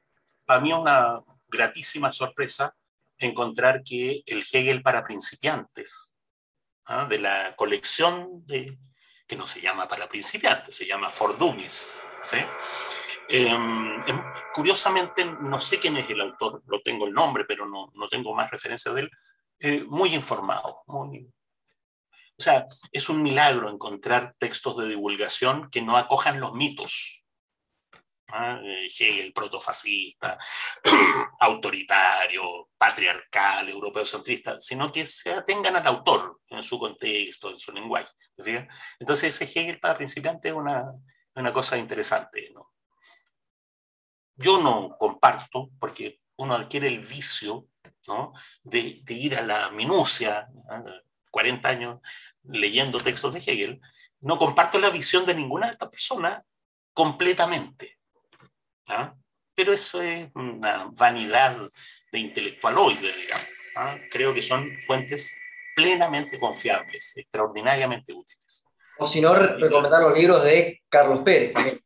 Speaker 2: para mí una gratísima sorpresa encontrar que el Hegel para principiantes, ¿ah? de la colección que no se llama para principiantes, se llama For Dummies. Em, em, curiosamente, no sé quién es el autor, lo tengo el nombre, pero no, no tengo más referencia de él, eh, muy informado. O sea, es un milagro encontrar textos de divulgación que no acojan los mitos. Eh, Hegel, protofascista, (clears throat) autoritario, patriarcal, europeo centrista, sino que se atengan al autor en su contexto, en su lenguaje. Entonces, ese Hegel para principiantes es una, una cosa interesante. Yo no comparto, porque uno adquiere el vicio de, ir a la minucia, 40 años leyendo textos de Hegel, no comparto la visión de ninguna de estas personas completamente. ¿Ah? Pero eso es una vanidad de intelectualoide, digamos. ¿ah? Creo que son fuentes plenamente confiables, extraordinariamente útiles.
Speaker 1: O si no, recomendar los libros de Carlos Pérez también.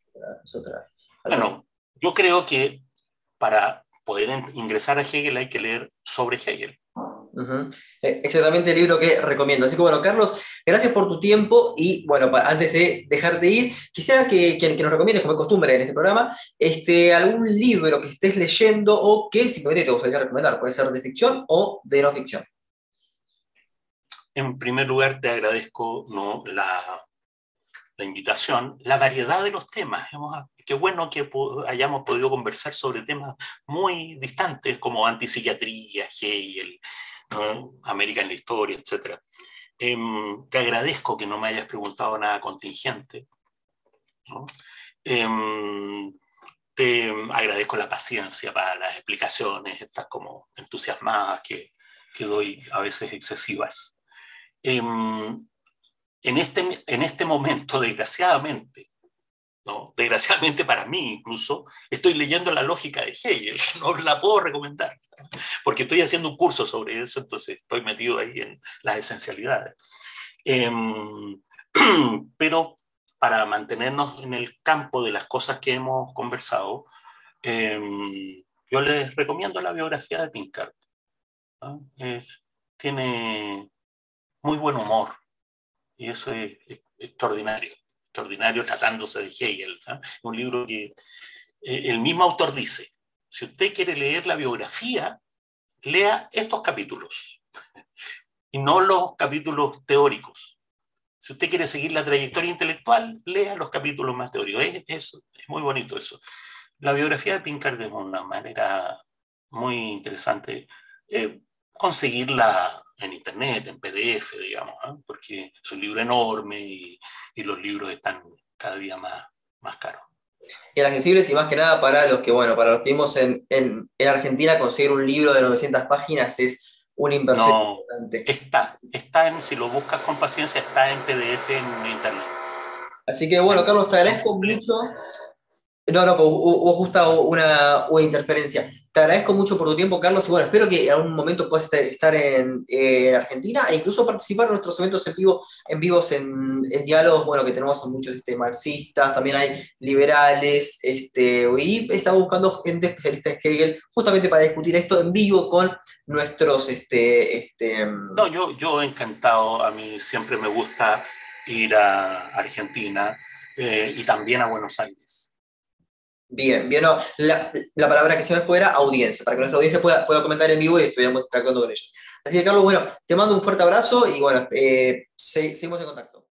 Speaker 2: Bueno, yo creo que para poder ingresar a Hegel hay que leer sobre Hegel.
Speaker 1: Eh, exactamente el libro que recomiendo. Así que bueno, Carlos, gracias por tu tiempo y bueno, antes de dejarte ir, quisiera que, que, nos recomiendes, como es costumbre en este programa, este, algún libro que estés leyendo o que simplemente te gustaría recomendar. Puede ser de ficción o de no ficción.
Speaker 2: En primer lugar, te agradezco la invitación, la variedad de los temas. qué bueno que hayamos podido conversar sobre temas muy distantes como antipsiquiatría, Hegel, América en la historia, etc. Em, te agradezco que no me hayas preguntado nada contingente. Em, te agradezco la paciencia para las explicaciones, estas como entusiasmadas que, doy a veces excesivas. Em, en este, en este momento, (laughs) desgraciadamente, ¿no? desgraciadamente para mí incluso, estoy leyendo la lógica de Hegel, (laughs) no la puedo recomendar, porque estoy haciendo un curso sobre eso, entonces estoy metido ahí en las esencialidades. Em, (clears throat) pero para mantenernos en el campo de las cosas que hemos conversado, em, yo les recomiendo la biografía de Pinkart. tiene muy buen humor, y eso es, extraordinario, extraordinario tratándose de Hegel. Un libro que eh, el mismo autor dice, si usted quiere leer la biografía, lea estos capítulos (laughs) y no los capítulos teóricos. Si usted quiere seguir la trayectoria intelectual, lea los capítulos más teóricos. Es, es, muy bonito eso. La biografía de Pinkard es una manera muy interesante. Eh, conseguirla en internet, en PDF, digamos, ¿ah? porque es un libro enorme y, y, los libros están cada día más, más caros.
Speaker 1: Y accesibles y más que nada para los que, bueno, para los que vimos en, en, en Argentina, conseguir un libro de 900 páginas es una inversión no, importante.
Speaker 2: Está, está en, si lo buscas con paciencia, está en PDF en internet.
Speaker 1: Así que bueno, Carlos, te agradezco mucho. No, no, hubo justo una, una interferencia. Te agradezco mucho por tu tiempo, Carlos, y bueno, espero que en algún momento puedas estar en, Argentina e incluso participar en nuestros eventos en vivo, en vivos, en, diálogos, bueno, que tenemos a muchos este, marxistas, también hay liberales, este, y estamos buscando gente especialista en Hegel, justamente para discutir esto en vivo con nuestros, este, este...
Speaker 2: No, yo, yo encantado, a mí siempre me gusta ir a Argentina eh, y también a Buenos Aires.
Speaker 1: Bien, bien, la, palabra que se me fuera, audiencia, para que nuestra audiencia pueda, pueda comentar en vivo y estuviéramos interactuando con ellos. Así que, Carlos, bueno, te mando un fuerte abrazo y bueno, eh, seguimos en contacto.